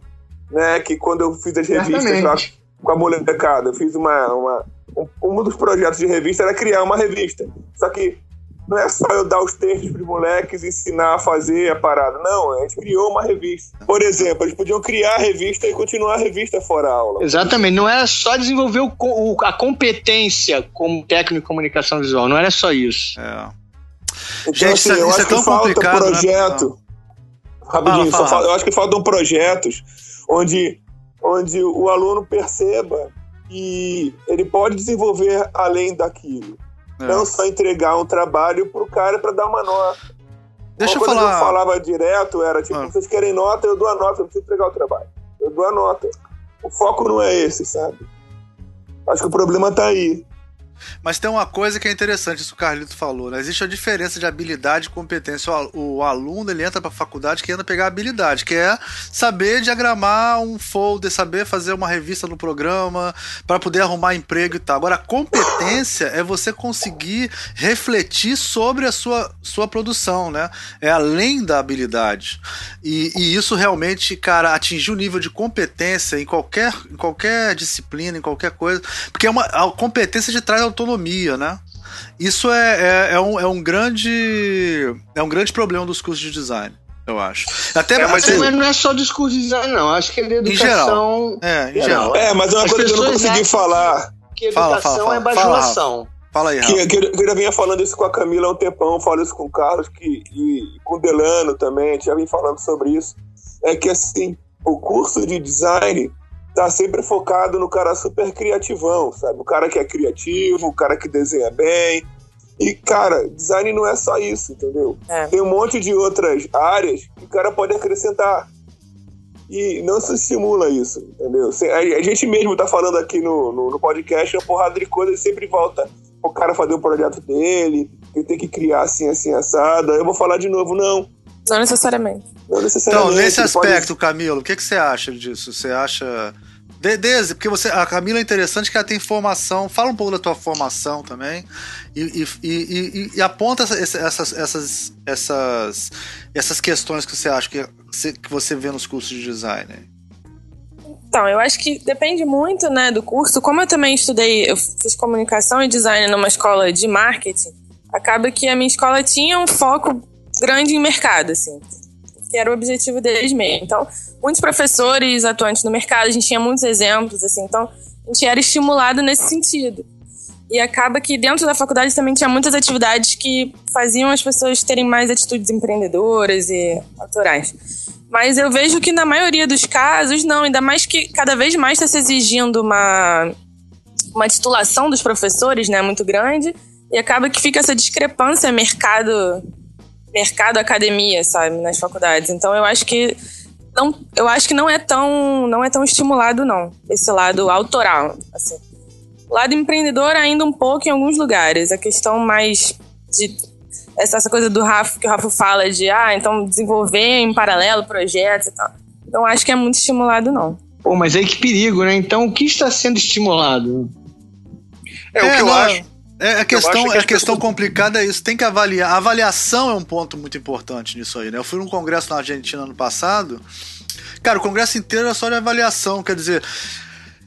Né? Que quando eu fiz as revistas lá com a molecada, eu fiz uma, uma. Um, um dos projetos de revista era criar uma revista. Só que não é só eu dar os textos para os moleques e ensinar a fazer a parada. Não, a gente criou uma revista. Por exemplo, eles podiam criar a revista e continuar a revista fora a aula. Exatamente, não era só desenvolver o, o, a competência como técnico de comunicação visual, não era só isso. É. Então, gente, assim, eu isso é acho é tão que falta complicado, né? projeto. Né? Rapidinho, fala, fala. eu acho que faltam projetos onde, onde o aluno perceba que ele pode desenvolver além daquilo. É. Não só entregar um trabalho pro cara para dar uma nota. Deixa uma eu falar. que eu falava direto era tipo, ah. vocês querem nota, eu dou a nota, eu preciso entregar o trabalho. Eu dou a nota. O foco não é esse, sabe? Acho que o problema tá aí. Mas tem uma coisa que é interessante, isso que o Carlito falou, né? Existe a diferença de habilidade e competência. O, aluno, ele entra pra faculdade querendo pegar habilidade, que é saber diagramar um folder, saber fazer uma revista no programa, para poder arrumar emprego e tal. Agora, competência é você conseguir refletir sobre a sua, sua produção, né? É além da habilidade. E, e isso realmente, cara, atingir o nível de competência em qualquer, em qualquer disciplina, em qualquer coisa, porque é uma, a competência de trás autonomia, né? Isso é, é, é, um, é um grande é um grande problema dos cursos de design, eu acho. Até, é, mas, até, mas não é só dos cursos de design, não. Acho que é de educação. Em geral. É, em geral. É, mas é uma As coisa que eu não consegui falar. Que educação fala, fala, fala. é bajulação. Fala aí, que, que, eu já vinha falando isso com a Camila há um tempão, falo isso com o Carlos que, e com o Delano também, a gente já vem falando sobre isso. É que assim, o curso de design tá sempre focado no cara super criativão, sabe? O cara que é criativo, o cara que desenha bem. E, cara, design não é só isso, entendeu? É. Tem um monte de outras áreas que o cara pode acrescentar. E não se estimula isso, entendeu? A gente mesmo tá falando aqui no, no, no podcast uma porrada de coisas sempre volta o cara fazer o projeto dele, ele tem que criar assim, assim, assada. Eu vou falar de novo, não. Não necessariamente. Não necessariamente. Então, nesse ele pode- aspecto, Camilo, o que, que você acha disso? Você acha. De- Desde, porque você, a Camila é interessante que ela tem formação. Fala um pouco da tua formação também. E, e, e, e- aponta essa- essa- essas, essas, essas, essas questões que você acha que que você vê nos cursos de design. Então, eu acho que depende muito, né, do curso. Como eu também estudei, eu fiz comunicação e design numa escola de marketing, acaba que a minha escola tinha um foco grande em mercado, assim, que era o objetivo deles mesmo. Então, muitos professores atuantes no mercado, a gente tinha muitos exemplos, assim, então a gente era estimulado nesse sentido. E acaba que dentro da faculdade também tinha muitas atividades que faziam as pessoas terem mais atitudes empreendedoras e autorais. Mas eu vejo que na maioria dos casos, não. Ainda mais que cada vez mais está se exigindo uma, uma titulação dos professores, né? Muito grande. E acaba que fica essa discrepância mercado mercado academia, sabe, nas faculdades. Então eu acho que não, eu acho que não é tão não é tão estimulado não, esse lado autoral, assim. O lado empreendedor ainda um pouco em alguns lugares. A questão mais de essa, essa coisa do Rafa que o Rafa fala de ah, então desenvolver em paralelo projetos e tal. Não acho que é muito estimulado não. Pô, mas aí que perigo, né? Então, o que está sendo estimulado? É, o que eu não, acho. É, a questão, que a questão pessoas- complicada é isso. Tem que avaliar. A avaliação é um ponto muito importante nisso aí, né? Eu fui num congresso na Argentina ano passado. Cara, o congresso inteiro era só de avaliação. Quer dizer,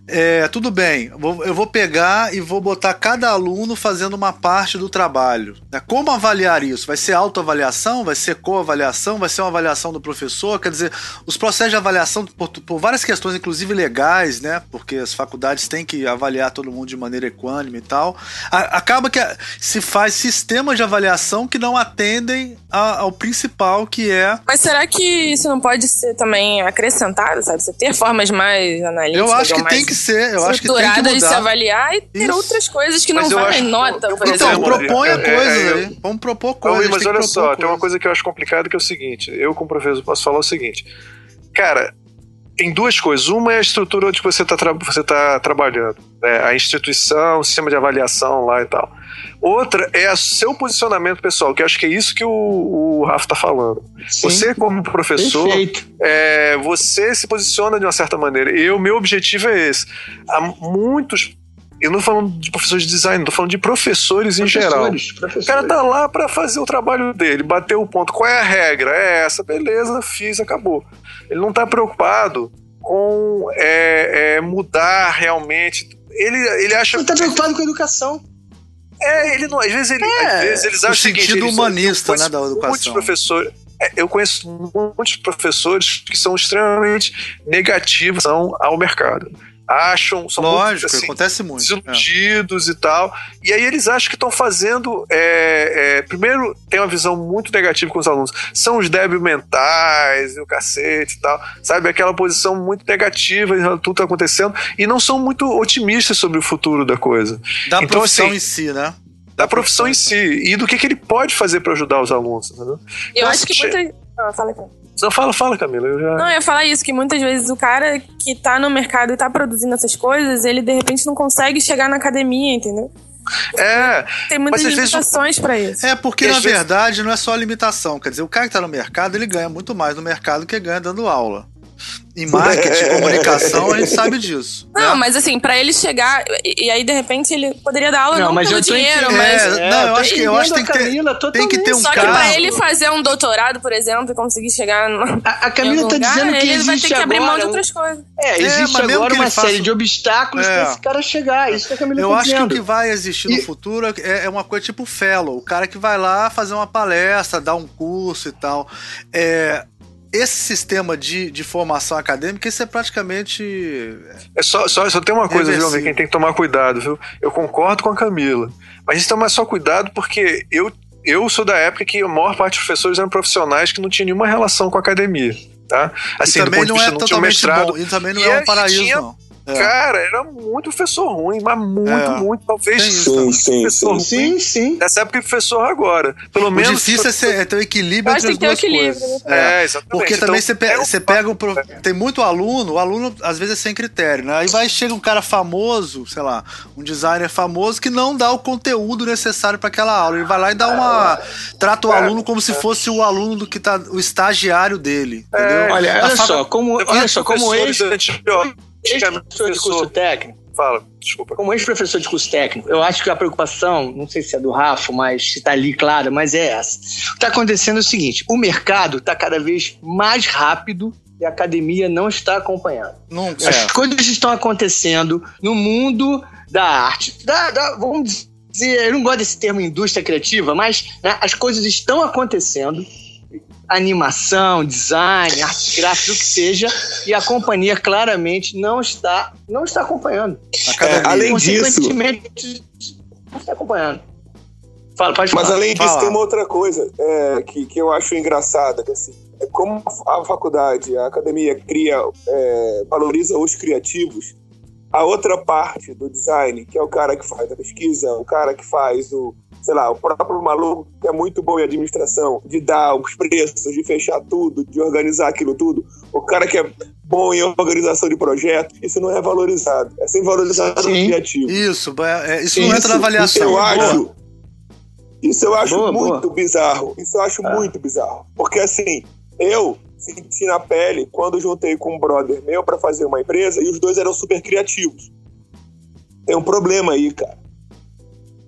é, tudo bem, eu vou pegar e vou botar cada aluno fazendo uma parte do trabalho. né? Como avaliar isso? Vai ser autoavaliação? Vai ser coavaliação? Vai ser uma avaliação do professor? Quer dizer, os processos de avaliação, por, por várias questões, inclusive legais, né? Porque as faculdades têm que avaliar todo mundo de maneira equânime e tal. acaba que se faz sistemas de avaliação que não atendem ao principal, que é Mas será que isso não pode ser também acrescentado, sabe? Você ter formas mais analíticas, Eu acho que mais tem que ser, eu acho que tem que estruturadas de se mudar. avaliar e ter Isso. outras coisas que Mas não eu vai acho- em nota, eu- por eu- Então, proponha é, é, coisas eu- aí. Vamos propor Não, coisas. mas olha só, propor tem uma coisas. coisa que eu acho complicada que é o seguinte: eu, como professor, posso falar o seguinte. Cara, tem duas coisas. Uma é a estrutura onde você está você tá trabalhando, né? a instituição, o sistema de avaliação lá e tal. Outra é o seu posicionamento pessoal, que eu acho que é isso que o, o Rafa está falando. Sim. Você, como professor, é, você se posiciona de uma certa maneira. E o meu objetivo é esse. Há muitos. Eu não tô falando de professores de design, tô falando de professores, em geral. Professores, O professores. cara tá lá pra fazer o trabalho dele, bater o ponto. Qual é a regra? É essa, beleza, fiz, acabou. Ele não tá preocupado com é, é, mudar realmente. Ele, ele acha. Ele tá preocupado com a educação. É, ele não. Às vezes, ele, às vezes eles o acham o sentido eles- humanista, conheço né, da educação. Muitos professores. é, Eu conheço muitos professores que são extremamente negativos ao mercado. Acham, são Lógico, muito, assim, acontece muito. é. desiludidos e tal. E aí eles acham que estão fazendo. é, é, primeiro, tem uma visão muito negativa com os alunos. São os débeis mentais e o cacete e tal. Sabe? Aquela posição muito negativa tudo que tá acontecendo. E não são muito otimistas sobre o futuro da coisa. Da Então, profissão assim, em si, né? Da profissão em si. E do que, que ele pode fazer para ajudar os alunos. Entendeu? Eu Então, acho que che- muita... Ah, fala aqui. Não, fala, fala, Camila. Eu já... Não, eu ia falar isso, que muitas vezes o cara que tá no mercado e tá produzindo essas coisas, ele de repente não consegue chegar na academia, entendeu? É, Tem muitas vezes, limitações pra isso. É porque, E na vezes- verdade, não é só a limitação. Quer dizer, o cara que tá no mercado, ele ganha muito mais no mercado que ganha dando aula. Em marketing, (laughs) comunicação, a gente sabe disso. Não, né? mas assim, pra ele chegar, e, e aí de repente ele poderia dar aula Não, não, mas pelo dinheiro, entendendo. mas. É, não, eu acho que- eu acho que tem que ter- Camila tem que ter um Só que pra ele fazer um doutorado, por exemplo, e conseguir chegar no, A, a em Camila algum tá lugar, dizendo que ele vai existe ter que abrir mão de um- outras coisas. É, existe mas mesmo agora uma faça- série de obstáculos É. pra esse cara chegar. Isso que a Camila Eu tá acho que o dizendo. que vai existir no E- futuro é, é uma coisa tipo fellow, o cara que vai lá fazer uma palestra, dar um curso e tal. É, esse sistema de, de formação acadêmica, isso é praticamente. É só, só, só tem uma coisa, viu, Reversível. amigo, quem tem que tomar cuidado, viu? Eu concordo com a Camila. Mas a gente toma só cuidado porque eu, eu sou da época que a maior parte dos professores eram profissionais que não tinham nenhuma relação com a academia. Tá? Assim, e também não é totalmente mestrado. bom. E também não E é é- um paraíso, tinha- não. É. Cara, era muito professor ruim, mas muito, é. muito. Talvez sim, sim, professor sim, ruim. Sim, sim. Nessa época, professor agora. Pelo o menos. difícil é, é ter o equilíbrio entre as duas coisas. Né? É, exatamente. Porque então, também você, pega, você pega um. Tem muito aluno, o aluno às vezes é sem critério, né? Aí vai, chega um cara famoso, sei lá, um designer famoso que não dá o conteúdo necessário para aquela aula. Ele vai lá e dá uma. Trata o é. aluno como se fosse o aluno do que tá. o estagiário dele. Entendeu? Olha, olha só, como, olha só, como ex ex-professor de curso técnico. Fala, desculpa. Como ex-professor de curso técnico, eu acho que a preocupação, não sei se é do Rafa, mas se está ali clara, mas é essa. O que está acontecendo é o seguinte: o mercado está cada vez mais rápido e a academia não está acompanhando. Não, As é. coisas estão acontecendo no mundo da arte. Da, da, vamos dizer, eu não gosto desse termo indústria criativa, mas né, as coisas estão acontecendo animação, design, arte gráfica, o que seja, e a companhia claramente não está, não está acompanhando. É, além disso, não está acompanhando. Fala, pode falar. Mas além disso, Fala. tem uma outra coisa é, que, que eu acho engraçada, que assim, é como a faculdade, a academia cria, é, valoriza os criativos, a outra parte do design, que é o cara que faz a pesquisa, o cara que faz o, sei lá, o próprio maluco que é muito bom em administração, de dar os preços, de fechar tudo, de organizar aquilo tudo, o cara que é bom em organização de projeto, isso não é valorizado. É sem valorizado no criativo. Isso, é, isso não entra na avaliação. Isso eu acho, isso eu acho boa, muito boa. bizarro. Isso eu acho ah. muito bizarro. Porque assim, eu senti na pele quando juntei com um brother meu para fazer uma empresa e os dois eram super criativos. Tem um problema aí, cara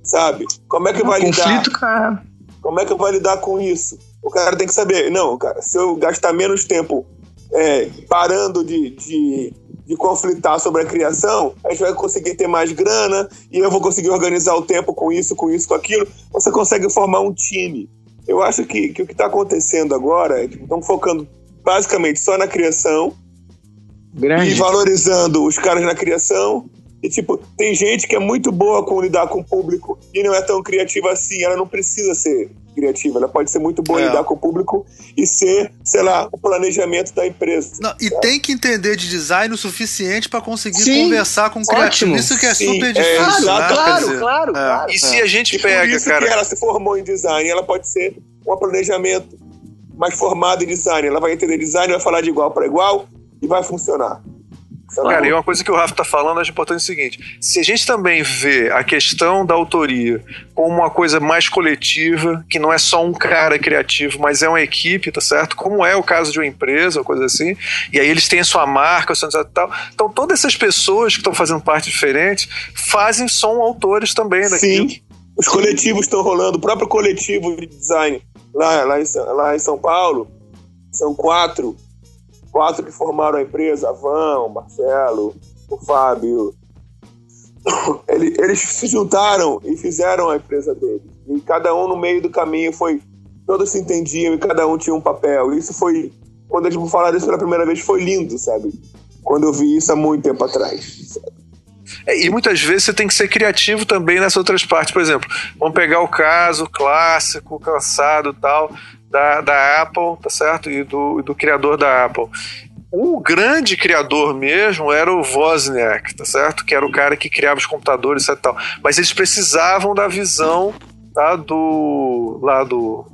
sabe? Como é que vai conflito, lidar? Cara. Como é que vai lidar com isso? O cara tem que saber, não, cara, se eu gastar menos tempo é, parando de, de, de, conflitar sobre a criação, a gente vai conseguir ter mais grana e eu vou conseguir organizar o tempo com isso, com isso, com aquilo. Você consegue formar um time. Eu acho que, que o que está acontecendo agora é que estão focando basicamente só na criação Grande. e valorizando os caras na criação e, tipo, tem gente que é muito boa com lidar com o público e não é tão criativa assim. Ela não precisa ser criativa. Ela pode ser muito boa é. em lidar com o público e ser, sei lá, o planejamento da empresa. Não, e tem que entender de design o suficiente para conseguir Sim, conversar com o criativo. Isso que é Sim, super é, difícil. É, claro, né? claro, claro, é. claro, E se a gente e pega, por isso cara... que ela se formou em design, ela pode ser um planejamento mais formado em design. Ela vai entender design, vai falar de igual para igual e vai funcionar. Cara, e uma coisa que o Rafa está falando, acho importante é o seguinte: se a gente também vê a questão da autoria como uma coisa mais coletiva, que não é só um cara criativo, mas é uma equipe, tá certo? Como é o caso de uma empresa, ou coisa assim, e aí eles têm a sua marca, o seu e tal. Então, todas essas pessoas que estão fazendo parte diferente fazem, são autores também daquilo. Sim. Os coletivos estão rolando, o próprio coletivo de design lá, lá, em, lá em São Paulo, são quatro quatro que formaram a empresa, a Van, o Marcelo, o Fábio, (coughs) eles se juntaram e fizeram a empresa deles. E cada um no meio do caminho foi. Todos se entendiam e cada um tinha um papel. Isso foi. Quando eles vão falar disso pela primeira vez, foi lindo, sabe? Quando eu vi isso há muito tempo atrás. É, e muitas vezes você tem que ser criativo também nessas outras partes. Por exemplo, vamos pegar o caso clássico, cansado tal da, da Apple, tá certo? E do, do criador da Apple. O grande criador mesmo era o Wozniak, tá certo? Que era o cara que criava os computadores e tal. Mas eles precisavam da visão tá, do. lá do.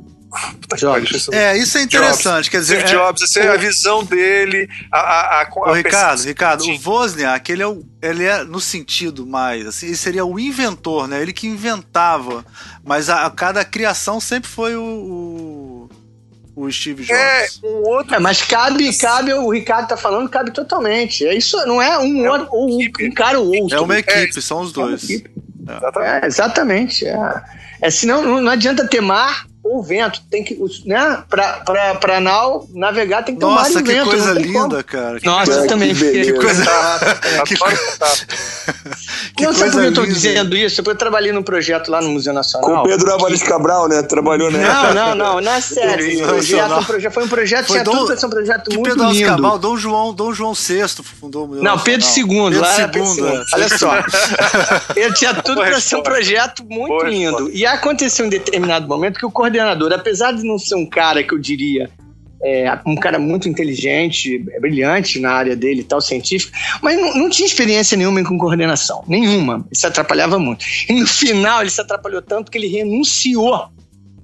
Jobs. É, isso é interessante. Jobs. Quer dizer, Steve Jobs, é, assim, a visão dele, a, a, a, a Ricardo, Ricardo, o Wozniak, ele é, o, ele é no sentido mais, assim, ele seria o inventor, né? Ele que inventava, mas a, a cada criação sempre foi o, o o Steve Jobs. É, um outro. É, mas cabe, cabe, o Ricardo tá falando, cabe totalmente. É isso, não é um, é outro, um, um cara ou outro. É uma equipe, é, são os dois. É, é exatamente. É, é senão não, não adianta ter mar ou vento. Tem que, né? Pra, pra, pra nau, navegar tem que ter Nossa, um mar e vento. Nossa, que coisa linda, como. cara. Que Nossa, eu também fiquei. Que coisa. (laughs) que (laughs) não, sabe por que eu tô dizendo isso? Porque eu trabalhei num projeto lá no Museu Nacional. Com o Pedro Álvares Cabral, né? Trabalhou, né? Não, não, não. Não é (laughs) sério. projeto, um projeto, foi um projeto, foi tinha Dom, tudo pra ser um projeto muito Pedro lindo. Cabral, Dom João, Dom João VI fundou o Museu Não, Pedro II. Pedro lá II. É. Olha só. (laughs) Ele tinha tudo pra ser um projeto muito lindo. E aconteceu em determinado momento que o coordenador, apesar de não ser um cara que eu diria é, um cara muito inteligente, brilhante na área dele e tal, científico, mas não, não, tinha experiência nenhuma com coordenação, nenhuma. Ele se atrapalhava muito. E no final ele se atrapalhou tanto que ele renunciou.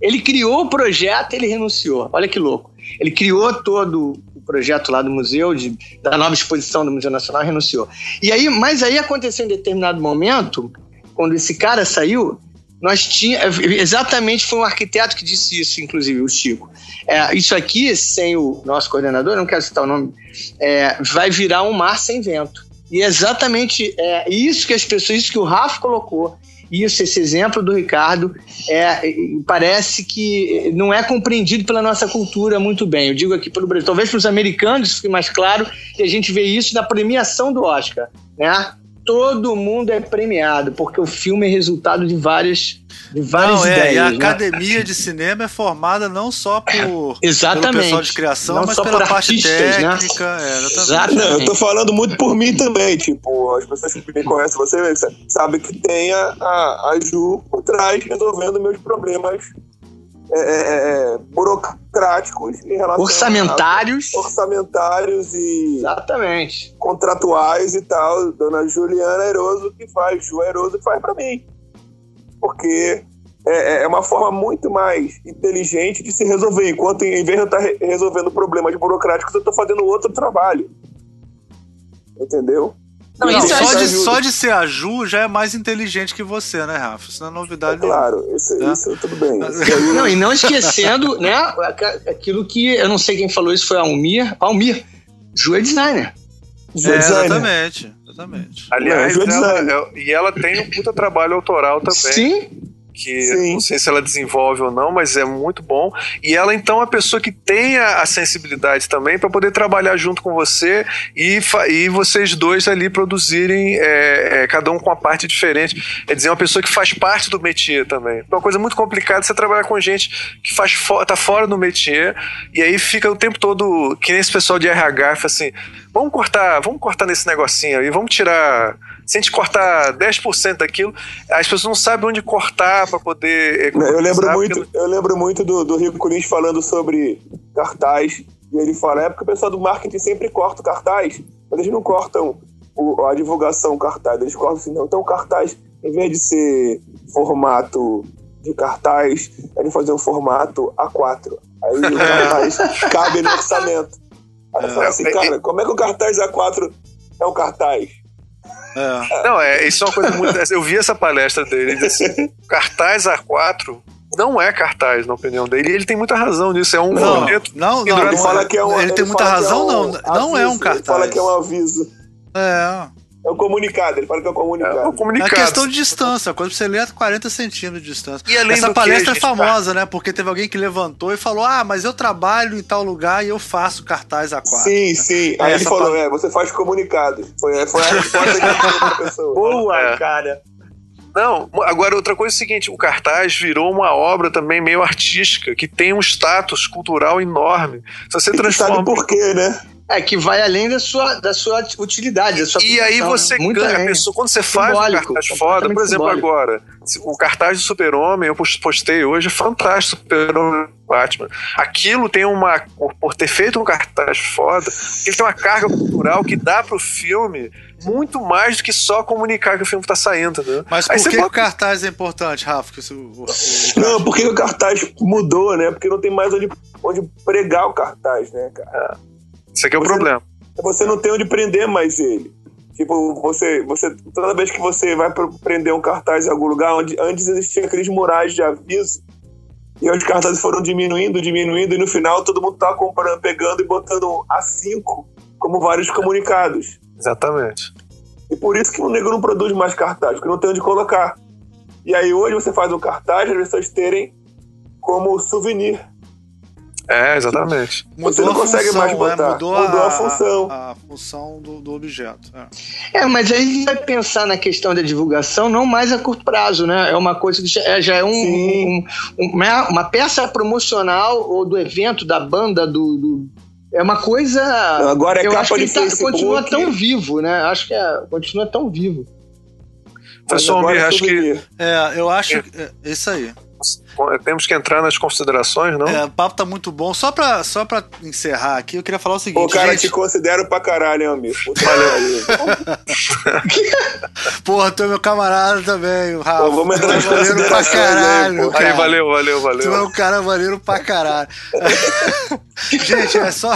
Ele criou o projeto ele renunciou. Olha que louco. Ele criou todo o projeto lá do museu, de, da nova exposição do Museu Nacional, renunciou. E aí, mas aí aconteceu em determinado momento, quando esse cara saiu, nós tinha exatamente foi um arquiteto que disse isso, inclusive o Chico. É, isso aqui, sem o nosso coordenador, não quero citar o nome, é, vai virar um mar sem vento. E é exatamente é, isso que as pessoas, isso que o Rafa colocou, isso, esse exemplo do Ricardo, é, parece que não é compreendido pela nossa cultura muito bem. Eu digo aqui pelo Brasil. Talvez para os americanos isso fique mais claro, e a gente vê isso na premiação do Oscar. Né? Todo mundo é premiado, porque o filme é resultado de várias, de várias não, ideias. É, e a né? academia de cinema é formada não só por exatamente. pelo pessoal de criação, não mas pela parte artistas, né? técnica. Né? É, exatamente. exatamente. Não, eu tô falando muito por mim também, tipo, as pessoas que me conhecem, você sabe que tem a, a, a Ju por trás resolvendo meus problemas é, é, é, burocráticos em relação orçamentários a, orçamentários. e exatamente. contratuais e tal. Dona Juliana Eroso que faz Ju Eroso que faz para mim. Porque é, é, uma forma muito mais inteligente de se resolver. Enquanto em vez de eu estar resolvendo problemas burocráticos eu estou fazendo outro trabalho. Entendeu não, não só, de, só de ser a Ju já é mais inteligente que você, né, Rafa? Isso não é novidade. É claro, isso, né? isso tudo bem. (laughs) não, e não esquecendo, (laughs) né, aquilo que eu não sei quem falou isso foi a Almir. Almir, Ju é designer. Ju é, designer. Exatamente, exatamente. Aliás, é, ela, e ela tem um puta trabalho autoral também. Sim que Sim. não sei se ela desenvolve ou não, mas é muito bom. E ela então é a pessoa que tem a, sensibilidade também para poder trabalhar junto com você e, e vocês dois ali produzirem, é, é, cada um com uma parte diferente. É dizer, uma pessoa que faz parte do métier também. É uma coisa muito complicada você trabalhar com gente que faz fo tá fora do métier e aí fica o tempo todo, que nem esse pessoal de RH, assim, vamos cortar, vamos cortar nesse negocinho aí, vamos tirar se a gente cortar 10% daquilo, as pessoas não sabem onde cortar para poder. Eu lembro muito, eu lembro muito do, do Rico Lins falando sobre cartaz. E ele fala: é porque o pessoal do marketing sempre corta o cartaz, mas eles não cortam o, a divulgação cartaz, eles cortam assim, não. Então o cartaz, em vez de ser formato de cartaz, ele fazer um formato A4. Aí o cartaz cabe no orçamento. (laughs) Aí eu falo assim, é, cara, como é que o cartaz A4 é um cartaz? É. Não, é, isso é uma coisa muito. Eu vi essa palestra dele, ele disse assim, cartaz A4 não é cartaz, na opinião dele. E ele tem muita razão nisso. É um não, Não, não, ele fala que é um. Ele tem muita razão, é um, não. Não é um cartaz. Ele fala que é um aviso. É. É o comunicado, ele fala que é o comunicado. É, o comunicado. É questão de distância, quando você lê a 40 centímetros de distância. E além Essa palestra é famosa, né? Porque teve alguém que levantou e falou: Ah, mas eu trabalho em tal lugar e eu faço cartaz A4. Sim, né? sim. Aí ele falou: É, você faz comunicado. Foi, foi a resposta que pessoa. Boa, é. cara. Não, agora outra coisa é o seguinte: o cartaz virou uma obra também meio artística, que tem um status cultural enorme. Se você transforma. Sabe por quê, né? É, que vai além da sua, da sua utilidade. Da sua e aí você ganha, a pessoa, quando você faz Simbólico, um cartaz foda, por exemplo, simbólico. agora, o cartaz do Super-Homem, eu postei hoje, é fantástico, Super-Homem Batman. Aquilo tem uma. Por ter feito um cartaz foda, ele tem uma carga cultural que dá pro filme muito mais do que só comunicar que o filme tá saindo, né? Mas por que, bota... o cartaz é importante, Rafa? Que o, o, Não, porque o cartaz mudou, né? Porque não tem mais onde, onde pregar o cartaz, né, cara? É. Isso aqui é o você, problema. Você não tem onde prender mais ele. Tipo, você, você, toda vez que você vai prender um cartaz em algum lugar, onde antes existia aqueles murais de aviso, e os cartazes foram diminuindo, diminuindo, e no final todo mundo tá comprando, pegando e botando A5 como vários comunicados. Exatamente. E por isso que o negro não produz mais cartaz, porque não tem onde colocar. E aí hoje você faz um cartaz para as pessoas terem como souvenir. É, exatamente. Mudou Você não consegue função, mais botar. Né? Mudou, Mudou a, a, função. A, a função do, do objeto. É. é. mas aí a gente vai pensar na questão da divulgação não mais a curto prazo, né? É uma coisa que já é, já é um, um, um, né? uma peça promocional ou do evento, da banda, do, do é uma coisa. Agora é eu capa acho que de tá, continua tão vivo, né? Acho que é, continua tão vivo. Pessoal, eu acho que. É, eu acho. É. é isso aí. Temos que entrar nas considerações, não? É, o papo tá muito bom. Só pra, só pra encerrar aqui, eu queria falar o seguinte. Pô, cara, gente... te considero pra caralho, hein, amigo. Valeu. (laughs) Porra, tu é meu camarada também, o Rafa. Pô, vamos entrar tu é maneiro pra caralho. Aí, aí, valeu, valeu, valeu. Tu é um cara maneiro pra caralho. (laughs) gente, é só.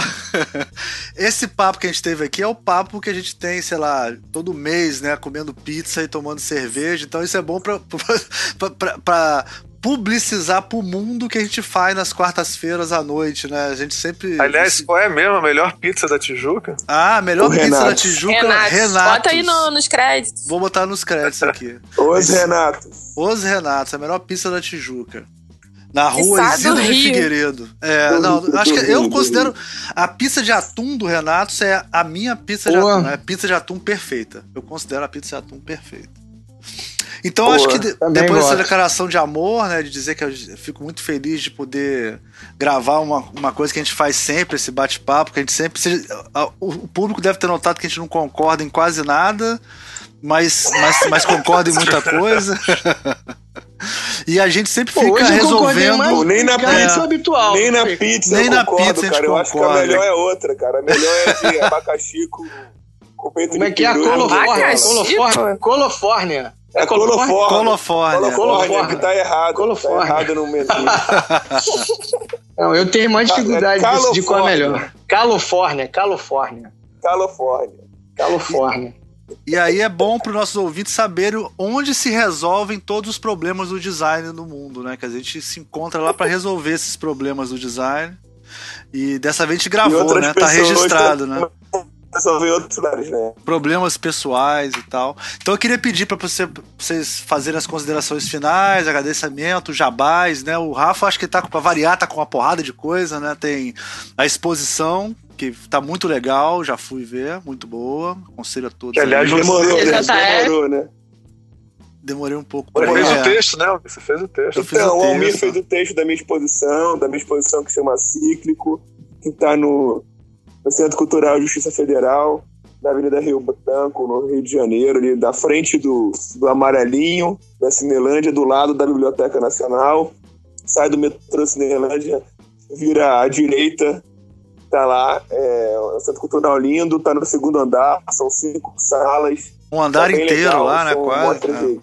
(laughs) Esse papo que a gente teve aqui é o papo que a gente tem, sei lá, todo mês, né? Comendo pizza e tomando cerveja. Então isso é bom pra, pra, pra, pra publicizar pro mundo que a gente faz nas quartas-feiras à noite, né? A gente sempre. Aliás, qual é mesmo a melhor pizza da Tijuca? Ah, a melhor O pizza Renato. da Tijuca, Renato. Renato. Bota aí no- nos créditos. Vou botar nos créditos aqui. (laughs) Os Renato. Os Renatos, a melhor pizza da Tijuca. Na rua Isidro de. Figueiredo. É, não, (laughs) acho que eu considero a pizza de atum do Renato é a minha pizza de Boa. atum. É a pizza de atum perfeita. Eu considero a pizza de atum perfeita. Então Boa, acho que depois dessa gosto. declaração de amor, né, de dizer que eu fico muito feliz de poder gravar uma, uma coisa que a gente faz sempre, esse bate-papo, que a gente sempre. se- a- o o público deve ter notado que a gente não concorda em quase nada, mas, mas, mas concorda em muita coisa. (laughs) e a gente sempre Pô, fica resolvendo. mais nem na cara, pizza- é habitual. Nem na pizza Nem eu na concordo, pizza a gente cara. Eu acho que a concorda. melhor é outra, cara. A melhor é de abacaxi com, com peito Como é que é a Colofórnia? É Colofórnia. Colofórnia. Colofórnia, que tá errado. Colofórnia. Tá errado no menu. (laughs) Não, eu tenho mais dificuldade é de decidir qual é melhor. Califórnia, Califórnia, Califórnia. Califórnia. E aí é bom para os nossos ouvintes saberem onde se resolvem todos os problemas do design no mundo, né? Que a gente se encontra lá para resolver esses problemas do design. E dessa vez a gente gravou, né? Tá registrado, né? Resolver outros lugares, né? Problemas pessoais e tal. Então eu queria pedir para você, pra vocês fazerem as considerações finais, agradecimento, jabás, né? O Rafa acho que tá com pra variar, tá com uma porrada de coisa, né? Tem a exposição que tá muito legal, já fui ver, muito boa. Aconselho a todos. Que, aliás, aí. Demorou, né? JF. Demorou, né? demorei um pouco Você pra fez É. o texto, né? Você fez o texto. Então, o o Almir fez o texto da minha exposição, da minha exposição que chama Cíclico, que está no, no Centro Cultural Justiça Federal, na Avenida Rio Branco, no Rio de Janeiro, ali da frente do, do Amarelinho, da Cinelândia, do lado da Biblioteca Nacional. Sai do metrô Cinelândia, vira à direita, tá lá. É um Centro Cultural lindo, tá no segundo andar, são cinco salas. Um andar Tá inteiro legal, lá, né? Quase. né?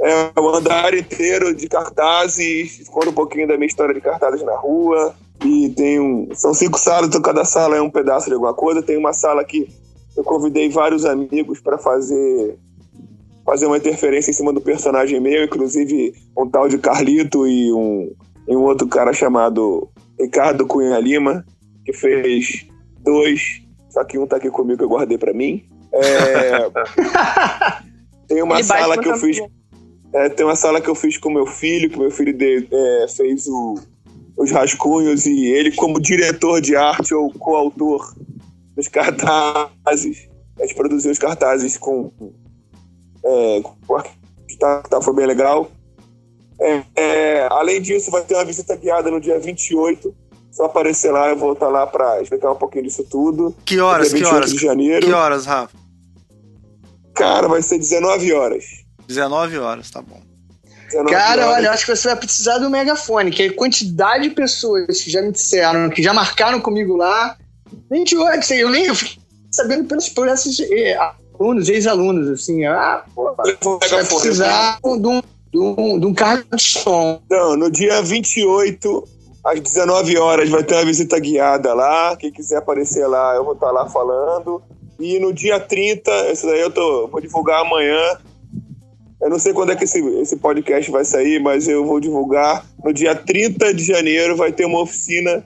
É, o andar inteiro de cartazes, conta um pouquinho da minha história de cartazes na rua. E tem um. São cinco salas, então cada sala é um pedaço de alguma coisa. Tem uma sala que eu convidei vários amigos para fazer fazer uma interferência em cima do personagem meu, inclusive um tal de Carlito e um, e um outro cara chamado Ricardo Cunha Lima, que fez dois, só que um tá aqui comigo que eu guardei para mim. É, (laughs) tem uma Ele sala que eu fiz é, tem uma sala que eu fiz com meu filho, que meu filho de- é, fez o- os rascunhos e ele, como diretor de arte ou coautor dos cartazes, a gente produziu os cartazes com. É, com arte, tá, foi bem legal. É, é, além disso, vai ter uma visita guiada no dia 28. Só aparecer lá, eu vou estar lá para explicar um pouquinho disso tudo. Que horas, que 28 horas? de janeiro. Que horas, Rafa? Cara, vai ser 19 horas. 19 horas, tá bom. 19 Cara, olha, eu acho que você vai precisar do megafone, que a quantidade de pessoas que já me disseram, que já marcaram comigo lá. 28, sei, eu nem eu fiquei sabendo pelos, por esses eh, alunos, ex-alunos, assim. Ah, pô, o vai precisar de um, de um, de um carro de som. Não, no dia 28, às 19 horas, vai ter uma visita guiada lá. Quem quiser aparecer lá, eu vou estar lá falando. E no dia 30, esse daí eu tô, vou divulgar amanhã. Eu não sei quando é que esse, esse podcast vai sair, mas eu vou divulgar. No dia 30 de janeiro vai ter uma oficina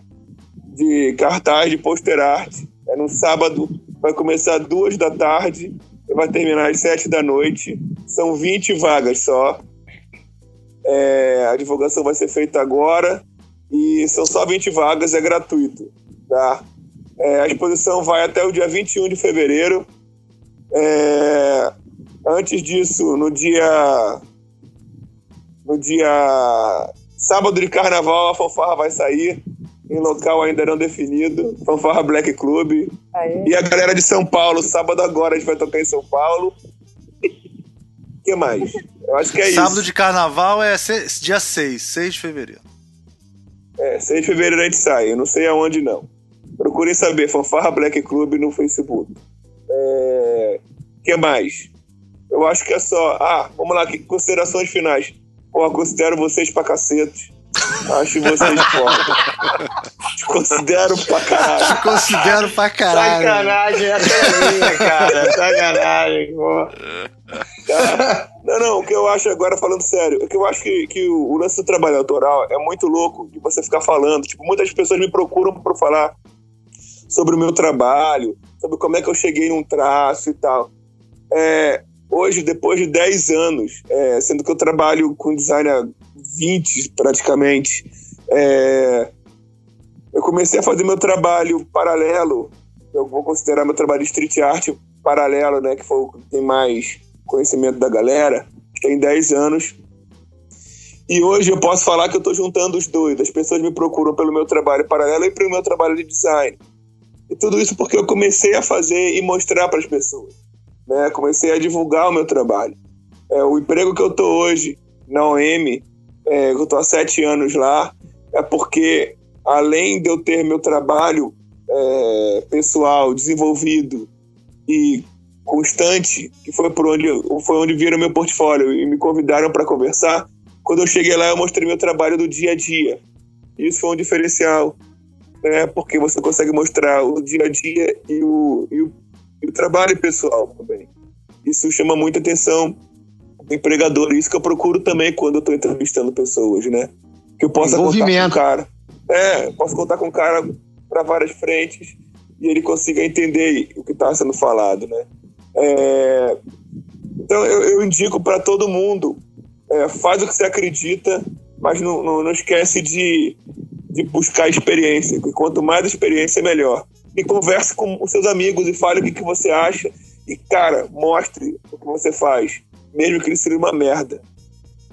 de cartaz de poster art. É no sábado, vai começar duas da tarde e vai terminar às sete da noite. São 20 vagas só. É, a divulgação vai ser feita agora e são só 20 vagas, é gratuito. Tá? É, a exposição vai até o dia 21 de fevereiro. É, antes disso, no dia. No dia sábado de carnaval, a fanfarra vai sair em local ainda não definido Fanfarra Black Club. Aí. E a galera de São Paulo, sábado agora a gente vai tocar em São Paulo. O (laughs) que mais? Eu acho que é Sábado isso. Sábado de carnaval é dia 6, 6 de fevereiro. É, 6 de fevereiro a gente sai, eu não sei aonde não. Procurem saber, Fanfarra Black Club no Facebook. É... que mais? Eu acho que é só. Ah, vamos lá, considerações finais. Pô, considero vocês pra cacete. Acho vocês (laughs) foda. Te considero pra caralho. Te considero pra caralho. Sacanagem, essa é minha, cara. (laughs) Sacanagem, pô. Não, não, o que eu acho agora, falando sério, o que eu acho que, que o, o lance do trabalho autoral é muito louco de você ficar falando. Tipo, muitas pessoas me procuram para falar sobre o meu trabalho, sobre como é que eu cheguei num traço e tal. É, hoje, depois de 10 anos, é, sendo que eu trabalho com design há 20 praticamente, é, eu comecei a fazer meu trabalho paralelo, eu vou considerar meu trabalho de street art paralelo, né, que foi o que tem mais conhecimento da galera, tem 10 anos. E hoje eu posso falar que eu estou juntando os dois. As pessoas me procuram pelo meu trabalho paralelo e pelo meu trabalho de design. E tudo isso porque eu comecei a fazer e mostrar para as pessoas. Né? Comecei a divulgar o meu trabalho. É, o emprego que eu estou hoje na OM, é, eu estou há sete anos lá, é porque além de eu ter meu trabalho é, pessoal desenvolvido e constante, que foi por onde foi onde viram meu portfólio e me convidaram para conversar. Quando eu cheguei lá, eu mostrei meu trabalho do dia a dia. Isso foi um diferencial, né? Porque você consegue mostrar o dia a dia e o, e o, e o trabalho pessoal também. Isso chama muita atenção do empregador. Isso que eu procuro também quando eu estou entrevistando pessoas, né? Que eu possa contar com o cara. É, posso contar com o cara para várias frentes e ele consiga entender o que está sendo falado, né? É... Então eu, eu indico para todo mundo, é, faz o que você acredita, mas não, não, não esquece de, de buscar experiência. Quanto mais experiência, melhor. E converse com os seus amigos e fale o que, que você acha. E, cara, mostre o que você faz, mesmo que ele seja uma merda.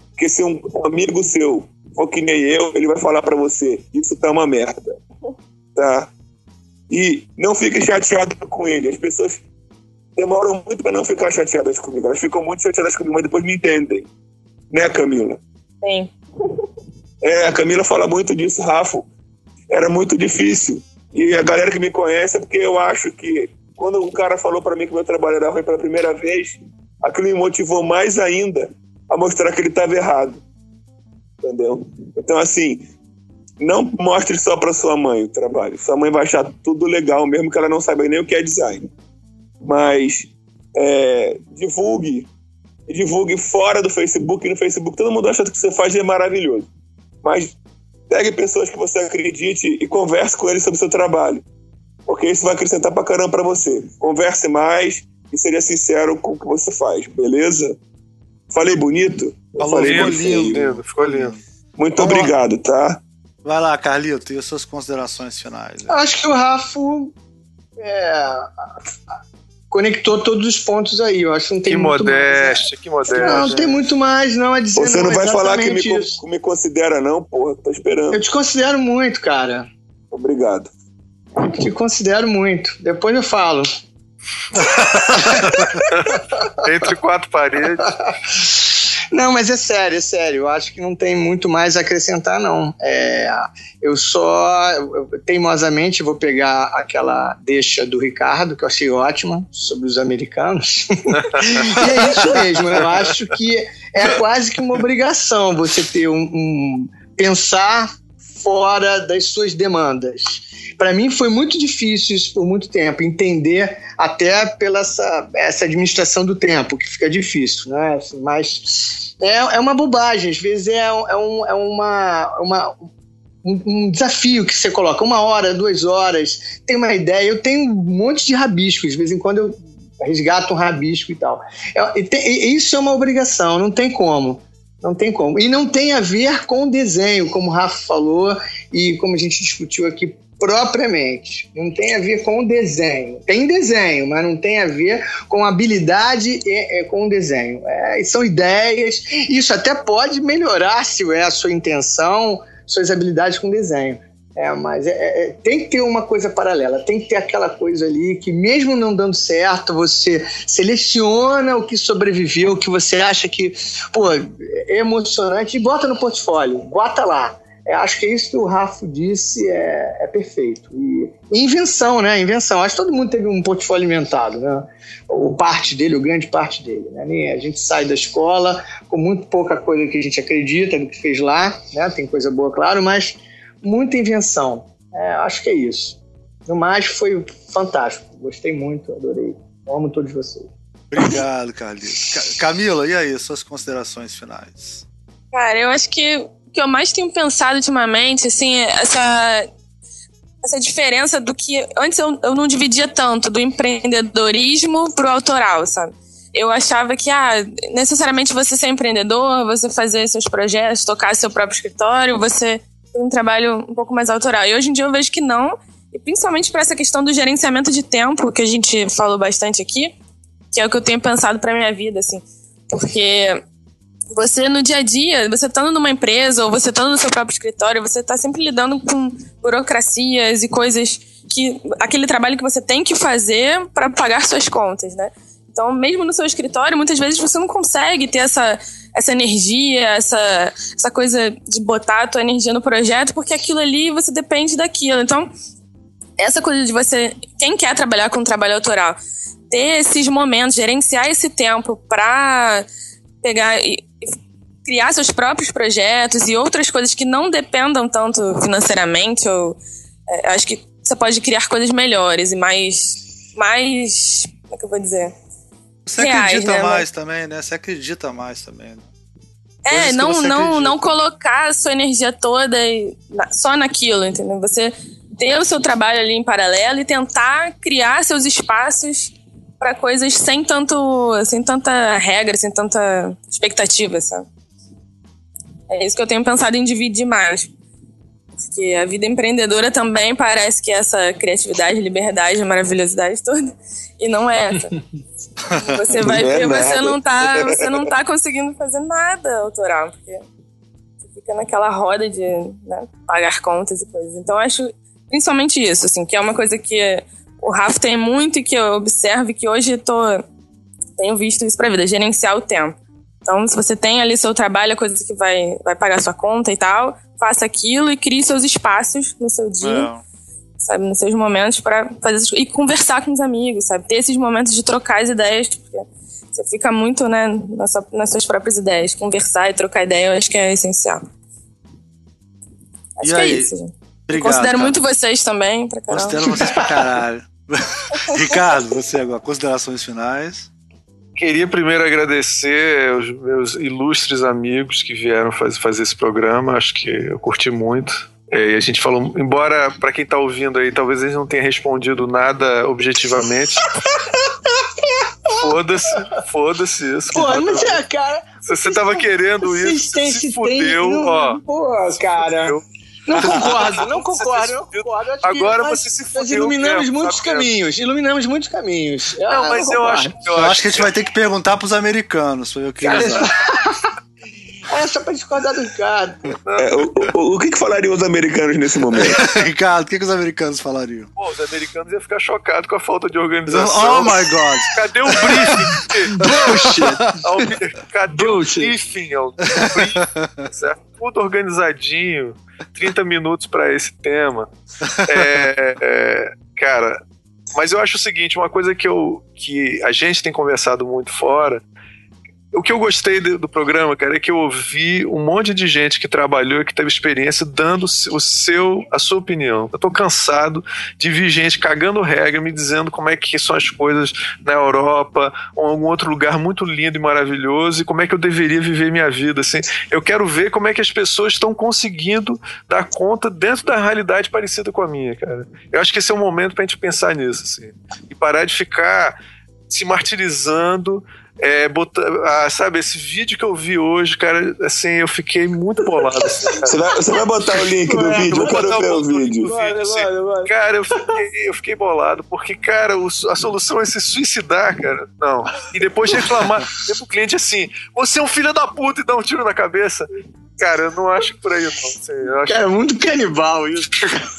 Porque se um, um amigo seu for que nem eu, ele vai falar para você: Isso tá uma merda. Tá? E não fique chateado com ele. As pessoas demoram muito para não ficar chateadas comigo. Elas ficam muito chateadas comigo, mas depois me entendem. Né, Camila? Sim. É, a Camila fala muito disso, Rafa. Era muito difícil. E a galera que me conhece é porque eu acho que quando um cara falou para mim que meu trabalho era ruim pela primeira vez, aquilo me motivou mais ainda a mostrar que ele estava errado. Entendeu? Então, assim, não mostre só para sua mãe o trabalho. Sua mãe vai achar tudo legal, mesmo que ela não saiba nem o que é design mas é, divulgue divulgue fora do Facebook no Facebook todo mundo acha que você faz é maravilhoso mas pegue pessoas que você acredite e converse com eles sobre o seu trabalho porque isso vai acrescentar pra caramba pra você converse mais e seja sincero com o que você faz beleza? falei bonito? Falou, falei ficou lindo, lindo, ficou lindo muito Vamos obrigado, lá. tá? Vai lá, Carlito, e as suas considerações finais? Eu acho que o Rafa é, conectou todos os pontos aí. Eu acho que não tem que muito modéstia, mais. que modéstia. Não, não tem muito mais não a dizer. Você não, não vai falar que me, isso. me considera, não, porra. Tô esperando. Eu te considero muito, cara. Obrigado. Eu te considero muito. Depois eu falo. (laughs) Entre quatro paredes. (laughs) Não, mas é sério, é sério. Eu acho que não tem muito mais a acrescentar, não. É, eu só, eu, teimosamente, vou pegar aquela deixa do Ricardo, que eu achei ótima, sobre os americanos. (laughs) e é isso mesmo. Eu acho que é quase que uma obrigação você ter um, um pensar fora das suas demandas. Para mim foi muito difícil isso por muito tempo, entender até pela essa, essa administração do tempo, que fica difícil, né? Assim, mas é, é uma bobagem, às vezes é, é, um, é uma, uma um, um, desafio que você coloca, uma hora, duas horas, tem uma ideia, eu tenho um monte de rabiscos, de vez em quando eu resgato um rabisco e tal. É, e tem, e isso é uma obrigação, não tem como. Não tem como. E não tem a ver com o desenho, como o Rafa falou e como a gente discutiu aqui propriamente. Não tem a ver com o desenho. Tem desenho, mas não tem a ver com habilidade e, e com o desenho. É, são ideias. Isso até pode melhorar se é a sua intenção, suas habilidades com desenho. É, mas é, é, tem que ter uma coisa paralela, tem que ter aquela coisa ali que, mesmo não dando certo, você seleciona o que sobreviveu, o que você acha que pô, é emocionante e bota no portfólio, bota lá. É, acho que é isso que o Rafa disse é, é perfeito. E, invenção, né? Invenção. Acho que todo mundo teve um portfólio inventado, né? O parte dele, o grande parte dele. Né? A gente sai da escola com muito pouca coisa que a gente acredita do que fez lá, né? Tem coisa boa, claro, mas muita invenção. É, acho que é isso. No mais, foi fantástico. Gostei muito, adorei. amo todos vocês. Obrigado, Carlinhos. Camila, e aí, suas considerações finais? Cara, eu acho que o que eu mais tenho pensado ultimamente, assim, é essa, essa diferença do que. Antes eu, eu não dividia tanto do empreendedorismo pro autoral, sabe? Eu achava que, ah, necessariamente você ser empreendedor, você fazer seus projetos, tocar seu próprio escritório, você um trabalho um pouco mais autoral. E hoje em dia eu vejo que não, e principalmente para essa questão do gerenciamento de tempo, que a gente falou bastante aqui, que é o que eu tenho pensado para minha vida, assim. Porque você no dia a dia, você estando numa empresa ou você estando no seu próprio escritório, você está sempre lidando com burocracias e coisas que aquele trabalho que você tem que fazer para pagar suas contas, né? Então, mesmo no seu escritório, muitas vezes você não consegue ter essa, essa energia, essa, essa coisa de botar a tua energia no projeto, porque aquilo ali você depende daquilo. Então, essa coisa de você, quem quer trabalhar com trabalho autoral, ter esses momentos, gerenciar esse tempo para pegar e criar seus próprios projetos e outras coisas que não dependam tanto financeiramente, ou é, acho que você pode criar coisas melhores e mais mais como é que eu vou dizer? Você reais, acredita né? mais também, né? Você acredita mais também. Né? É, não, não, não colocar a sua energia toda só naquilo, entendeu? Você ter o seu trabalho ali em paralelo e tentar criar seus espaços para coisas sem tanto, sem tanta regra, sem tanta expectativa, sabe? É isso que eu tenho pensado em dividir mais. Porque a vida empreendedora também parece que é essa criatividade, liberdade, maravilhosidade toda. E não é essa. (laughs) Você vai não é ver, é você não, tá, você não tá conseguindo fazer nada autoral. Porque você fica naquela roda de né, pagar contas e coisas. Então eu acho principalmente isso, assim, que é uma coisa que o Rafa tem muito e que eu observo e que hoje tô, tenho visto isso pra vida, gerenciar o tempo. Então, se você tem ali seu trabalho, a coisa que vai, vai pagar sua conta e tal, faça aquilo e crie seus espaços no seu dia, é. Sabe? Nos seus momentos para fazer e conversar com os amigos, sabe? Ter esses momentos de trocar as ideias, porque você fica muito, né, nas, sua, nas suas próprias ideias. Conversar e trocar ideia, eu acho que é essencial. Acho e que é aí? é isso, gente. Obrigado, Considero cara. muito vocês também, pra caralho. Considero vocês pra caralho. (laughs) Ricardo, você agora, considerações finais. Queria primeiro agradecer os meus ilustres amigos que vieram faz, fazer esse programa. Acho que eu curti muito. É, a gente falou, embora para quem tá ouvindo aí, talvez eles não tenha respondido nada objetivamente. (laughs) Foda-se, foda-se isso. Pô, mas é, cara. Se você tava querendo isso, se fudeu, ó. Pô, cara. Fudeu. Não concordo, não concordo, não concordo. Acho Agora nós, você se fudeu. Nós iluminamos mesmo, muitos caminhos, iluminamos muitos caminhos. Não, ah, mas eu acho, eu, eu acho que a gente vai ter que perguntar pros americanos, foi o que (laughs) É só pra discordar do Ricardo. É, o, o, o, que, que falariam os americanos nesse momento? (laughs) Ricardo, o que, que os americanos falariam? Pô, os americanos iam ficar chocados com a falta de organização. Oh my god! Cadê o briefing? Bullshit! Cadê Bullshit. o briefing? O briefing certo? Tudo organizadinho. 30 minutos para esse tema. É, é, cara, mas eu acho o seguinte, uma coisa que, eu, que a gente tem conversado muito fora o que eu gostei do, programa, cara, é que eu ouvi um monte de gente que trabalhou, que teve experiência, dando o seu, a sua opinião. Eu tô cansado de ver gente cagando regra, me dizendo como é que são as coisas na Europa ou em algum outro lugar muito lindo e maravilhoso e como é que eu deveria viver minha vida. Assim, eu quero ver como é que as pessoas estão conseguindo dar conta dentro da realidade parecida com a minha, cara. Eu acho que esse é o momento pra gente pensar nisso, assim, e parar de ficar se martirizando é, botar, ah, sabe, esse vídeo que eu vi hoje, cara, assim, eu fiquei muito bolado. Assim, você, vai, você vai botar o link do vídeo? Eu quero ver o vídeo. Bora, assim, bora, bora. Cara, eu fiquei, eu fiquei bolado, porque, cara, o, a solução é se suicidar, cara. Não. E depois reclamar. Pro cliente assim: você é um filho da puta e dá um tiro na cabeça. Cara, eu não acho por aí, não. Assim, eu acho... Cara, é muito canibal isso.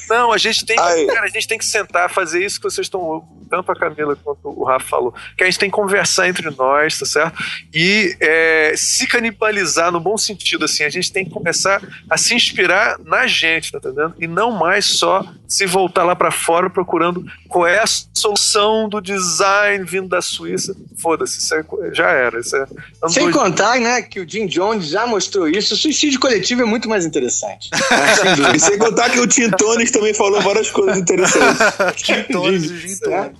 Não, a gente tem que, cara, a gente tem que sentar, fazer isso que vocês estão, tanto a Camila quanto o Rafa falou, que a gente tem que conversar entre nós, tá certo? E é, se canibalizar no bom sentido, assim, a gente tem que começar a se inspirar na gente, tá entendendo? E não mais só se voltar lá pra fora procurando qual é a solução do design vindo da Suíça. Foda-se, isso é- já era. Isso é, Sem contar, né, que o Jim Jones já mostrou isso. O suicídio coletivo é muito mais interessante. (laughs) E sem contar que o Tim Tones também falou várias coisas interessantes. (laughs) Gin Tones e Gin Tones.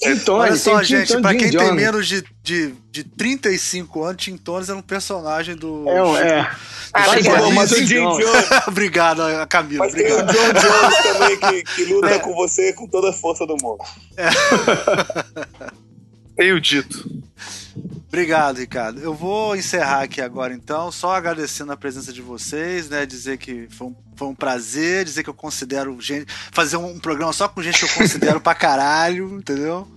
Tim Tony, Olha só, gente, Jim quem tem menos de, de, de 35 anos, Tim Tones era um personagem do. É, um- é. Ah, obrigado. Bom, mas o Jim Jones. (laughs) Obrigado, Camila. Mas tem o Obrigado. John Jones também que, que luta com você com toda a força do mundo. Tenho dito. Obrigado, Ricardo. Eu vou encerrar aqui agora, então, só agradecendo a presença de vocês, né? Dizer que foi um, foi um prazer, dizer que eu considero gente. Fazer um programa só com gente que eu considero pra caralho, entendeu? (laughs)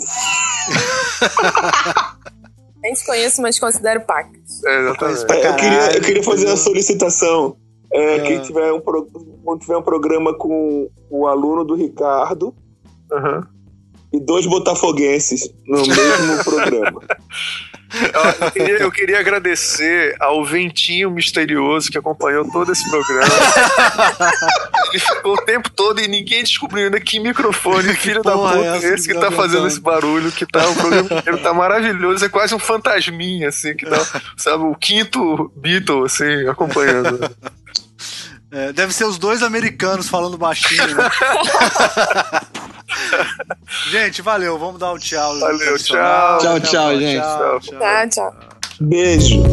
Nem te conheço, mas considero pacas. É, exatamente. Pra É, eu, queria, eu queria fazer uma entendeu? solicitação. É, Ah. Quem tiver um, pro- tiver um programa com o aluno do Ricardo Aham. E dois botafoguenses no mesmo (laughs) programa. Eu queria, eu queria agradecer ao Ventinho Misterioso que acompanhou todo esse programa. (laughs) Ele ficou o tempo todo e ninguém descobriu ainda que microfone, filho da porra puta, é é essa esse que que tá tá fazendo esse barulho, que tá o programa (laughs) inteiro tá maravilhoso, é quase um fantasminha, assim, que tá, sabe, o quinto Beatle, assim, acompanhando. É, deve ser os dois americanos falando baixinho, né? (laughs) gente, valeu. Vamos dar um tchau. Valeu, tchau. Tchau, tchau, a gente. Tchau. Tá, tchau. Beijo.